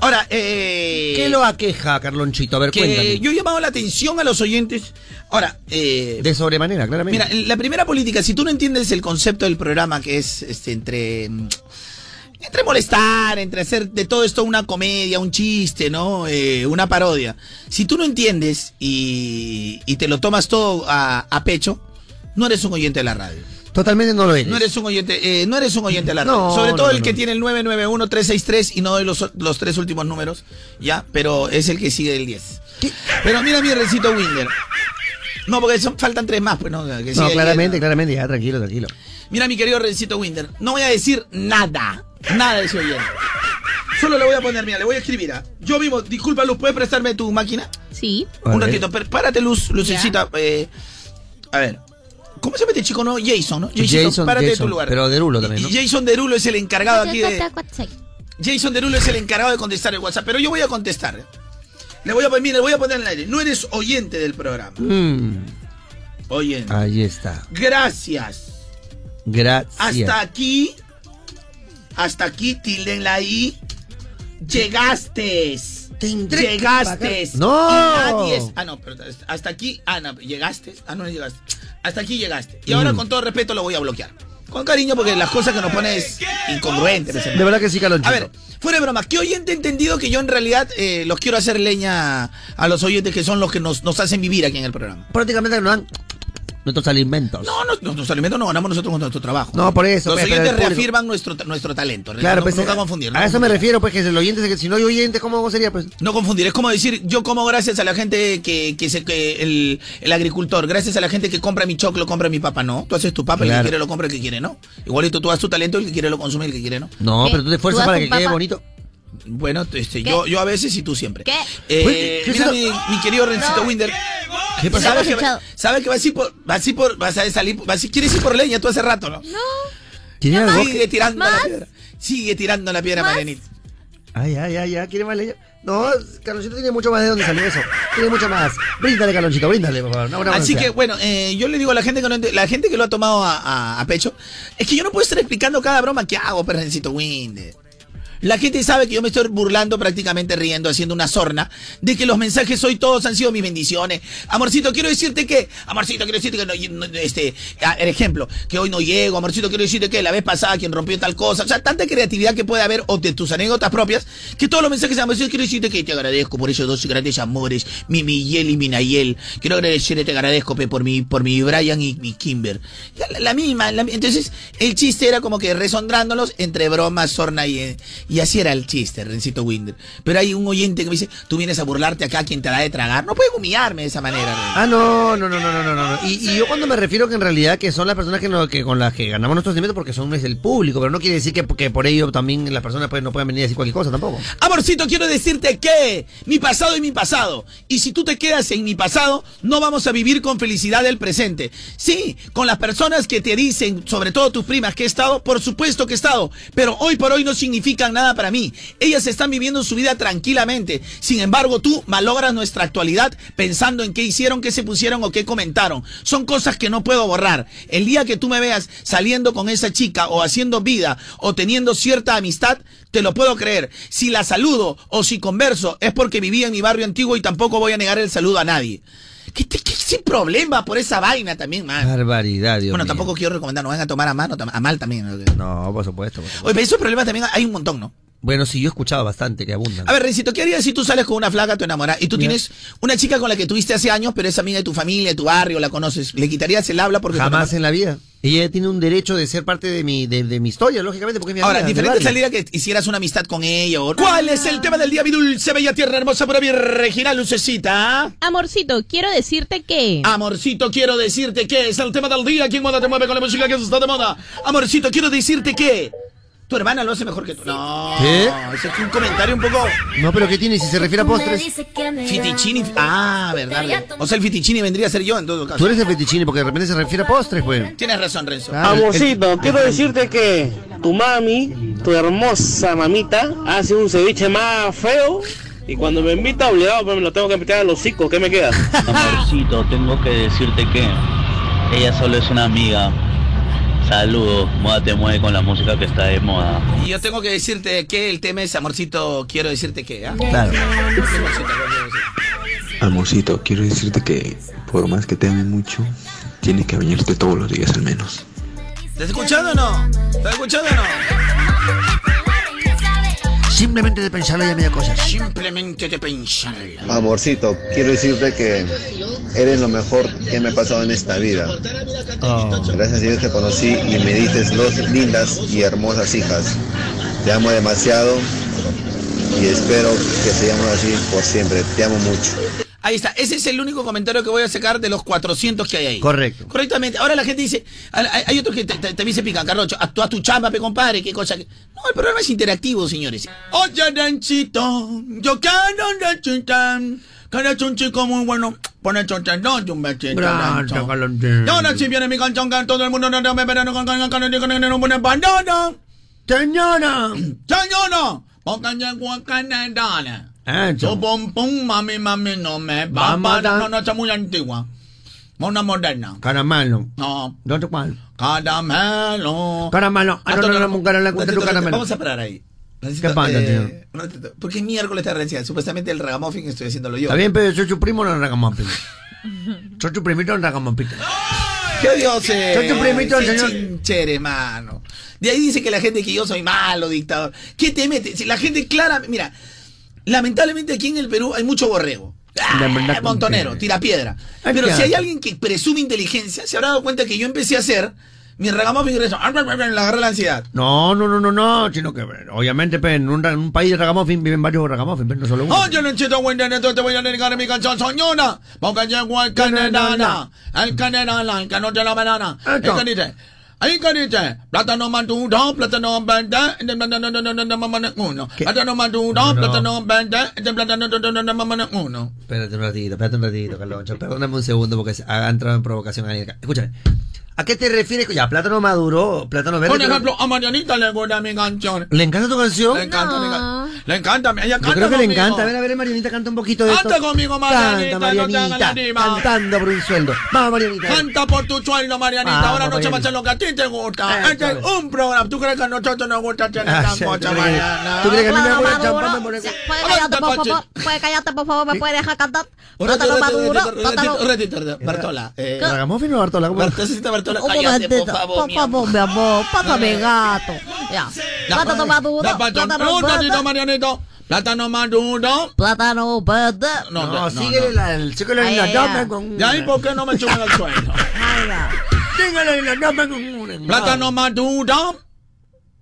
[SPEAKER 5] Ahora, eh.
[SPEAKER 1] ¿Qué lo aqueja, Carlonchito? A ver,
[SPEAKER 5] que
[SPEAKER 1] cuéntame.
[SPEAKER 5] yo he llamado la atención a los oyentes. Ahora, eh.
[SPEAKER 1] De sobremanera, claramente.
[SPEAKER 5] Mira, la primera política, si tú no entiendes el concepto del programa, que es este entre. Entre molestar, entre hacer de todo esto una comedia, un chiste, ¿no? Eh, una parodia. Si tú no entiendes y, y te lo tomas todo a, a pecho, no eres un oyente de la radio.
[SPEAKER 1] Totalmente no lo eres.
[SPEAKER 5] No eres un oyente, eh, no eres un oyente de la radio.
[SPEAKER 1] No,
[SPEAKER 5] Sobre todo
[SPEAKER 1] no,
[SPEAKER 5] el que tiene el 991-363 y no doy los, los tres últimos números, ya, pero es el que sigue el 10. Pero mira mi recito Winder. No, porque son, faltan tres más, pues no. que
[SPEAKER 1] No, claramente,
[SPEAKER 5] 10.
[SPEAKER 1] claramente, ya, tranquilo, tranquilo.
[SPEAKER 5] Mira mi querido Rencito Winder. No voy a decir nada. Nada de ese oyente. Solo le voy a poner, mira, le voy a escribir. ¿ah? Yo mismo, disculpa Luz, ¿puedes prestarme tu máquina?
[SPEAKER 3] Sí.
[SPEAKER 5] Un ratito, per- párate Luz, Lucecita. eh, a ver. ¿Cómo se llama este chico, no? Jason, ¿no? Jason,
[SPEAKER 1] Jason,
[SPEAKER 5] párate de
[SPEAKER 1] Jason,
[SPEAKER 5] tu lugar.
[SPEAKER 1] pero Derulo también, ¿no?
[SPEAKER 5] Y Jason Derulo es el encargado aquí de... Jason Derulo es el encargado de contestar el WhatsApp, pero yo voy a contestar. ¿eh? Le voy a poner, mira, le voy a poner en el aire. No eres oyente del programa.
[SPEAKER 1] Mm,
[SPEAKER 5] Oyente.
[SPEAKER 1] ahí está.
[SPEAKER 5] Gracias.
[SPEAKER 1] Gracias.
[SPEAKER 5] Hasta aquí. Hasta aquí, tilden la I. Llegaste. Llegaste.
[SPEAKER 1] No.
[SPEAKER 5] Y nadie es- Ah, no, pero hasta aquí. Ah, no, llegaste. Ah, no, no llegaste. Hasta aquí llegaste. Y ahora,
[SPEAKER 1] Mm.
[SPEAKER 5] con todo respeto, lo voy a bloquear. Con cariño, porque las cosas que nos pone es incongruente.
[SPEAKER 1] De verdad que sí, Carlonchito.
[SPEAKER 5] A ver, fuera de broma, ¿qué oyente ha entendido que yo en realidad eh, los quiero hacer leña a los oyentes que son los que nos, nos hacen vivir aquí en el programa?
[SPEAKER 1] Prácticamente nos dan nuestros alimentos.
[SPEAKER 5] No, no, nuestros alimentos no ganamos nosotros con nuestro trabajo.
[SPEAKER 1] No, por eso.
[SPEAKER 5] Los
[SPEAKER 1] pues,
[SPEAKER 5] oyentes
[SPEAKER 1] el
[SPEAKER 5] reafirman nuestro, nuestro talento.
[SPEAKER 1] Claro,
[SPEAKER 5] no,
[SPEAKER 1] pues,
[SPEAKER 5] nunca
[SPEAKER 1] a-
[SPEAKER 5] confundir. no
[SPEAKER 1] A eso me refiero, pues, que el oyente, que si no hay oyente, ¿cómo sería, pues?
[SPEAKER 5] No confundir, es como decir, yo como gracias a la gente que, que, se, que el, el agricultor, gracias a la gente que compra mi choclo, compra mi papa, no. Tú haces tu papa, el
[SPEAKER 1] Claro.
[SPEAKER 5] que quiere lo compra, el que quiere no. Igualito tú haces tu talento, el que quiere lo consume, el que quiere no.
[SPEAKER 1] No, pero tú te esfuerzas
[SPEAKER 2] ¿Tú
[SPEAKER 1] para que quede
[SPEAKER 2] papa?
[SPEAKER 1] bonito.
[SPEAKER 5] Bueno, este, yo, yo a veces y tú siempre.
[SPEAKER 2] ¿Qué?
[SPEAKER 5] Eh,
[SPEAKER 1] ¿qué es
[SPEAKER 5] mira mi, mi querido Rencito Winder.
[SPEAKER 1] ¿Qué pasa?
[SPEAKER 5] ¿Sabes que, sabes que vas a ir por, vas a ir por, vas a salir, vas a- quieres ir por leña tú hace rato, ¿no?
[SPEAKER 1] ¿Tiene algo?
[SPEAKER 5] Sigue tirando
[SPEAKER 2] ¿Más?
[SPEAKER 5] la piedra. Sigue tirando la piedra. Marianita.
[SPEAKER 1] Ay, ay, ay, ay, ¿quiere más leña? No, Carlonchito tiene mucho más de dónde salió eso. Tiene mucho más. Bríndale, Carlonchito, bríndale, por favor. No, no,
[SPEAKER 5] Así
[SPEAKER 1] no
[SPEAKER 5] que bueno, eh, yo le digo a la gente que no ent- la gente que lo ha tomado a, a- a pecho, es que yo no puedo estar explicando cada broma que hago, perrencito Winder. La gente sabe que yo me estoy burlando, prácticamente riendo, haciendo una sorna, de que los mensajes hoy todos han sido mis bendiciones. Amorcito, quiero decirte que, amorcito, quiero decirte que, no, este, el ejemplo, que hoy no llego, amorcito, quiero decirte que la vez pasada quien rompió tal cosa, o sea, tanta creatividad que puede haber o de tus anécdotas propias, que todos los mensajes, amorcito, quiero decirte que te agradezco por esos dos grandes amores, mi Miguel y mi Nayel. Quiero agradecerte, te agradezco por mi, por mi Brian y mi Kimber. La, la- misma, la entonces el chiste era como que resondrándolos entre bromas, sorna y, y así era el chiste, Rencito Winder. Pero hay un oyente que me dice, tú vienes a burlarte acá, quien te da de tragar. No pueden humillarme de esa manera. Ren.
[SPEAKER 1] Ah, no, no, no, no, no, no, no. Y, y yo cuando me refiero que en realidad que son las personas que, no- que con las que ganamos nuestros alimentos porque son es el público, pero no quiere decir que, que por ello también las personas pues, no pueden venir a decir cualquier cosa tampoco.
[SPEAKER 5] Amorcito, quiero decirte que mi pasado es mi pasado. Y si tú te quedas en mi pasado, no vamos a vivir con felicidad el presente. Sí, con las personas que te dicen, sobre todo tus primas, que he estado, por supuesto que he estado. Pero hoy por hoy no significan nada para mí. Ellas están viviendo su vida tranquilamente. Sin embargo, tú malogras nuestra actualidad pensando en qué hicieron, qué se pusieron o qué comentaron. Son cosas que no puedo borrar. El día que tú me veas saliendo con esa chica o haciendo vida o teniendo cierta amistad, te lo puedo creer. Si la saludo o si converso es porque vivía en mi barrio antiguo y tampoco voy a negar el saludo a nadie. ¿Qué, qué, qué- sin problema por esa vaina también, man?
[SPEAKER 1] Barbaridad, Dios
[SPEAKER 5] Bueno,
[SPEAKER 1] mío.
[SPEAKER 5] tampoco quiero recomendar, no vayan a tomar a mano, a mal también.
[SPEAKER 1] No, por supuesto. por supuesto.
[SPEAKER 5] Oye, pero esos problemas también hay un montón, ¿no?
[SPEAKER 1] Bueno, sí, yo he escuchado bastante que abundan.
[SPEAKER 5] A ver, Rencito, ¿qué harías si tú sales con una flaca, tu enamorada, y tú tienes una chica con la que tuviste hace años, pero es amiga de tu familia, de tu barrio, la conoces? ¿Le quitarías el habla porque...
[SPEAKER 1] Jamás en la vida. Ella tiene un derecho de ser parte de mi, de, de mi historia, lógicamente, porque es mi
[SPEAKER 5] Ahora,
[SPEAKER 1] amiga,
[SPEAKER 5] diferente
[SPEAKER 1] de barrio.
[SPEAKER 5] salida que hicieras una amistad con ella o... ¿Cuál es el tema del día, mi dulce, bella tierra hermosa, pura virginal, lucecita?
[SPEAKER 3] Amorcito, quiero decirte que.
[SPEAKER 5] Amorcito, quiero decirte que es el tema del día. ¿Quién moda te mueve con la música que está de moda? Amorcito, quiero decirte que... Tu hermana lo hace mejor que tú. No,
[SPEAKER 1] ¿Qué?
[SPEAKER 5] ese es un comentario un poco...
[SPEAKER 1] No, pero ¿qué tiene si se refiere a postres?
[SPEAKER 5] Fitichini... Ah, verdad. O sea, el fitichini vendría a ser yo en todo caso.
[SPEAKER 1] Tú eres el fetichini porque de repente se refiere a postres, pues.
[SPEAKER 5] Tienes razón, Renzo.
[SPEAKER 1] El-
[SPEAKER 13] Amorcito, quiero decirte que tu mami, tu hermosa mamita, hace un ceviche más feo y cuando me invita obligado pues me lo tengo que meter a los hocico, ¿qué me queda?
[SPEAKER 14] Amorcito, tengo que decirte que ella solo es una amiga. Saludos, moda te mueve con la música que está de moda.
[SPEAKER 5] Y yo tengo que decirte que el tema es amorcito, quiero decirte que, ¿ah?
[SPEAKER 15] Claro.
[SPEAKER 5] ¿Qué amorcito, quiero decir?
[SPEAKER 15] Amorcito, quiero decirte que por más que te ame mucho, tienes que bañarte todos los días al menos.
[SPEAKER 5] ¿Te has escuchado o no? ¿Te has escuchado o no?
[SPEAKER 1] Simplemente de pensarlo ya me da cosas.
[SPEAKER 5] Simplemente de pensarlo.
[SPEAKER 16] Amorcito, quiero decirte que eres lo mejor que me ha pasado en esta vida. Gracias a Dios te conocí y me diste dos lindas y hermosas hijas. Te amo demasiado y espero que sigamos así por siempre. Te amo mucho.
[SPEAKER 5] Ahí está, ese es el único comentario que voy a sacar de los 400 que hay ahí.
[SPEAKER 1] Correcto.
[SPEAKER 5] Correctamente. Ahora la gente dice, hay, hay otros que te- te- también se pican, Carlos, actúa tu chamba, pe compadre, qué cosa que... No, el programa es interactivo, señores. Oye, yo quiero un Danchita, que eres un chico muy bueno, pone choncha, no, un besito,
[SPEAKER 1] Gracias,
[SPEAKER 5] Dancho.
[SPEAKER 1] Valentín.
[SPEAKER 5] Y ahora sí viene mi canción, que todo el mundo no me con banana.
[SPEAKER 1] Señora.
[SPEAKER 5] Señora, Su pum pum, mami, mami, no me va no, no, es muy antigua. Una moderna.
[SPEAKER 1] Caramelo.
[SPEAKER 5] No.
[SPEAKER 1] ¿Dónde cuál?
[SPEAKER 5] Caramelo.
[SPEAKER 1] Caramelo. Ah, no, no, no, no, tu
[SPEAKER 5] Ratito,
[SPEAKER 1] caramelo.
[SPEAKER 5] Vamos a parar ahí.
[SPEAKER 1] ¿Qué pasa, tío?
[SPEAKER 5] un ratito. Porque es miércoles de referencia. Supuestamente el ragamuffin estoy haciéndolo yo.
[SPEAKER 1] Está bien, pero soy su primo, no ragamuffin. Soy su primito, no ragamuffin.
[SPEAKER 5] ¡Qué Dios es!
[SPEAKER 1] Soy tu primito,
[SPEAKER 5] Qué
[SPEAKER 1] señor.
[SPEAKER 5] Chinche, hermano. De ahí dice que la gente que yo soy malo, dictador. ¿Qué te metes? Si la gente clara, mira, lamentablemente aquí en el Perú hay mucho borrego.
[SPEAKER 1] La
[SPEAKER 5] Ah, montonero, tira piedra. Pero si hay alguien que presume inteligencia, se habrá dado cuenta que yo empecé a hacer mi ragamuffin y regreso. Le agarré la ansiedad.
[SPEAKER 1] No, no, no, no, no, sino que obviamente pues, en, un, en un país de ragamuffin viven varios ragamuffin, pero no solo uno.
[SPEAKER 5] Oye, buen día, te voy a dedicar mi canción soñona. Porque llegó al Canadá, al Canadá, el que no te la banana. El que dice, ahí dice, plátano maduro, plátano verde, uno. Plátano maduro, plátano verde, de plátano uno.
[SPEAKER 1] Espérate un ratito, espérate un ratito, Carloncho. Perdóname un segundo porque ha entrado en provocación ahí. Escúchame. ¿A qué te refieres? Ya, plátano maduro, plátano verde.
[SPEAKER 5] Por
[SPEAKER 1] pero-
[SPEAKER 5] ejemplo, a Marianita le gusta mi canción.
[SPEAKER 1] ¿Le encanta tu canción?
[SPEAKER 5] Le encanta mi canción. Le encanta, ella
[SPEAKER 1] Yo
[SPEAKER 5] canta
[SPEAKER 1] creo que le
[SPEAKER 5] conmigo.
[SPEAKER 1] encanta. A ver, a ver, Marianita, canta un poquito de esto.
[SPEAKER 5] Canta conmigo, Marianita,
[SPEAKER 1] Canta,
[SPEAKER 5] no
[SPEAKER 1] Marianita.
[SPEAKER 5] diva.
[SPEAKER 1] cantando por un sueldo. Vamos, Marianita.
[SPEAKER 5] Canta por tu sueldo, Marianita.
[SPEAKER 1] Vamos,
[SPEAKER 5] Ahora no se va a hacer lo que a ti te gusta.
[SPEAKER 1] Eso
[SPEAKER 5] Este es un programa. ¿Tú crees que a nosotros nos gusta hacer
[SPEAKER 1] Ah,
[SPEAKER 5] esta
[SPEAKER 1] sí,
[SPEAKER 5] cosa,
[SPEAKER 1] ¿tú crees que-
[SPEAKER 5] Mariana?
[SPEAKER 1] tú crees que a mí me gusta champán, me pone-
[SPEAKER 2] Puede callarte, por favor. Puede callarte, por favor. Me puede dejar cantar.
[SPEAKER 5] Un ratito,
[SPEAKER 2] Plátano maduro.
[SPEAKER 5] ratito, Bartola. eh,
[SPEAKER 1] ¿Ragamuffin o Bartola? ¿Cómo?
[SPEAKER 5] Bartola, cállate, por favor,
[SPEAKER 2] por
[SPEAKER 5] mi
[SPEAKER 2] favor, mi amor. Pásame gato. Ya. Plátano maduro. Plátano verde.
[SPEAKER 5] Marianito. Plátano maduro.
[SPEAKER 2] Plátano verde.
[SPEAKER 5] No,
[SPEAKER 1] No,
[SPEAKER 5] no,
[SPEAKER 1] síguele
[SPEAKER 5] no.
[SPEAKER 1] la, el- síguele
[SPEAKER 2] Ay,
[SPEAKER 1] la
[SPEAKER 2] ay.
[SPEAKER 1] con...
[SPEAKER 5] ¿Y ahí por qué no me suelo?
[SPEAKER 2] Ay, ya.
[SPEAKER 1] Síguele la dama con...
[SPEAKER 5] Plátano maduro.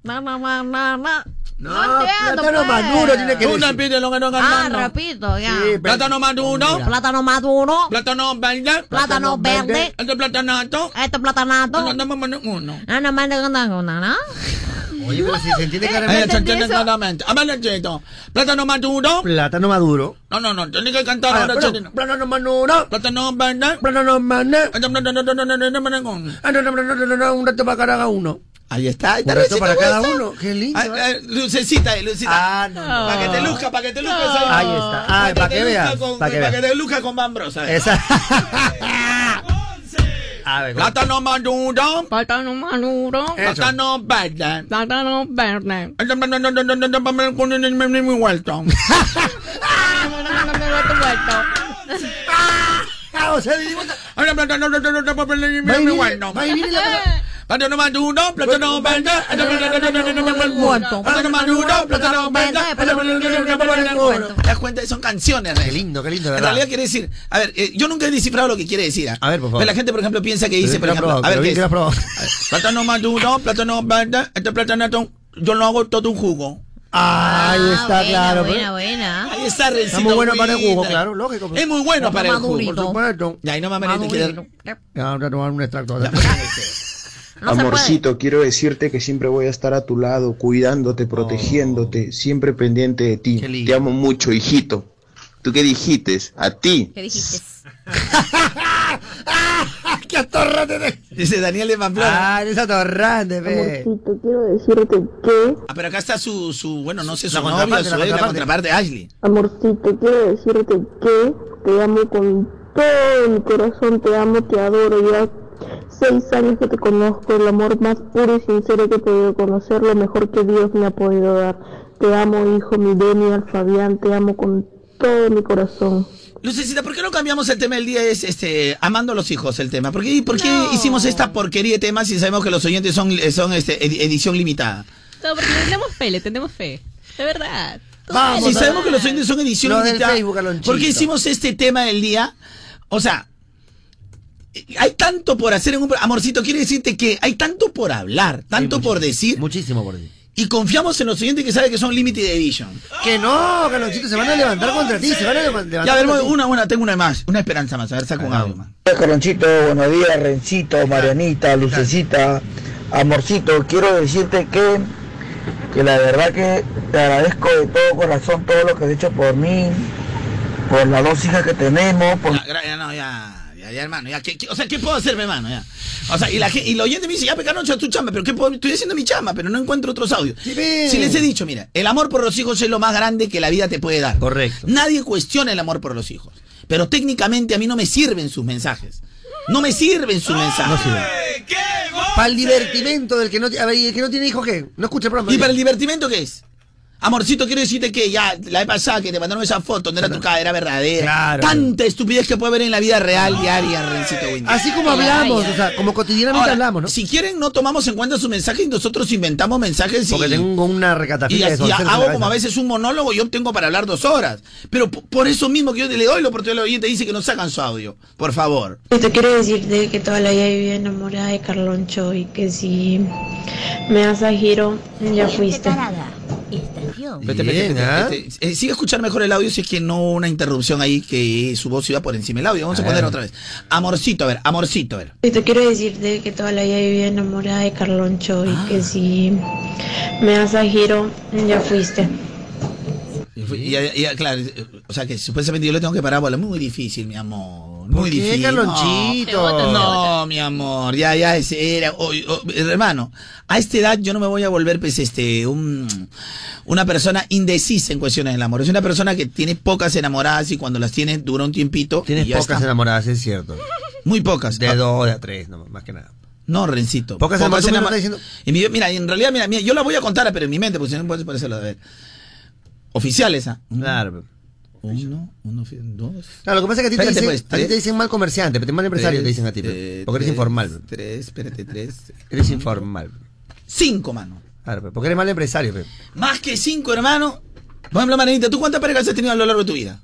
[SPEAKER 2] No, no, no, no, no.
[SPEAKER 1] No,
[SPEAKER 2] entiendo,
[SPEAKER 1] plátano
[SPEAKER 2] pues.
[SPEAKER 1] maduro tiene que
[SPEAKER 5] Tú
[SPEAKER 1] decir.
[SPEAKER 5] repite lo que no
[SPEAKER 2] Ah,
[SPEAKER 5] hermano.
[SPEAKER 2] repito, ya.
[SPEAKER 1] Sí, pero-
[SPEAKER 5] Plátano maduro.
[SPEAKER 2] Plátano maduro.
[SPEAKER 5] Plátano verde.
[SPEAKER 2] Plátano verde.
[SPEAKER 5] Este platanato.
[SPEAKER 2] Este platanato.
[SPEAKER 5] No, no, no, no, uno.
[SPEAKER 2] Ah, no me anda una, ¿no?
[SPEAKER 1] Oye, pero si se entiende
[SPEAKER 5] Ahí
[SPEAKER 1] claramente.
[SPEAKER 5] se entiende claramente. A ver, Nachito. Plátano maduro.
[SPEAKER 1] Plátano maduro.
[SPEAKER 5] No, no, no. Tienes que cantar
[SPEAKER 1] Ah,
[SPEAKER 5] ahora,
[SPEAKER 1] bueno,
[SPEAKER 5] Chirino.
[SPEAKER 1] Plátano maduro.
[SPEAKER 5] Plátano verde.
[SPEAKER 1] Plátano maduro.
[SPEAKER 5] Este platanato, no.
[SPEAKER 1] Ah, un para cada uno.
[SPEAKER 5] Ahí está. ahí está,
[SPEAKER 1] para cada uno. Qué lindo.
[SPEAKER 5] Ay,
[SPEAKER 1] ¿eh?
[SPEAKER 5] ay, lucecita, eh, lucecita.
[SPEAKER 1] Ah, no.
[SPEAKER 5] Para que te luzca, para que te luzca.
[SPEAKER 1] Ahí está. Ay, para que
[SPEAKER 5] te
[SPEAKER 1] veas,
[SPEAKER 5] luzca con-
[SPEAKER 1] para que
[SPEAKER 5] te luzca con Bambrosa. eh.
[SPEAKER 1] Esa. A ver.
[SPEAKER 5] Plátano maduro.
[SPEAKER 3] Plátano maduro.
[SPEAKER 5] Plátano verde.
[SPEAKER 3] Plátano verde.
[SPEAKER 5] Muy vuelto.
[SPEAKER 1] Ah, o sea,
[SPEAKER 5] ¿Te das cuenta? Son canciones,
[SPEAKER 1] Qué lindo, qué lindo,
[SPEAKER 5] En realidad quiere decir, a ver, eh, yo nunca he descifrado lo que quiere decir. ah.
[SPEAKER 1] A ver, por favor.
[SPEAKER 5] Pero la gente, por ejemplo, piensa que dice, por ejemplo, a ver, ¿qué es? Plátano maduro, plátano verde, este plátano, yo lo hago todo un jugo.
[SPEAKER 1] Ahí está,
[SPEAKER 2] buena,
[SPEAKER 1] claro.
[SPEAKER 2] Buena,
[SPEAKER 1] pero-
[SPEAKER 2] buena.
[SPEAKER 5] Ahí está, Rencito.
[SPEAKER 1] Está muy bueno para el jugo, claro, lógico. pues.
[SPEAKER 5] Es muy bueno para el jugo.
[SPEAKER 1] Por supuesto.
[SPEAKER 5] Y ahí no mames, te
[SPEAKER 2] Madurito.
[SPEAKER 5] queda-
[SPEAKER 1] Ya, Vamos a tomar un extracto.
[SPEAKER 2] No
[SPEAKER 16] Amorcito, quiero decirte que siempre voy a estar a tu lado, cuidándote, protegiéndote, siempre pendiente de ti. Te amo mucho, hijito. ¿Tú qué dijiste? A ti.
[SPEAKER 2] ¿Qué dijiste?
[SPEAKER 1] ¡Qué atorrante! de-
[SPEAKER 5] Dice Daniel de Pamplona.
[SPEAKER 1] Ah, eres atorrante, ve.
[SPEAKER 8] Amorcito, quiero decirte que,
[SPEAKER 5] Ah, pero acá está su, su bueno, no sé, su
[SPEAKER 1] La
[SPEAKER 5] novia,
[SPEAKER 1] contraparte,
[SPEAKER 5] su
[SPEAKER 1] la
[SPEAKER 5] ex, la
[SPEAKER 1] contraparte.
[SPEAKER 5] contraparte, Ashley.
[SPEAKER 8] amorcito, quiero decirte que te amo con todo mi corazón, te amo, te adoro, ya seis años que te conozco, el amor más puro y sincero que he podido conocer, lo mejor que Dios me ha podido dar. Te amo, hijo, mi Demian, Fabián, te amo con todo mi corazón.
[SPEAKER 5] Lucecita, ¿por qué no cambiamos el tema del día? Es este, amando a los hijos el tema. ¿Por qué, por qué hicimos esta porquería de temas si sabemos que los oyentes son, son este, ed- edición limitada?
[SPEAKER 12] No, porque le tenemos fe, le tenemos fe. De verdad.
[SPEAKER 5] Vamos, si sabemos que los oyentes son edición
[SPEAKER 1] Lo
[SPEAKER 5] limitada,
[SPEAKER 1] Facebook.
[SPEAKER 5] ¿por qué hicimos este tema del día? O sea, hay tanto por hacer en un... Amorcito, quiere decirte que hay tanto por hablar, tanto por decir.
[SPEAKER 1] Muchísimo por decir.
[SPEAKER 5] Y confiamos en los oyentes que saben que son limited edition.
[SPEAKER 1] Que no, Carlonchito, se van a levantar contra ti, se van a levan- levantar
[SPEAKER 5] Ya, a ver, una, una, tengo una más, una esperanza más. A ver, saca un audio más.
[SPEAKER 17] Hola, Carlonchito, buenos días, Rencito, Marianita, Lucecita, Amorcito, quiero decirte que, que la verdad que te agradezco de todo corazón todo lo que has hecho por mí, por las dos hijas que tenemos, por...
[SPEAKER 5] Ya, no, ya, ya, ya, hermano, ya, ¿qué- qué- o sea, ¿qué puedo hacerme, hermano? Ya. O sea, y la, y el oyente me dice, ya, pecaron tu chamba, pero ¿qué puedo? Estoy haciendo mi chamba, pero no encuentro otros audios. Si les he dicho, mira, el amor por los hijos es lo más grande que la vida te puede dar.
[SPEAKER 1] Correcto.
[SPEAKER 5] Nadie cuestiona el amor por los hijos. Pero técnicamente a mí no me sirven sus mensajes. No me sirven sus mensajes.
[SPEAKER 1] Para el divertimento del que no, a ver, ¿y el que no tiene hijos, ¿qué? No escucha programa.
[SPEAKER 5] ¿Y para el divertimento qué es? Amorcito, quiero decirte que ya la vez pasada que te mandaron esa foto, no era tu cara, era verdadera.
[SPEAKER 1] Claro.
[SPEAKER 5] Tanta estupidez que puede haber en la vida real diaria, Rencito Winter.
[SPEAKER 1] Así como hablamos, o sea, como cotidianamente
[SPEAKER 5] Ahora,
[SPEAKER 1] hablamos, ¿no?
[SPEAKER 5] Si quieren, no tomamos en cuenta sus mensajes y nosotros inventamos mensajes y.
[SPEAKER 1] Porque tengo una
[SPEAKER 5] y,
[SPEAKER 1] recatafila de
[SPEAKER 5] y hago como a veces un monólogo y yo tengo para hablar dos horas. Pero por eso mismo que yo le doy la oportunidad al oyente dice que no sacan su audio. Por favor.
[SPEAKER 8] Te quiero decirte que toda la vida viví enamorada de Carloncho y que si me das a giro, ya fuiste.
[SPEAKER 5] Vete, vete, vete,
[SPEAKER 1] ¿ah?
[SPEAKER 5] vete. Eh, sigue a escuchar mejor el audio si es que no una interrupción ahí que su voz iba por encima del audio. Vamos a,
[SPEAKER 1] A
[SPEAKER 5] poner otra vez. Amorcito, a ver, amorcito, a ver.
[SPEAKER 8] Y te quiero decirte que toda la vida viví enamorada de Carloncho y que si me das a giro, ya fuiste.
[SPEAKER 5] Y y ya- ya, claro, o sea que supuestamente yo le tengo que parar bola. Muy difícil, mi amor. Muy
[SPEAKER 1] ¿Por qué,
[SPEAKER 5] difícil.
[SPEAKER 1] Carlonchito?
[SPEAKER 5] No, no, mi amor. Ya, ya, ese era. o- o- hermano, a esta edad yo no me voy a volver, pues, este, un, una persona indecisa en cuestiones del amor. Es una persona que tiene pocas enamoradas y cuando las tiene dura un tiempito.
[SPEAKER 1] Tienes
[SPEAKER 5] y ya
[SPEAKER 1] pocas
[SPEAKER 5] está.
[SPEAKER 1] enamoradas, es cierto.
[SPEAKER 5] Muy pocas.
[SPEAKER 1] De dos, de a tres, no, más que nada.
[SPEAKER 5] No, Rencito.
[SPEAKER 1] Pocas enamoradas, diciendo-
[SPEAKER 5] En mi- mira, en realidad, mira, mira, yo la voy a contar, pero en mi mente, porque si no puede parecerlo de ver. Oficiales, ¿ah?
[SPEAKER 1] Claro.
[SPEAKER 5] Uno, uno, dos.
[SPEAKER 1] Claro, lo que pasa es que a ti, te dicen,
[SPEAKER 5] pues,
[SPEAKER 1] a ti
[SPEAKER 5] tres,
[SPEAKER 1] te dicen mal comerciante, pero mal empresario
[SPEAKER 5] tres,
[SPEAKER 1] te dicen a ti,
[SPEAKER 5] eh,
[SPEAKER 1] porque eres informal.
[SPEAKER 5] Tres, espérate, tres.
[SPEAKER 1] Eres informal.
[SPEAKER 5] Cinco, mano.
[SPEAKER 1] Claro, porque eres mal empresario. pe.
[SPEAKER 5] Más que cinco, hermano. Por ejemplo, Marianita, ¿tú cuántas parejas has tenido a lo largo de tu vida?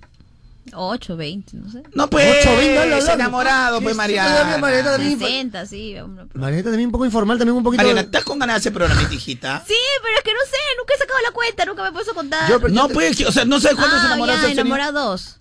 [SPEAKER 2] 8, 20, no sé.
[SPEAKER 5] No, pues,
[SPEAKER 1] Ocho, venga, la, la,
[SPEAKER 5] enamorado, pues,
[SPEAKER 1] Sí,
[SPEAKER 5] Mariana.
[SPEAKER 1] Mariana también.
[SPEAKER 2] 60, sí. hombre.
[SPEAKER 1] Marieta también un poco informal, también un poquito.
[SPEAKER 5] Mariana, ¿estás con ganas de hacer programita, hijita?
[SPEAKER 2] Sí, pero es que no sé, nunca he sacado la cuenta, nunca me he puesto a contar.
[SPEAKER 1] Yo, pero
[SPEAKER 5] No, pues, o sea, no sabes cuántos
[SPEAKER 2] ah,
[SPEAKER 5] enamorados
[SPEAKER 2] enamorados.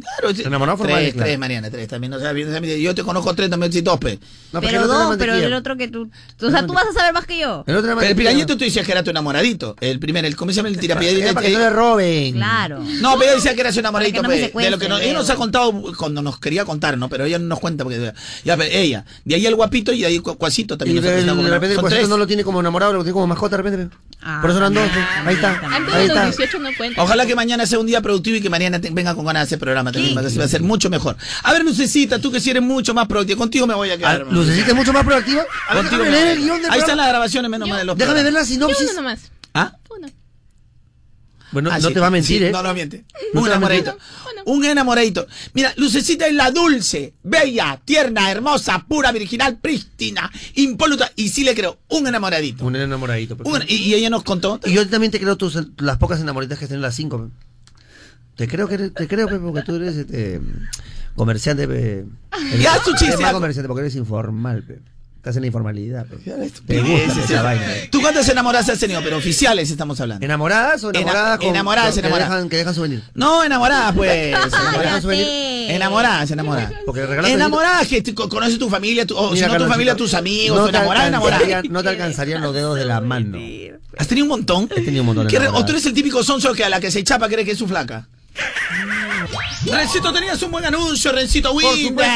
[SPEAKER 5] Claro,
[SPEAKER 1] formal,
[SPEAKER 5] Tres,
[SPEAKER 1] claro.
[SPEAKER 5] tres, Mariana, tres. También, no sabes, yo te conozco tres, también si pues.
[SPEAKER 1] No,
[SPEAKER 2] pero
[SPEAKER 1] el otro era
[SPEAKER 2] dos, pero el otro que tú... O sea, tú vas a saber más que yo.
[SPEAKER 1] El otro
[SPEAKER 5] Pero el pirañito tú decías que era tu enamoradito. El primer, el, ¿cómo se llama? El tirapiedra.
[SPEAKER 1] Era para que no le roben.
[SPEAKER 2] Claro.
[SPEAKER 5] No, pero ella decía que era su enamoradito,
[SPEAKER 2] no me
[SPEAKER 5] pues, de lo que nos, ella nos ha contado cuando nos quería contar, ¿no? Pero ella no nos cuenta porque ya, pero ella, de ahí el guapito y de ahí el cu- cuasito
[SPEAKER 1] Y
[SPEAKER 5] también.
[SPEAKER 1] de,
[SPEAKER 5] estamos-
[SPEAKER 1] de repente el
[SPEAKER 5] son
[SPEAKER 1] cuasito
[SPEAKER 5] tres.
[SPEAKER 1] no lo tiene como enamorado, lo tiene como mascota de repente. pe.
[SPEAKER 2] Ah,
[SPEAKER 1] Por eso eran dos. pe. Ahí está.
[SPEAKER 12] Antes de los 18 no cuenta.
[SPEAKER 5] Ojalá que mañana sea un día productivo y que Mariana venga con ganas de hacer programa también, así va a ser mucho mejor. A ver, Lucecita, tú que si eres mucho más productiva, contigo me voy a quedar.
[SPEAKER 1] Ah,
[SPEAKER 5] hermano.
[SPEAKER 1] Lucecita es mucho más proactiva. A ver,
[SPEAKER 5] Contigo
[SPEAKER 1] leer
[SPEAKER 5] a
[SPEAKER 1] el guion
[SPEAKER 5] Ahí están
[SPEAKER 1] programa.
[SPEAKER 5] las grabaciones, menos mal de los
[SPEAKER 1] Déjame ver la
[SPEAKER 12] Yo uno
[SPEAKER 1] sinopsis.
[SPEAKER 12] nomás.
[SPEAKER 5] ¿Ah?
[SPEAKER 12] Uno.
[SPEAKER 1] Bueno,
[SPEAKER 5] Ah,
[SPEAKER 1] no
[SPEAKER 5] sí,
[SPEAKER 1] te va a mentir,
[SPEAKER 5] sí,
[SPEAKER 1] ¿eh?
[SPEAKER 5] No, no miente.
[SPEAKER 1] No
[SPEAKER 5] un
[SPEAKER 1] a
[SPEAKER 5] enamoradito. Un enamoradito. Mira, Lucecita es la dulce, bella, tierna, hermosa, pura, virginal, prístina, impoluta. Y sí le creo, un enamoradito.
[SPEAKER 1] Un enamoradito.
[SPEAKER 5] Un- y, y ella nos contó.
[SPEAKER 1] Y yo también te creo tus, las pocas enamoraditas que estén las cinco. Te creo que eres- te creo pe, porque tú eres este comerciante. pe.
[SPEAKER 5] Ya, tu chiste,
[SPEAKER 1] Eres más comerciante porque eres informal. Pe. Estás en la informalidad. pe. Te gusta esa vaina.
[SPEAKER 5] ¿Tú cuántas enamoradas has tenido? Pero oficiales estamos hablando.
[SPEAKER 1] ¿Enamoradas o
[SPEAKER 5] Ena-
[SPEAKER 1] enamoradas? con-
[SPEAKER 5] enamoradas,
[SPEAKER 1] que
[SPEAKER 5] enamoradas.
[SPEAKER 1] dejan- que dejan souvenir.
[SPEAKER 5] No, enamoradas, pues. enamoradas.
[SPEAKER 2] Cállate.
[SPEAKER 5] Enamoradas, enamoradas.
[SPEAKER 1] Porque regalas
[SPEAKER 5] Enamoradas que co- conoces tu familia, tu- o
[SPEAKER 1] Mira,
[SPEAKER 5] si no tu familia, tus amigos,
[SPEAKER 1] no
[SPEAKER 5] tu
[SPEAKER 1] te
[SPEAKER 5] enamorada, enamorada.
[SPEAKER 1] alcanzarían- No te alcanzarían los dedos de la mano.
[SPEAKER 5] ¿Has tenido un montón?
[SPEAKER 1] He tenido un montón de
[SPEAKER 5] ¿Qué re- ¿O
[SPEAKER 1] enamoradas.
[SPEAKER 5] tú eres el típico sonso que a la que se chapa cree que es su flaca? Rencito, tenías un buen anuncio, Rencito Winder.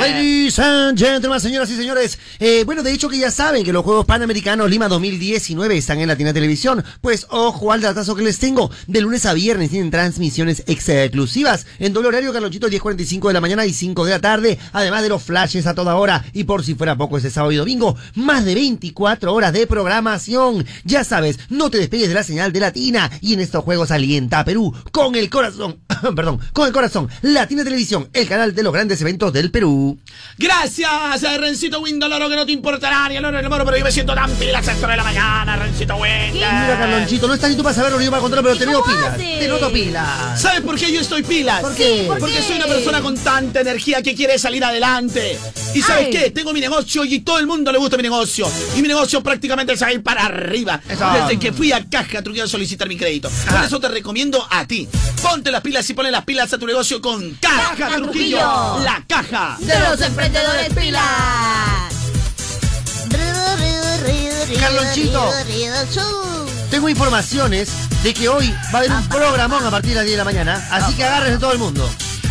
[SPEAKER 1] Ladies and gentlemen, señoras y señores. Eh, bueno, de hecho que ya saben que los Juegos Panamericanos Lima 2019 están en Latina Televisión. Pues ojo al datazo que les tengo. De lunes a viernes tienen transmisiones exclusivas. En doble horario, Carlonchito, 10.45 de la mañana y 5 de la tarde. Además de los flashes a toda hora. Y por si fuera poco ese sábado y domingo, más de 24 horas de programación. Ya sabes, no te despegues de la señal de Latina. Y en estos Juegos alienta a Perú con el corazón. Perdón, con el corazón. Latina Televisión, el canal de los grandes eventos del Perú.
[SPEAKER 5] Gracias, Rencito Winder, loro que no te importará ni el oro ni el moro, pero yo me siento tan pilas a esta hora de la mañana, Rencito Winder.
[SPEAKER 1] Mira, Carlonchito, no estás ni tú para saberlo ni yo para contarlo, pero te veo pilas. Te noto pilas.
[SPEAKER 5] ¿Sabes por qué yo estoy pilas?
[SPEAKER 1] ¿Por qué? ¿Por
[SPEAKER 5] Porque
[SPEAKER 1] qué?
[SPEAKER 5] soy una persona con tanta energía que quiere salir adelante. ¿Y sabes
[SPEAKER 1] Ay.
[SPEAKER 5] qué? Tengo mi negocio y todo el mundo le gusta mi negocio. Y mi negocio prácticamente se va a ir para arriba.
[SPEAKER 1] Eso.
[SPEAKER 5] Desde que fui a Caja Trujillo a solicitar mi crédito. Por eso te recomiendo a ti. Ponte las pilas y ponle las pilas a tu negocio con Caja,
[SPEAKER 2] Caja
[SPEAKER 5] Trujillo.
[SPEAKER 2] Trujillo.
[SPEAKER 5] La caja.
[SPEAKER 2] De los emprendedores pilas.
[SPEAKER 1] Carlonchito. Tengo informaciones de que hoy va a haber un programón a partir de las 10 de la mañana, así que agárrense todo el mundo.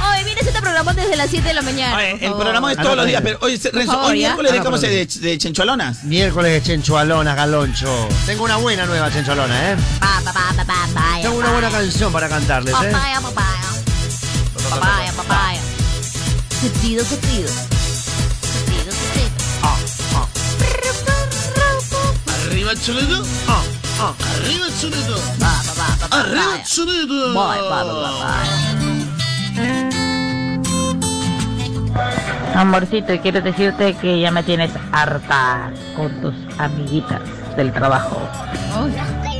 [SPEAKER 2] Oye, mira este programa desde las 7 de la mañana.
[SPEAKER 5] Oye, el programa es todos los días, pero hoy, se- Renzo,
[SPEAKER 2] favor,
[SPEAKER 5] hoy
[SPEAKER 2] ¿ya?
[SPEAKER 5] miércoles de
[SPEAKER 1] Ah,
[SPEAKER 5] cómo se de, de chenchualonas.
[SPEAKER 1] Miércoles de Chenchualona, Galoncho. Tengo una buena nueva Chenchualona, ¿eh?
[SPEAKER 2] Pa, pa, pa, pa, pa, pa,
[SPEAKER 1] Tengo una buena canción para cantarles, ¿eh?
[SPEAKER 2] Papaya, papaya. Papaya, papaya. Sentido, sentido. Sentido, sentido.
[SPEAKER 5] Arriba chulito. Arriba chulito.
[SPEAKER 2] Pa, pa, pa, pa,
[SPEAKER 5] Arriba
[SPEAKER 2] papaya.
[SPEAKER 5] chulito.
[SPEAKER 2] Boy, pa, pa.
[SPEAKER 18] Amorcito, quiero decirte que ya me tienes harta con tus amiguitas del trabajo.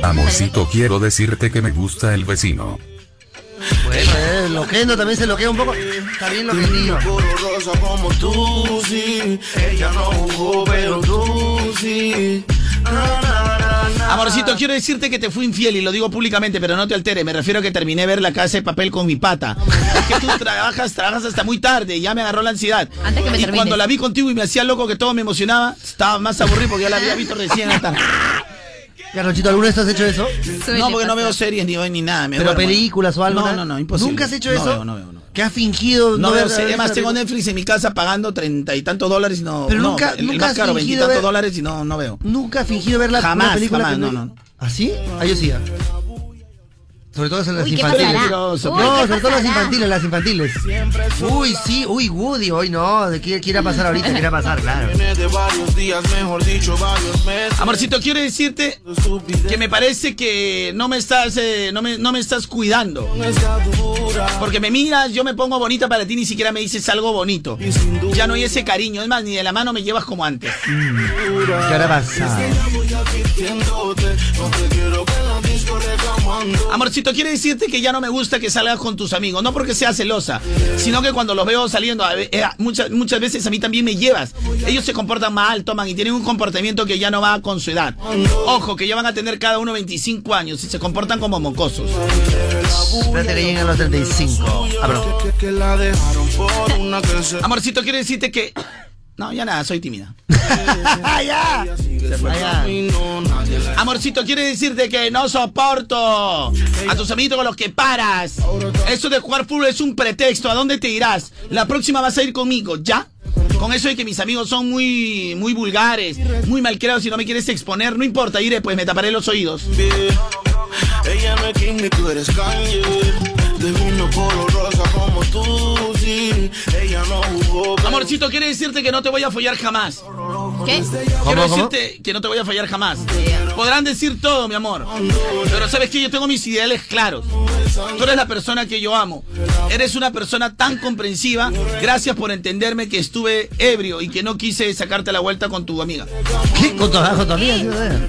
[SPEAKER 19] Amorcito, quiero decirte que me gusta el vecino.
[SPEAKER 1] Bueno, eh, loquendo también se loquea un poco. Está bien loquendillo.
[SPEAKER 6] rosa como tú, sí. Ella no jugó, pero tú sí.
[SPEAKER 5] Amorcito, quiero decirte que te fui infiel y lo digo públicamente, pero no te alteres. Me refiero a que terminé de ver la casa de papel con mi pata. Es que tú trabajas, trabajas hasta muy tarde y ya me agarró la ansiedad.
[SPEAKER 2] Antes que me
[SPEAKER 5] y cuando la vi contigo y me hacía loco que todo me emocionaba, estaba más aburrido porque ya la había visto recién hasta.
[SPEAKER 1] Carlonchito, ¿alguna vez has hecho eso?
[SPEAKER 5] No, porque no veo series ni, ni nada. Me
[SPEAKER 1] ¿Pero
[SPEAKER 5] duermo.
[SPEAKER 1] películas o algo?
[SPEAKER 5] No, no, no, imposible.
[SPEAKER 1] ¿Nunca has hecho
[SPEAKER 5] No
[SPEAKER 1] eso?
[SPEAKER 5] veo, no veo, no.
[SPEAKER 1] ¿Que has fingido
[SPEAKER 5] No,
[SPEAKER 1] no
[SPEAKER 5] veo series. Además, tengo Netflix en mi casa pagando treinta y tantos dólares y no.
[SPEAKER 1] Pero
[SPEAKER 5] no,
[SPEAKER 1] nunca-
[SPEAKER 5] el, el
[SPEAKER 1] nunca
[SPEAKER 5] más
[SPEAKER 1] has
[SPEAKER 5] caro, veintitantos dólares y no, no veo.
[SPEAKER 1] ¿Nunca has fingido ver la
[SPEAKER 5] Jamás,
[SPEAKER 1] película
[SPEAKER 5] jamás, no, no.
[SPEAKER 1] ¿Ah, sí? Ah, yo sí. ah. Sobre todo en las
[SPEAKER 2] Uy, ¿qué
[SPEAKER 1] infantiles. No,
[SPEAKER 2] Uy, ¿qué
[SPEAKER 1] sobre todo las infantiles, las infantiles. Uy, sí, uy, Woody, hoy no. ¿De qué quiera pasar ahorita? ¿Qué quiera pasar? Claro.
[SPEAKER 5] Amorcito, quiero decirte que me parece que no me estás, eh, no, me, no me estás cuidando. Porque me miras, yo me pongo bonita para ti, ni siquiera me dices algo bonito. Ya no hay ese cariño, es más, ni de la mano me llevas como antes.
[SPEAKER 1] ¿Qué
[SPEAKER 5] Amorcito, quiero decirte que ya no me gusta que salgas con tus amigos, no porque sea celosa, sino que cuando los veo saliendo, a eh, muchas, muchas veces a mí también me llevas. Ellos se comportan mal, toman y tienen un comportamiento que ya no va con su edad. Ojo, que ya van a tener cada uno 25 años y se comportan como mocosos.
[SPEAKER 1] Espérate que lleguen los 35. Ah,
[SPEAKER 5] Amorcito, quiero decirte que... No, ya nada, soy tímida.
[SPEAKER 1] ¡Allá!
[SPEAKER 5] Amorcito, quiere decirte que no soporto a tus amiguitos con los que paras. Eso de jugar fútbol es un pretexto. ¿A dónde te irás? La próxima vas a ir conmigo, ¿ya? Con eso de que mis amigos son muy, muy vulgares, muy malcriados y no me quieres exponer, no importa, iré, pues me taparé los oídos.
[SPEAKER 6] Ella no es tú eres. De vino color rosa como tú, sí. Ella no jugó.
[SPEAKER 5] Amorcito, quiere decirte que no te voy a follar jamás.
[SPEAKER 2] ¿Qué?
[SPEAKER 5] Quiero
[SPEAKER 1] cómo?
[SPEAKER 5] decirte que no te voy a fallar jamás. Podrán decir todo, mi amor. Pero sabes que yo tengo mis ideales claros. Tú eres la persona que yo amo. Eres una persona tan comprensiva. Gracias por entenderme que estuve ebrio y que no quise sacarte la vuelta con tu amiga.
[SPEAKER 1] ¿Qué? ¿Con tu, con tu amiga?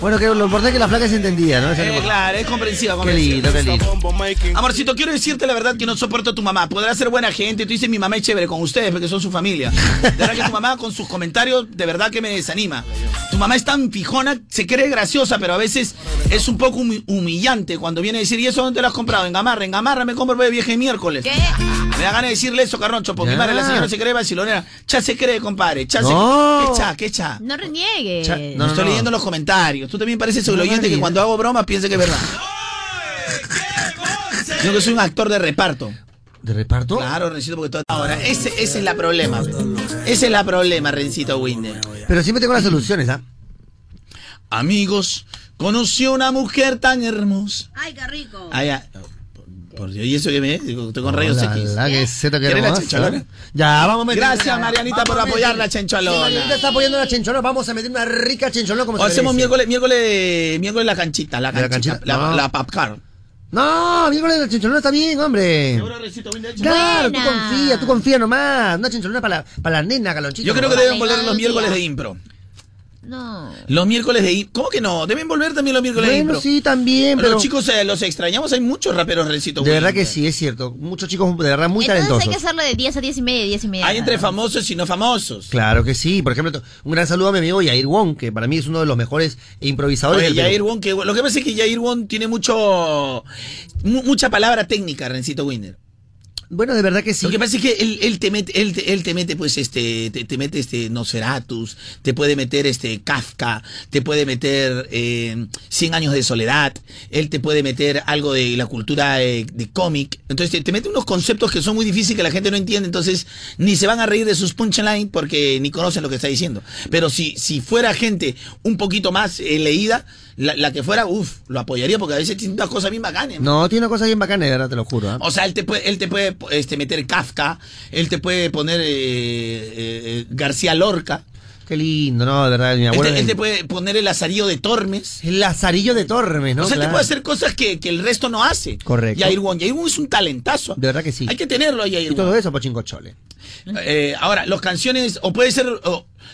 [SPEAKER 1] Bueno, que lo importante es que la flaca se entendía, ¿no?
[SPEAKER 5] Eh, claro, es comprensiva.
[SPEAKER 1] Qué
[SPEAKER 5] comprensiva.
[SPEAKER 1] lindo, qué lindo.
[SPEAKER 5] Amorcito, quiero decirte la verdad que no soporto a tu mamá. Podrá ser buena gente, tú dices mi mamá es chévere con ustedes porque son su familia. De verdad que tu mamá con sus comentarios de verdad que me desanima. Tu mamá es tan fijona, se cree graciosa, pero a veces es un poco humi- humillante cuando viene a decir, ¿y eso dónde lo has comprado? En Gamarra, en Gamarra me compro el viaje miércoles.
[SPEAKER 2] ¿Qué?
[SPEAKER 5] Me da ganas de decirle eso, Carroncho, porque mi
[SPEAKER 1] Ya.
[SPEAKER 5] madre, la señora se cree vacilonera. Cha se cree, compadre. Cha se...
[SPEAKER 1] No.
[SPEAKER 5] ¿Qué cha? ¿Qué cha?
[SPEAKER 2] No reniegues.
[SPEAKER 1] Cha-
[SPEAKER 5] No, estoy leyendo los comentarios. Tú también pareces el oyente que cuando hago bromas piensa que es verdad. Sino que soy un actor de reparto.
[SPEAKER 1] ¿De reparto?
[SPEAKER 5] Claro, Rencito, porque todo. Ahora, ese, ese es la problema. Ese es la problema, Rencito Winder.
[SPEAKER 1] Pero siempre tengo las soluciones, ¿ah?
[SPEAKER 5] Amigos, conocí a una mujer tan hermosa.
[SPEAKER 2] Ay, qué rico.
[SPEAKER 5] Ya. Por Dios, ¿y eso que me Digo, Estoy con rayos X.
[SPEAKER 1] la que Z que
[SPEAKER 5] ¿Quieres la
[SPEAKER 1] hermosa.
[SPEAKER 5] chencholona?
[SPEAKER 1] Ya, vamos a meter.
[SPEAKER 5] Gracias, Marianita, por apoyar la
[SPEAKER 1] Sí,
[SPEAKER 5] chencholona.
[SPEAKER 1] Marianita está apoyando la chencholona. Vamos a meter una rica chencholona como
[SPEAKER 5] O
[SPEAKER 1] se
[SPEAKER 5] hacemos miércoles, miércoles, miércoles la canchita, la
[SPEAKER 1] ¿De la
[SPEAKER 5] canchita, la,
[SPEAKER 1] No.
[SPEAKER 5] la popcar.
[SPEAKER 1] No, miércoles la chencholona está bien, hombre. Claro, tú confía, tú confía nomás. Una chencholona para la, para la nena, Calonchito.
[SPEAKER 5] Yo creo que deben volver los miércoles de impro.
[SPEAKER 2] No.
[SPEAKER 5] Los miércoles de impro. ¿Cómo que no? Deben volver también los miércoles de
[SPEAKER 1] Bueno,
[SPEAKER 5] impro.
[SPEAKER 1] sí, también,
[SPEAKER 5] Pero
[SPEAKER 1] pero...
[SPEAKER 5] chicos, eh, los extrañamos. Hay muchos raperos Rencito.
[SPEAKER 1] De verdad que sí, es cierto. Muchos chicos de verdad muy
[SPEAKER 2] Entonces
[SPEAKER 1] talentosos.
[SPEAKER 2] hay que hacerlo de 10 a 10 y media, 10 y media.
[SPEAKER 5] Hay entre famosos y no famosos.
[SPEAKER 1] Claro que sí. Por ejemplo, un gran saludo a mi amigo Yair Wong, que para mí es uno de los mejores improvisadores.
[SPEAKER 5] Oye,
[SPEAKER 1] del
[SPEAKER 5] Jair
[SPEAKER 1] Perú.
[SPEAKER 5] Won, que lo que pasa es que Jair Won tiene mucho mu- mucha palabra técnica, Rencito Winder.
[SPEAKER 1] Bueno, de verdad que sí.
[SPEAKER 5] Lo que pasa es que él, él te mete, él, te- él te mete, pues, este, te, te mete este Nosferatus, te puede meter este Kafka, te puede meter eh, 100 años de soledad, él te puede meter algo de la cultura eh, de cómic. Entonces te, te mete unos conceptos que son muy difíciles que la gente no entiende, entonces ni se van a reír de sus punchlines porque ni conocen lo que está diciendo. Pero si, si fuera gente un poquito más eh, leída, la, la que fuera, uff, lo apoyaría porque a veces tiene unas cosas bien bacanas.
[SPEAKER 1] No, tiene una cosa bien bacana, de verdad, te lo juro. ¿ah?
[SPEAKER 5] O sea, él te puede, él te puede este, meter Kafka, él te puede poner eh, eh, eh, García Lorca.
[SPEAKER 1] Qué lindo, no, de verdad, mi
[SPEAKER 5] Él
[SPEAKER 1] abuelo.
[SPEAKER 5] te, él te puede poner el Lazarillo de Tormes.
[SPEAKER 1] El Lazarillo de Tormes, ¿no?
[SPEAKER 5] o sea, él te
[SPEAKER 1] Claro.
[SPEAKER 5] puede hacer cosas que, que el resto no hace.
[SPEAKER 1] Correcto.
[SPEAKER 5] Yair Won. Yair Won es un talentazo.
[SPEAKER 1] De verdad que sí.
[SPEAKER 5] Hay que tenerlo, Yair
[SPEAKER 1] Y todo eso, Pochinco Chole.
[SPEAKER 5] Eh, ahora, los canciones, o puede ser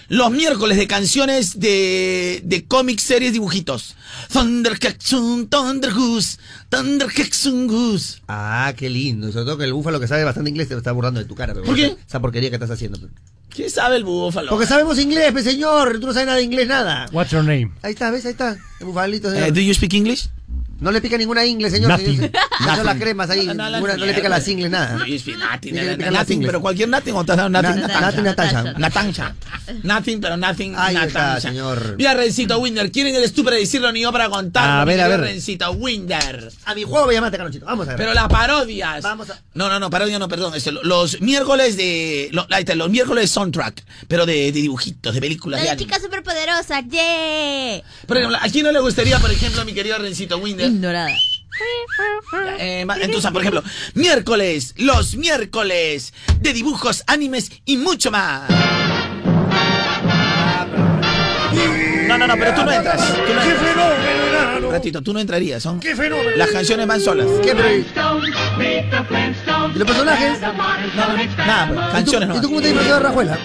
[SPEAKER 5] los miércoles de canciones de, de cómics, series, dibujitos. Thunder Ketsun, Thunder Goose, Thunder Ketsun Goose.
[SPEAKER 1] Ah, qué lindo. Sobre todo que el búfalo que sabe bastante inglés te está burlando de tu cara. pero
[SPEAKER 5] ¿Por qué?
[SPEAKER 1] Esa porquería que estás haciendo.
[SPEAKER 5] ¿Quién sabe el búfalo?
[SPEAKER 1] Porque sabemos inglés, pe señor. Tú no sabes nada de inglés, nada.
[SPEAKER 20] What's your name?
[SPEAKER 1] Ahí está, ¿ves? Ahí está. El bufalito.
[SPEAKER 5] Eh,
[SPEAKER 1] señor.
[SPEAKER 5] ¿Do you speak English?
[SPEAKER 1] No le pica ninguna ingle, señor.
[SPEAKER 20] Nothing.
[SPEAKER 1] señor. No son las cremas ahí.
[SPEAKER 5] No, no, la
[SPEAKER 1] ninguna- no le pica las ingles, nada.
[SPEAKER 5] Nothing? Nothing, pero cualquier nothing o nothing,
[SPEAKER 1] nothing, Natasha.
[SPEAKER 5] Nothing, pero nothing,
[SPEAKER 1] Ahí está, señor.
[SPEAKER 5] Mira, Rencito Winder, ¿quién eres tú para decirlo ni yo para contarlo?
[SPEAKER 1] A ver, a ver.
[SPEAKER 5] Rencito Winder.
[SPEAKER 1] A mi juego voy a llamarte, Carlonchito. Vamos a ver.
[SPEAKER 5] Pero las parodias.
[SPEAKER 1] Vamos a-
[SPEAKER 5] No, no, no, parodia no, perdón. este, los miércoles de. lo- ahí está, los miércoles de soundtrack, pero de, de dibujitos, de películas.
[SPEAKER 2] La
[SPEAKER 5] de
[SPEAKER 2] chica superpoderosa, yeah.
[SPEAKER 5] Por ejemplo, ¿a quién no le gustaría, por ejemplo, a mi querido Rencito Winder?
[SPEAKER 2] Ignorada.
[SPEAKER 5] Eh, entonces, por ejemplo, miércoles, los miércoles de dibujos, animes y mucho más. No, no, no, pero tú no entras. Tú no entras. Un ratito, tú no entrarías, ¿son?
[SPEAKER 1] ¡Qué fenómeno!
[SPEAKER 5] Las canciones van solas.
[SPEAKER 1] ¿Qué, pero... ¿Y los personajes?
[SPEAKER 5] Nada, pues, canciones
[SPEAKER 1] ¿Y
[SPEAKER 5] no.
[SPEAKER 1] tú cómo te disfrazas de Rajuela?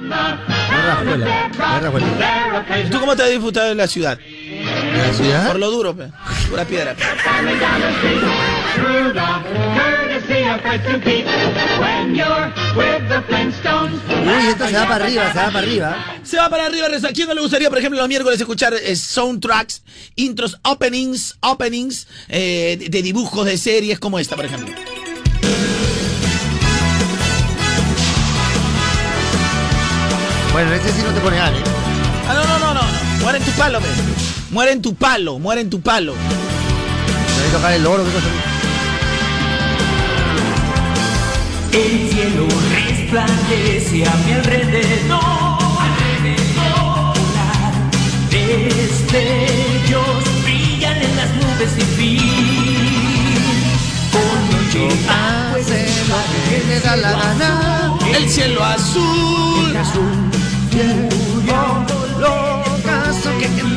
[SPEAKER 1] De Rajuela. De Rajuela.
[SPEAKER 5] ¿Tú cómo te has disfrutado de la ciudad?
[SPEAKER 1] ¿De la ciudad?
[SPEAKER 5] Por lo duro, pe. Pura piedra. pe.
[SPEAKER 1] Uy, esto se va para arriba, se va para arriba.
[SPEAKER 5] Se va para arriba. ¿A quién no le gustaría, por ejemplo, los miércoles escuchar eh, soundtracks, intros, openings, openings eh, de, de dibujos de series como esta, por ejemplo?
[SPEAKER 1] Bueno, ese sí no te pone Ale.
[SPEAKER 5] Ah, no, no, no, no. en tu palo, pe. Muere en tu palo, muere en tu palo.
[SPEAKER 1] Voy a tocar el oro, qué cosa.
[SPEAKER 6] El cielo resplandece a mi alrededor, alrededor. Destellos brillan en las nubes sin fin. Con noche
[SPEAKER 1] Hace lo que da la gana.
[SPEAKER 5] El cielo azul.
[SPEAKER 1] Lo caso que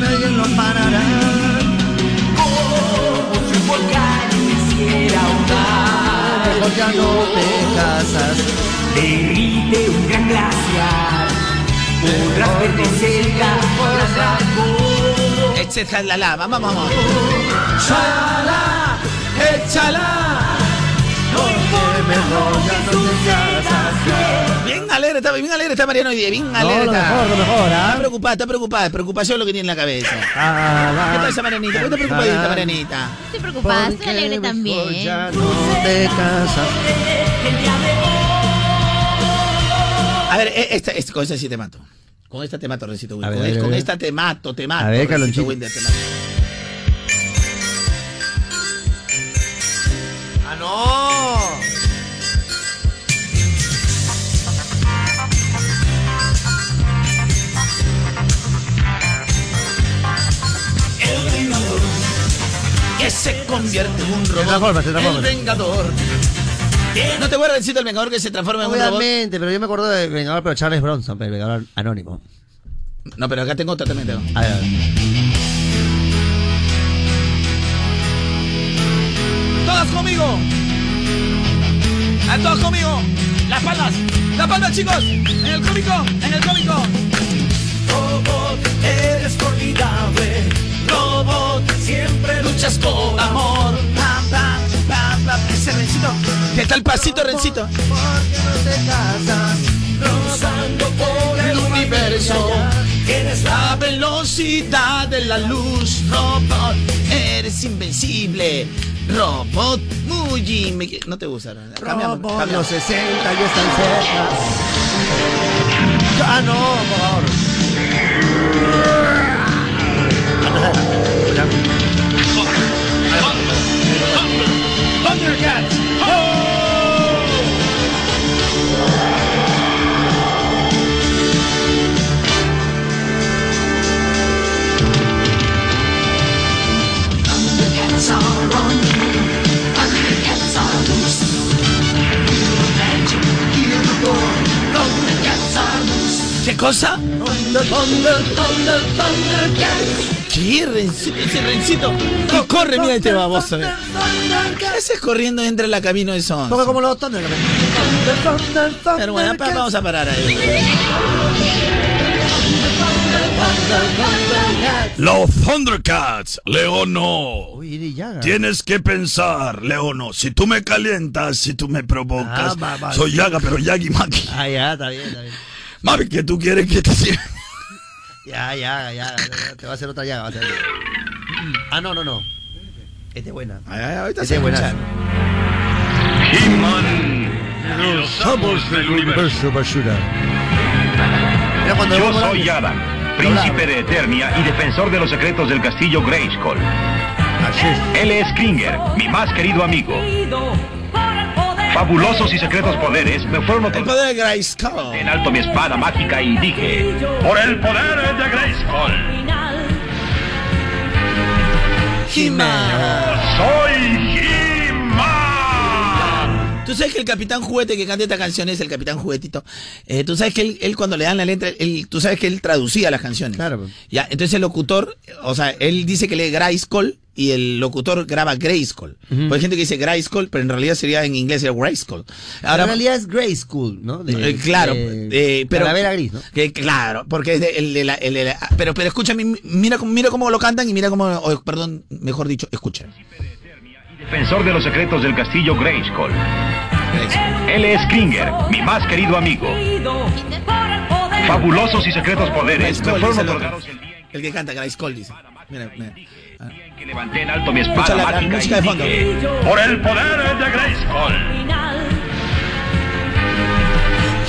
[SPEAKER 1] nadie lo parará.
[SPEAKER 6] como si un volcán quisiera ahogar.
[SPEAKER 1] Mejor ya no te casas.
[SPEAKER 6] Derrite un gran glaciar. Podrás ver de cerca las ramas.
[SPEAKER 5] Etcétera, la la. Vamos, vamos. ¡Chala! ¡Échala! Bien alegre está, bien alegre está Mariano hoy día, bien alegre
[SPEAKER 1] lo
[SPEAKER 5] está.
[SPEAKER 1] mejor, lo mejor, ¿ah?
[SPEAKER 5] Está preocupada, está preocupada, preocupación lo que tiene en la cabeza.
[SPEAKER 1] Ah,
[SPEAKER 5] ¿Qué pasa, Marianita? ¿Por qué está preocupadita, Marianita?
[SPEAKER 2] Estoy preocupada, estoy alegre también.
[SPEAKER 1] Ya no te casas.
[SPEAKER 5] A ver, eh, esta, esta- con esta sí te mato. Con esta te mato, Recito Winder. Con,
[SPEAKER 1] ver,
[SPEAKER 5] con esta te mato, te mato.
[SPEAKER 1] A ver,
[SPEAKER 5] Recito. Winder, te mato.
[SPEAKER 1] no!
[SPEAKER 5] Se convierte en un robot.
[SPEAKER 1] Se transforma, se transforma.
[SPEAKER 5] El vengador. ¿No te acuerdas del vengador que se transforma en un robot?
[SPEAKER 1] Obviamente, pero yo me acuerdo del Vengador, pero Charles Bronson, pero el Vengador anónimo.
[SPEAKER 5] No, pero acá tengo otra también. Tengo.
[SPEAKER 1] A ver, a ver.
[SPEAKER 5] ¡Todas conmigo! ¡A todos conmigo! ¡Las palmas! ¡Las palmas, chicos! ¡En el cómico! ¡En el cómico! Robot, eres formidable. Siempre luchas por amor. Pam, pam, pam, pam. Ese Rencito. ¿Qué tal pasito, Rencito?
[SPEAKER 6] Porque no te casas, cruzando por el universo.
[SPEAKER 5] Tienes la velocidad de la luz, robot. Eres invencible. Robot muy inve- No te gusta. Cámbiame,
[SPEAKER 1] Robot,
[SPEAKER 5] cámbiame.
[SPEAKER 1] los 60 ya están cerca. Ah, no, por favor. Jim.
[SPEAKER 5] Thunder, thunder, Thundercats! Che cosa? Thunder, thunder, thunder, thunder, cats. ¿Qué? Rencito, ese Rencito. Y corre, mira este baboso. ¿Qué haces corriendo entre la camino de son?
[SPEAKER 1] Como los Thunder.
[SPEAKER 5] Pero bueno, pa- vamos a parar ahí.
[SPEAKER 20] Los Thundercats, Leono. Tienes que pensar, Leono. Si tú me calientas, si tú me provocas,
[SPEAKER 1] Ah, va, va.
[SPEAKER 20] soy Yaga, pero Yagi Maki.
[SPEAKER 1] Ah, ya, está bien, está bien.
[SPEAKER 20] Mami, que tú quieres que te sirva?
[SPEAKER 1] Ya, ya, ya. Te va a hacer otra llaga. Ah, no, no, no. Esta es buena.
[SPEAKER 5] ahorita
[SPEAKER 1] Esta
[SPEAKER 5] se
[SPEAKER 1] es buena.
[SPEAKER 5] escucha.
[SPEAKER 1] Los amos del universo basura.
[SPEAKER 21] Yo soy Yadan, príncipe de Eternia y defensor de los secretos del castillo Grayskull. Él es Kringer, mi más querido amigo. Fabulosos y secretos poderes me fueron
[SPEAKER 5] El
[SPEAKER 21] otorgados.
[SPEAKER 5] poder de Grayskull.
[SPEAKER 21] En alto mi espada mágica y dije, por el poder de Grayskull,
[SPEAKER 5] He-Man.
[SPEAKER 21] soy
[SPEAKER 5] Tú sabes que el Capitán Juguete que canta esta canción es el Capitán Juguetito. Eh, tú sabes que él, él cuando le dan la letra, él, tú sabes que él traducía las canciones.
[SPEAKER 1] Claro.
[SPEAKER 5] Ya, entonces el locutor, o sea, él dice que lee Grayskull y el locutor graba Grayskull. Porque hay gente que dice Grayskull, pero en realidad sería en inglés el Grayskull.
[SPEAKER 1] Ahora, en realidad es Grey School, ¿no? De-
[SPEAKER 5] Eh, claro,
[SPEAKER 1] de-
[SPEAKER 5] eh, pero
[SPEAKER 1] Calavera gris, ¿no?
[SPEAKER 5] que, claro, porque es de- el el pero pero escúchame, mira mira cómo lo cantan y mira cómo, perdón, mejor dicho, escucha.
[SPEAKER 21] Defensor de los secretos del castillo Grayskull. Él es Kringer, mi más querido amigo. Fabulosos y secretos poderes
[SPEAKER 5] el
[SPEAKER 21] otorgados
[SPEAKER 5] otro. El que canta Grayskull dice. Mira, mira.
[SPEAKER 21] que levanté en alto mi
[SPEAKER 5] Escucha
[SPEAKER 21] espada
[SPEAKER 5] la- la música de fondo.
[SPEAKER 21] dije, por el poder de Grayskull.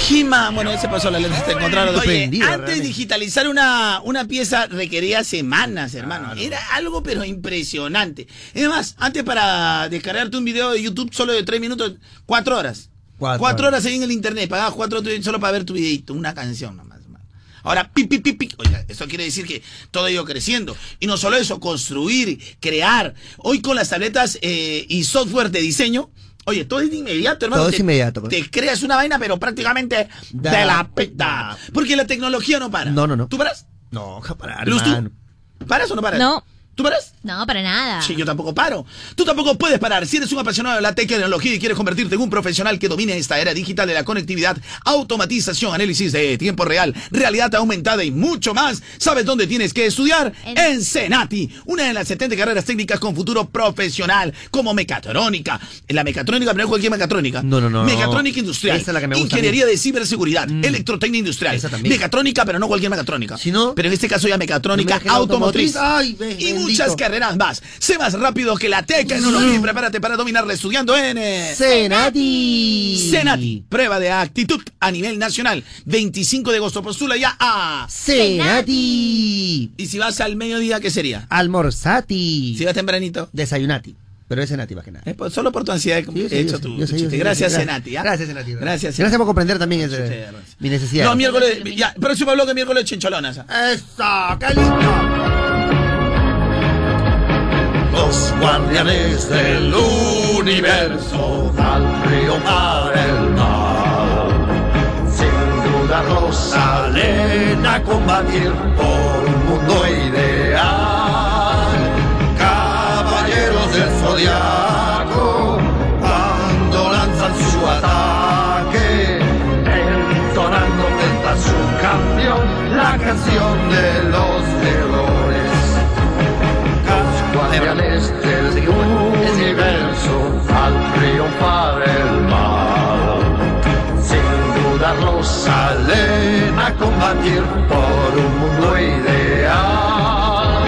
[SPEAKER 5] He-Man, bueno, ese pasó la letra, te encontraron. Oye, antes
[SPEAKER 1] realmente.
[SPEAKER 5] digitalizar una, una pieza requería semanas, hermano. Era algo pero impresionante. Es más, antes para descargarte un video de YouTube solo de tres minutos, cuatro horas.
[SPEAKER 1] Cuatro
[SPEAKER 5] horas ahí en el internet, pagabas cuatro horas solo para ver tu videito, una canción nomás. hermano. Ahora, pi, pi, pi, pi. Oiga, eso quiere decir que todo ha ido creciendo. Y no solo eso, construir, crear. Hoy con las tabletas eh, y software de diseño, oye, todo es inmediato, hermano.
[SPEAKER 1] Todo es inmediato, pues.
[SPEAKER 5] Te creas una vaina, pero prácticamente
[SPEAKER 1] Da
[SPEAKER 5] de la
[SPEAKER 1] la
[SPEAKER 5] peta. Porque la tecnología no para.
[SPEAKER 1] No, no, no.
[SPEAKER 5] ¿Tú paras?
[SPEAKER 1] No, ja, parar,
[SPEAKER 5] Luz, ¿tú?
[SPEAKER 1] hermano.
[SPEAKER 5] ¿Paras o no paras?
[SPEAKER 2] No.
[SPEAKER 5] ¿Tú paras?
[SPEAKER 2] No, para nada.
[SPEAKER 5] Sí, yo tampoco paro. Tú tampoco puedes parar. Si eres un apasionado de la tecnología y quieres convertirte en un profesional que domine esta era digital de la conectividad, automatización, análisis de tiempo real, realidad aumentada y mucho más, ¿sabes dónde tienes que estudiar?
[SPEAKER 2] En-
[SPEAKER 5] En Senati, una de las 70 carreras técnicas con futuro profesional, como mecatrónica. La mecatrónica, pero no es cualquier mecatrónica.
[SPEAKER 1] No, no, no, no.
[SPEAKER 5] Mecatrónica industrial.
[SPEAKER 1] Esa es la que me gusta.
[SPEAKER 5] Ingeniería de ciberseguridad. Electrotecnia industrial.
[SPEAKER 1] Esa también.
[SPEAKER 5] Mecatrónica, pero no cualquier mecatrónica. Pero en este caso ya mecatrónica
[SPEAKER 1] No
[SPEAKER 5] automotriz.
[SPEAKER 1] automotriz. Ay, ve,
[SPEAKER 5] y
[SPEAKER 1] bendito.
[SPEAKER 5] Muchas carreras más. Sé más rápido que la tecnología y prepárate para dominarla estudiando en eh,
[SPEAKER 1] Senati.
[SPEAKER 5] Senati. Prueba de actitud a nivel nacional. 25 de agosto postula ya a
[SPEAKER 1] Senati.
[SPEAKER 5] Y si vas al mediodía, ¿qué sería?
[SPEAKER 1] Almorzati.
[SPEAKER 5] Si vas tempranito.
[SPEAKER 1] Desayunati. Pero es Senati más que nada.
[SPEAKER 5] Eh, pues, solo por tu ansiedad he hecho
[SPEAKER 1] sé,
[SPEAKER 5] tu,
[SPEAKER 1] sé,
[SPEAKER 5] chiste. Gracias,
[SPEAKER 1] yo sé.
[SPEAKER 5] Senati. ¿ah?
[SPEAKER 1] Gracias, Senati.
[SPEAKER 5] Gracias,
[SPEAKER 1] Gracias por comprender también ese- mi necesidad.
[SPEAKER 5] No, miércoles. Ya, próximo bloque, miércoles chincholonas. ¿ah?
[SPEAKER 1] ¡Eso! ¡Qué lindo!
[SPEAKER 6] Los guardianes del universo al para el mar. Sin dudarlo salen a combatir por un mundo ideal. Caballeros del zodiaco, cuando lanzan su ataque, entonando frente a su cambio la canción de los errores. Guardianes del universo al triunfar el mal. Sin dudarlo salen a combatir por un mundo ideal.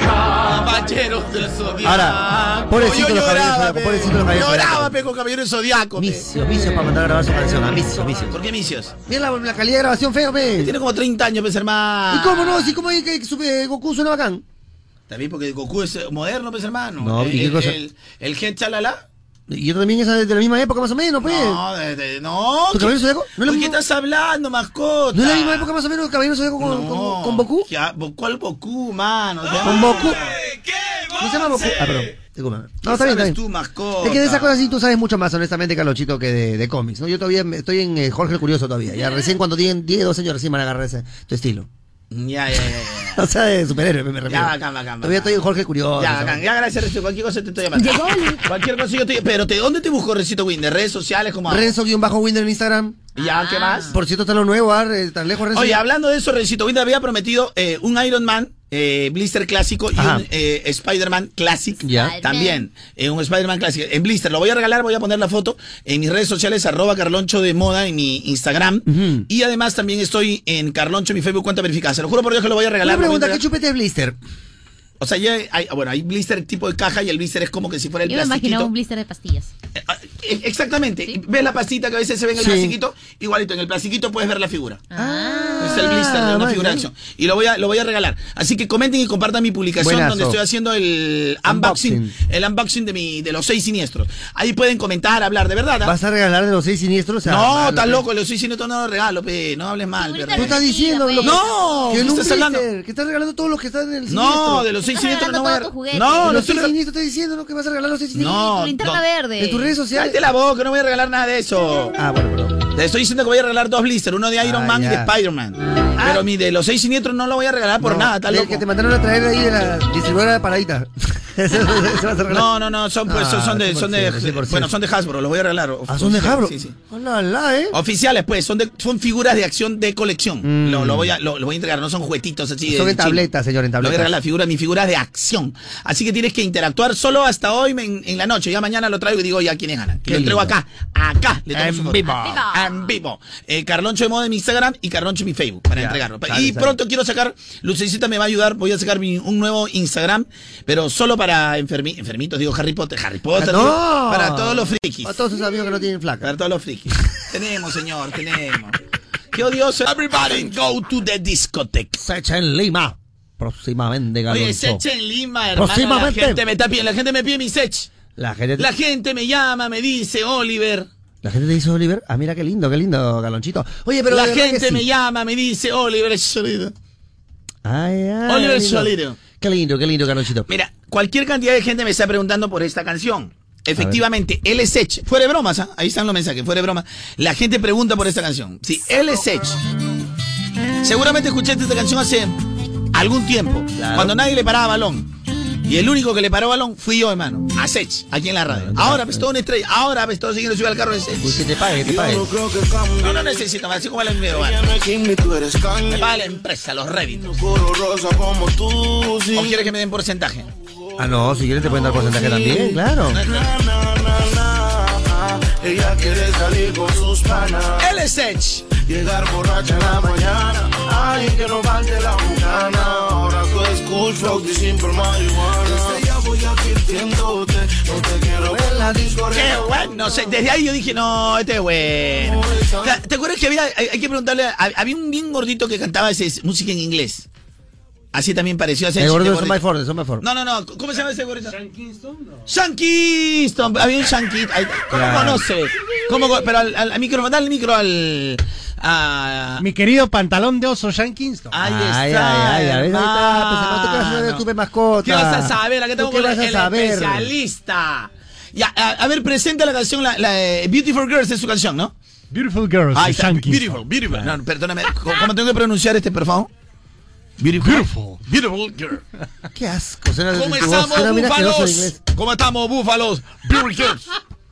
[SPEAKER 5] Caballeros del Zodiaco.
[SPEAKER 1] Ahora, pobrecito los caballeros
[SPEAKER 5] lloraba, pe.
[SPEAKER 1] pobrecito los caballeros
[SPEAKER 5] Lloraba,
[SPEAKER 1] zodiaco.
[SPEAKER 5] pe, con Caballeros Zodiaco. pe.
[SPEAKER 1] Misios, vicios para mandar a grabar su canción. A misios, vicios.
[SPEAKER 5] ¿Por qué misios?
[SPEAKER 1] Mira la, la calidad de grabación feo, pe.
[SPEAKER 5] Tiene como 30 años, pues, hermano.
[SPEAKER 1] ¿Y cómo no? Si cómo hay que sube Goku suena bacán.
[SPEAKER 5] También porque Goku es eh, moderno, pues, hermano.
[SPEAKER 1] No,
[SPEAKER 5] el,
[SPEAKER 1] ¿y qué
[SPEAKER 5] el-
[SPEAKER 1] cosa?
[SPEAKER 5] El, el Gen Chalala.
[SPEAKER 1] Y yo también esa de la misma época más o menos, pues.
[SPEAKER 5] No, de- de- no.
[SPEAKER 1] ¿Tu caballero zodiaco? ¿No es
[SPEAKER 5] ¿Por qué estás hablando, mascota?
[SPEAKER 1] ¿No es la misma época más o menos Caballero Zodíaco con, con, con Goku?
[SPEAKER 5] Ya, ¿Cuál Goku, mano?
[SPEAKER 1] ¿Con Goku? ¿No se llama Goku? Ah, perdón. No,
[SPEAKER 5] ¿Qué
[SPEAKER 1] está bien,
[SPEAKER 5] sabes tú, mascota?
[SPEAKER 1] Es que de esas cosas sí tú sabes mucho más, honestamente, Carlochito, que de, de cómics, ¿no? Yo todavía me- estoy en eh, Jorge el Curioso todavía. Ya recién cuando tienen 10, 12 años recién van a agarrar ese, tu estilo.
[SPEAKER 5] Ya, ya, ya. ya.
[SPEAKER 1] O sea, de superhéroe me refiero.
[SPEAKER 5] Ya, bacán, bacán,
[SPEAKER 1] Todavía estoy en Jorge Curioso.
[SPEAKER 5] Ya, bacán. ya, gracias, Recito. Cualquier cosa te estoy llamando.
[SPEAKER 2] Llegó
[SPEAKER 5] Cualquier cosa yo estoy... Pero, ¿te, ¿dónde te busco, Recito Winder? ¿Redes sociales? como
[SPEAKER 1] Renzo-Winder en Instagram.
[SPEAKER 5] ¿Ya? ¿Qué más?
[SPEAKER 1] Por cierto, está lo nuevo, ah, eh, tan lejos Renzo.
[SPEAKER 5] Oye, hablando de eso, Recito Winder había prometido eh, un Iron Man, eh, Blister clásico y
[SPEAKER 1] Ajá.
[SPEAKER 5] un eh, Spider-Man Classic.
[SPEAKER 1] Ya.
[SPEAKER 5] También, eh, un Spider-Man Classic. En Blister, lo voy a regalar, voy a poner la foto en mis redes sociales, arroba Carloncho de Moda en mi Instagram. Y además también estoy en Carloncho, mi Facebook, cuenta verificada. Se lo juro por Dios que lo voy a regalar.
[SPEAKER 1] Una pregunta, ¿qué chupete es Blister?
[SPEAKER 5] O sea, ya hay, bueno, hay blister tipo de caja y el blister es como que si fuera el
[SPEAKER 2] Yo me imaginaba un blister de pastillas.
[SPEAKER 5] Eh, Exactamente. ¿Ves la pastita que a veces se ve en el
[SPEAKER 1] Sí.
[SPEAKER 5] plastiquito? Igualito, en el plastiquito puedes ver la figura.
[SPEAKER 2] Ah.
[SPEAKER 5] Es el blister de una
[SPEAKER 1] vale.
[SPEAKER 5] figura de acción. Y lo voy a, lo voy a regalar. Así que comenten y compartan mi publicación
[SPEAKER 1] Buenazo.
[SPEAKER 5] donde estoy haciendo el unboxing,
[SPEAKER 1] Unboxing.
[SPEAKER 5] el unboxing de mi, de los seis siniestros. Ahí pueden comentar, hablar, de verdad. ¿ah?
[SPEAKER 1] ¿Vas a regalar de los seis siniestros? O sea,
[SPEAKER 5] no, estás
[SPEAKER 1] pe.
[SPEAKER 5] loco, los seis siniestros no los regalo, pe. No hables mal, pe.
[SPEAKER 1] Tú estás diciendo lo que...
[SPEAKER 5] No,
[SPEAKER 1] que
[SPEAKER 5] ¿qué estás hablando?
[SPEAKER 1] que estás regalando todos los que están en el
[SPEAKER 5] No,
[SPEAKER 1] siniestro.
[SPEAKER 5] de los siniestros no voy a... No, no
[SPEAKER 1] los
[SPEAKER 5] estoy
[SPEAKER 1] siniestros estás diciendo, ¿no? Que vas a regalar los seis siniestros.
[SPEAKER 5] No,
[SPEAKER 2] tu linterna verde.
[SPEAKER 1] En tus redes sociales.
[SPEAKER 5] Cállate la boca, no voy a regalar nada de eso.
[SPEAKER 1] Ah, bueno, perdón.
[SPEAKER 5] Te estoy diciendo que voy a regalar dos blisters, uno de Iron
[SPEAKER 1] Ah,
[SPEAKER 5] Man y de. Spider-Man. Pero mi de los seis siniestros no lo voy a regalar por
[SPEAKER 1] No,
[SPEAKER 5] nada, tal loco.
[SPEAKER 1] que te mandaron a traer ahí de la distribuidora de paradita.
[SPEAKER 5] No, no, no, son, pues,
[SPEAKER 1] Ah,
[SPEAKER 5] son de,
[SPEAKER 1] 100%,
[SPEAKER 5] son de,
[SPEAKER 1] 100%.
[SPEAKER 5] bueno, son de Hasbro, los voy a regalar.
[SPEAKER 1] Ah, son de Jabro.
[SPEAKER 5] Sí, sí.
[SPEAKER 1] Hola, hola, ¿eh?
[SPEAKER 5] Oficiales, pues, son de, son figuras de acción de colección.
[SPEAKER 1] Mm.
[SPEAKER 5] Lo, lo voy a, lo, lo voy a entregar, no son juguetitos así. de
[SPEAKER 1] Son en
[SPEAKER 5] chino.
[SPEAKER 1] tabletas, señor, en
[SPEAKER 5] Lo voy a
[SPEAKER 1] tabletas.
[SPEAKER 5] regalar, figura, mi figura de acción. Así que tienes que interactuar solo hasta hoy en, en la noche. Ya mañana lo traigo y digo ya quiénes ganan. Lo entrego acá, acá. Le
[SPEAKER 1] En vivo.
[SPEAKER 5] En vivo. Eh, Carloncho de Moda en mi Instagram y Carloncho en mi Facebook para
[SPEAKER 1] Ya,
[SPEAKER 5] entregarlo.
[SPEAKER 1] sale,
[SPEAKER 5] y
[SPEAKER 1] sale.
[SPEAKER 5] pronto quiero sacar, Lucecita me va a ayudar, voy a sacar mi- un nuevo Instagram, pero solo para enfermi- enfermitos, digo Harry Potter, Harry Potter,
[SPEAKER 1] Ah,
[SPEAKER 5] digo,
[SPEAKER 1] no.
[SPEAKER 5] para todos los frikis.
[SPEAKER 1] Para todos sus amigos que no tienen flaca.
[SPEAKER 5] Para todos los frikis. tenemos, señor, tenemos. Qué odioso. Everybody go to the discotheque.
[SPEAKER 1] Secha en Lima. Próximamente,
[SPEAKER 5] Oye,
[SPEAKER 1] Galoncho.
[SPEAKER 5] Sech en Lima, hermano. La gente me está pidiendo, la gente me pide mi Sech.
[SPEAKER 1] La gente,
[SPEAKER 5] La gente me llama, me dice, Oliver.
[SPEAKER 1] la gente te dice Oliver. Ah, mira qué lindo, qué lindo, Galonchito. Oye, pero.
[SPEAKER 5] la gente
[SPEAKER 1] sí.
[SPEAKER 5] me llama, me dice, Oliver Solito.
[SPEAKER 1] Ay, ay,
[SPEAKER 5] Oliver. Solito.
[SPEAKER 1] Qué lindo, qué lindo, Galonchito.
[SPEAKER 5] Mira, cualquier cantidad de gente me está preguntando por esta canción. Efectivamente, Sech. Fuera de bromas, ¿ah? ahí están los mensajes, fuera de bromas. La gente pregunta por esta canción. Sí, Sech. Seguramente escuchaste esta canción hace algún tiempo, cuando nadie le paraba balón. Y el único que le paró balón fui yo, hermano. A Sech, aquí en la radio. Ahora ves todo una estrella. Ahora ves todo siguiendo subir al carro de Sech.
[SPEAKER 1] Pues que te pague, que te pague.
[SPEAKER 5] No, no necesito más, así como el envío. Me paga la empresa, los Reddit. ¿O quieres que me den porcentaje?
[SPEAKER 1] Ah, no, si quieres te pueden dar porcentaje también, claro.
[SPEAKER 6] Ella quiere salir con sus panas.
[SPEAKER 5] Él es Sech.
[SPEAKER 6] Llegar borracha en la mañana. Ay, que no falte la bucana. Ahora tú escucho que simple marihuana. Desde ya voy advirtiéndote. No te quiero ver la disco.
[SPEAKER 5] Qué bueno, sé, desde ahí yo dije, no, este es bueno. ¿Te, acuerdas que había, hay, hay que preguntarle, hab- había un bien gordito que cantaba ese, música en inglés? Así también pareció a Sech.
[SPEAKER 1] El
[SPEAKER 5] de
[SPEAKER 1] fuertes.
[SPEAKER 5] No, no, no. ¿Cómo se llama ese gordito? Sean Kingston. Sean Kingston. Había un Sean Kingston. ¿Cómo
[SPEAKER 1] Claro.
[SPEAKER 5] conoce? ¿Cómo, pero al, al, al micro, dale el micro al. A,
[SPEAKER 22] Mi querido pantalón de oso, Sean Kingston.
[SPEAKER 5] Ahí está.
[SPEAKER 1] ay, ay, ahí está, pues,
[SPEAKER 5] hermano.
[SPEAKER 1] ¿tú qué vas a saber de tu mascota?
[SPEAKER 5] ¿Qué vas a saber? Acá
[SPEAKER 1] ¿Tú
[SPEAKER 5] tengo
[SPEAKER 1] qué
[SPEAKER 5] con
[SPEAKER 1] vas a
[SPEAKER 5] el
[SPEAKER 1] saber?
[SPEAKER 5] especialista. Ya, a, a ver, presenta la canción, la, la de Beautiful Girls es su canción, ¿no?
[SPEAKER 22] Beautiful Girls, de
[SPEAKER 5] está,
[SPEAKER 22] Sean Kingston.
[SPEAKER 5] Beautiful, beautiful. No, perdóname, ¿cómo cómo tengo que pronunciar este, por favor? Beautiful. Beautiful. Beautiful girl.
[SPEAKER 1] Qué asco. Suena,
[SPEAKER 5] ¿Cómo
[SPEAKER 1] tu voz
[SPEAKER 5] estamos,
[SPEAKER 1] suena bien asqueroso en
[SPEAKER 5] búfalos?
[SPEAKER 1] inglés.
[SPEAKER 5] ¿Cómo estamos, búfalos? Beautiful girls.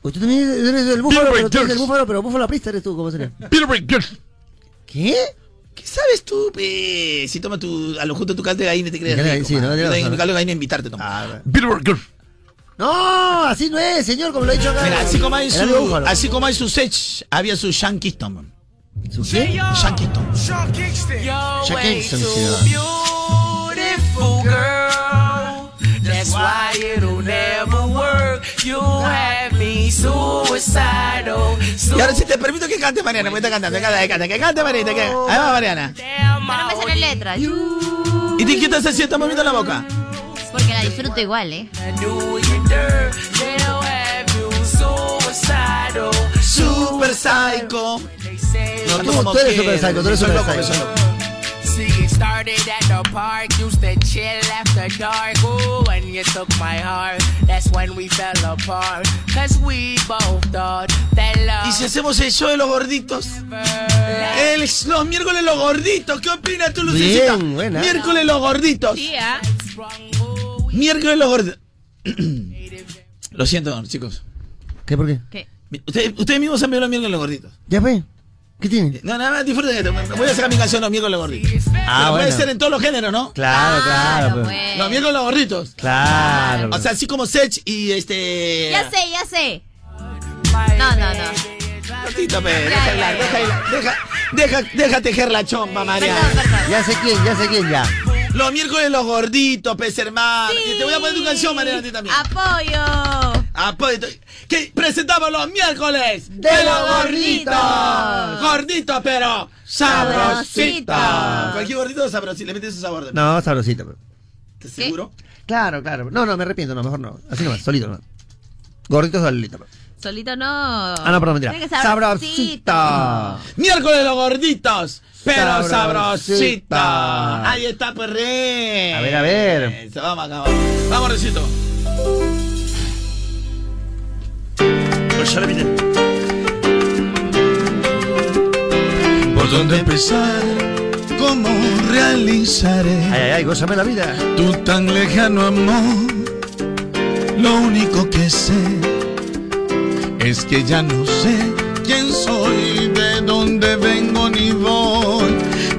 [SPEAKER 1] Tú también eres el búfalo,
[SPEAKER 5] Beautiful
[SPEAKER 1] pero tú eres el
[SPEAKER 5] girls.
[SPEAKER 1] búfalo, pero búfalo aprista eres tú, ¿cómo sería?
[SPEAKER 5] Beautiful girls.
[SPEAKER 1] ¿Qué?
[SPEAKER 5] ¿Qué sabes tú, pe? Si toma tu, a lo justo tu caldo de gallina te crees rico,
[SPEAKER 1] sí, no, razón.
[SPEAKER 5] mi caldo de gallina invitarte, toma.
[SPEAKER 1] Ah,
[SPEAKER 5] Beautiful girls.
[SPEAKER 1] No, así no es, señor, como lo he dicho acá.
[SPEAKER 5] Mira, así como hay su, así como hay su Sech, había su man.
[SPEAKER 1] ¿Su qué?
[SPEAKER 5] Sean Kingston.
[SPEAKER 6] Sean Kingston.
[SPEAKER 1] Sean Kingston, sí,
[SPEAKER 6] beautiful girl. That's why it'll never work. You have me suicidal.
[SPEAKER 5] Y ahora si te permito que cante Mariana, porque está cantando, que cante, que Mariana, que... Ahí va Mariana.
[SPEAKER 2] No me sale letra.
[SPEAKER 5] ¿Y estás haciendo? ¿Estás moviendo la boca?
[SPEAKER 2] Porque la disfruto igual, ¿eh?
[SPEAKER 5] Super Psycho.
[SPEAKER 1] No, tú, tú eres super psycho, tú eres super
[SPEAKER 5] loco,
[SPEAKER 1] psycho.
[SPEAKER 5] soy loco.
[SPEAKER 6] See, it started at the park, used to chill after dark. Ooh, when you took my heart, that's when we fell apart. Cause we both thought that love.
[SPEAKER 5] ¿Y si hacemos el show de los gorditos? El, los miércoles los gorditos. ¿Qué opinas tú, Lucecita?
[SPEAKER 1] Bien, buena.
[SPEAKER 5] Miércoles los gorditos.
[SPEAKER 3] ¿ah?
[SPEAKER 5] Miércoles los gorditos. Lo siento, chicos.
[SPEAKER 1] ¿Qué, por qué?
[SPEAKER 2] ¿Qué?
[SPEAKER 5] Ustedes, ustedes mismos han visto los miércoles los gorditos.
[SPEAKER 1] Ya ve. ¿Qué tiene?
[SPEAKER 5] No, nada más disfruten esto. Voy a sacar mi canción los miércoles los gorditos.
[SPEAKER 1] Ah,
[SPEAKER 5] Pero Puede
[SPEAKER 1] bueno.
[SPEAKER 5] ser en todos los géneros, ¿no?
[SPEAKER 1] Claro, claro. pues.
[SPEAKER 2] pues.
[SPEAKER 5] Los miércoles los gorditos.
[SPEAKER 1] Claro.
[SPEAKER 5] O sea, así como Sech y este.
[SPEAKER 2] Ya sé, ya sé. No, no, no.
[SPEAKER 5] Cortito, pe, deja hablar, deja hablar, deja, deja, deja tejer la chompa, María.
[SPEAKER 1] Ya sé quién, ya sé quién, ya.
[SPEAKER 5] Los miércoles los gorditos, pez hermano.
[SPEAKER 2] Sí.
[SPEAKER 5] Te voy a poner tu canción, Mariana, a ti también.
[SPEAKER 2] Apoyo.
[SPEAKER 5] Apoyo. Que presentamos los miércoles
[SPEAKER 1] De los gorditos.
[SPEAKER 5] Gordito, pero sabrosito.
[SPEAKER 2] Sabrosito.
[SPEAKER 5] Cualquier gordito sabrosito. Le metes su sabor de
[SPEAKER 1] No, sabrosito. pero-
[SPEAKER 5] ¿Estás seguro?
[SPEAKER 1] Claro, claro. No, no, me arrepiento, no, mejor no. Así nomás, solito nomás. Gordito solito. pero.
[SPEAKER 2] Solito no.
[SPEAKER 1] Ah, no, perdón, mentira.
[SPEAKER 2] Que
[SPEAKER 1] Sabrosito.
[SPEAKER 5] Miércoles los gorditos, pero
[SPEAKER 1] Sabrosito.
[SPEAKER 5] sabrosito. Ahí está, perre.
[SPEAKER 1] A ver, a ver.
[SPEAKER 5] Eso, vamos acá, vamos. Vamos, Recito. ¿Por dónde empezar? ¿Cómo realizaré?
[SPEAKER 1] Ay, ay, ay, gózame la vida.
[SPEAKER 5] Tu tan lejano amor, lo único que sé es que ya no sé quién soy, de dónde vengo ni voy.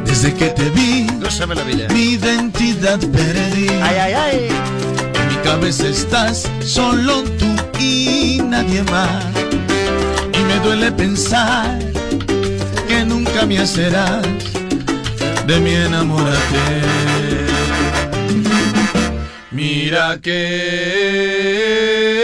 [SPEAKER 5] Desde que te vi,
[SPEAKER 1] Gózame la vida.
[SPEAKER 5] mi identidad perdí.
[SPEAKER 1] Ay, ay, ay.
[SPEAKER 5] En mi cabeza estás solo tú nadie más. Y me duele pensar que nunca me hacerás de mi enamorate. Mira que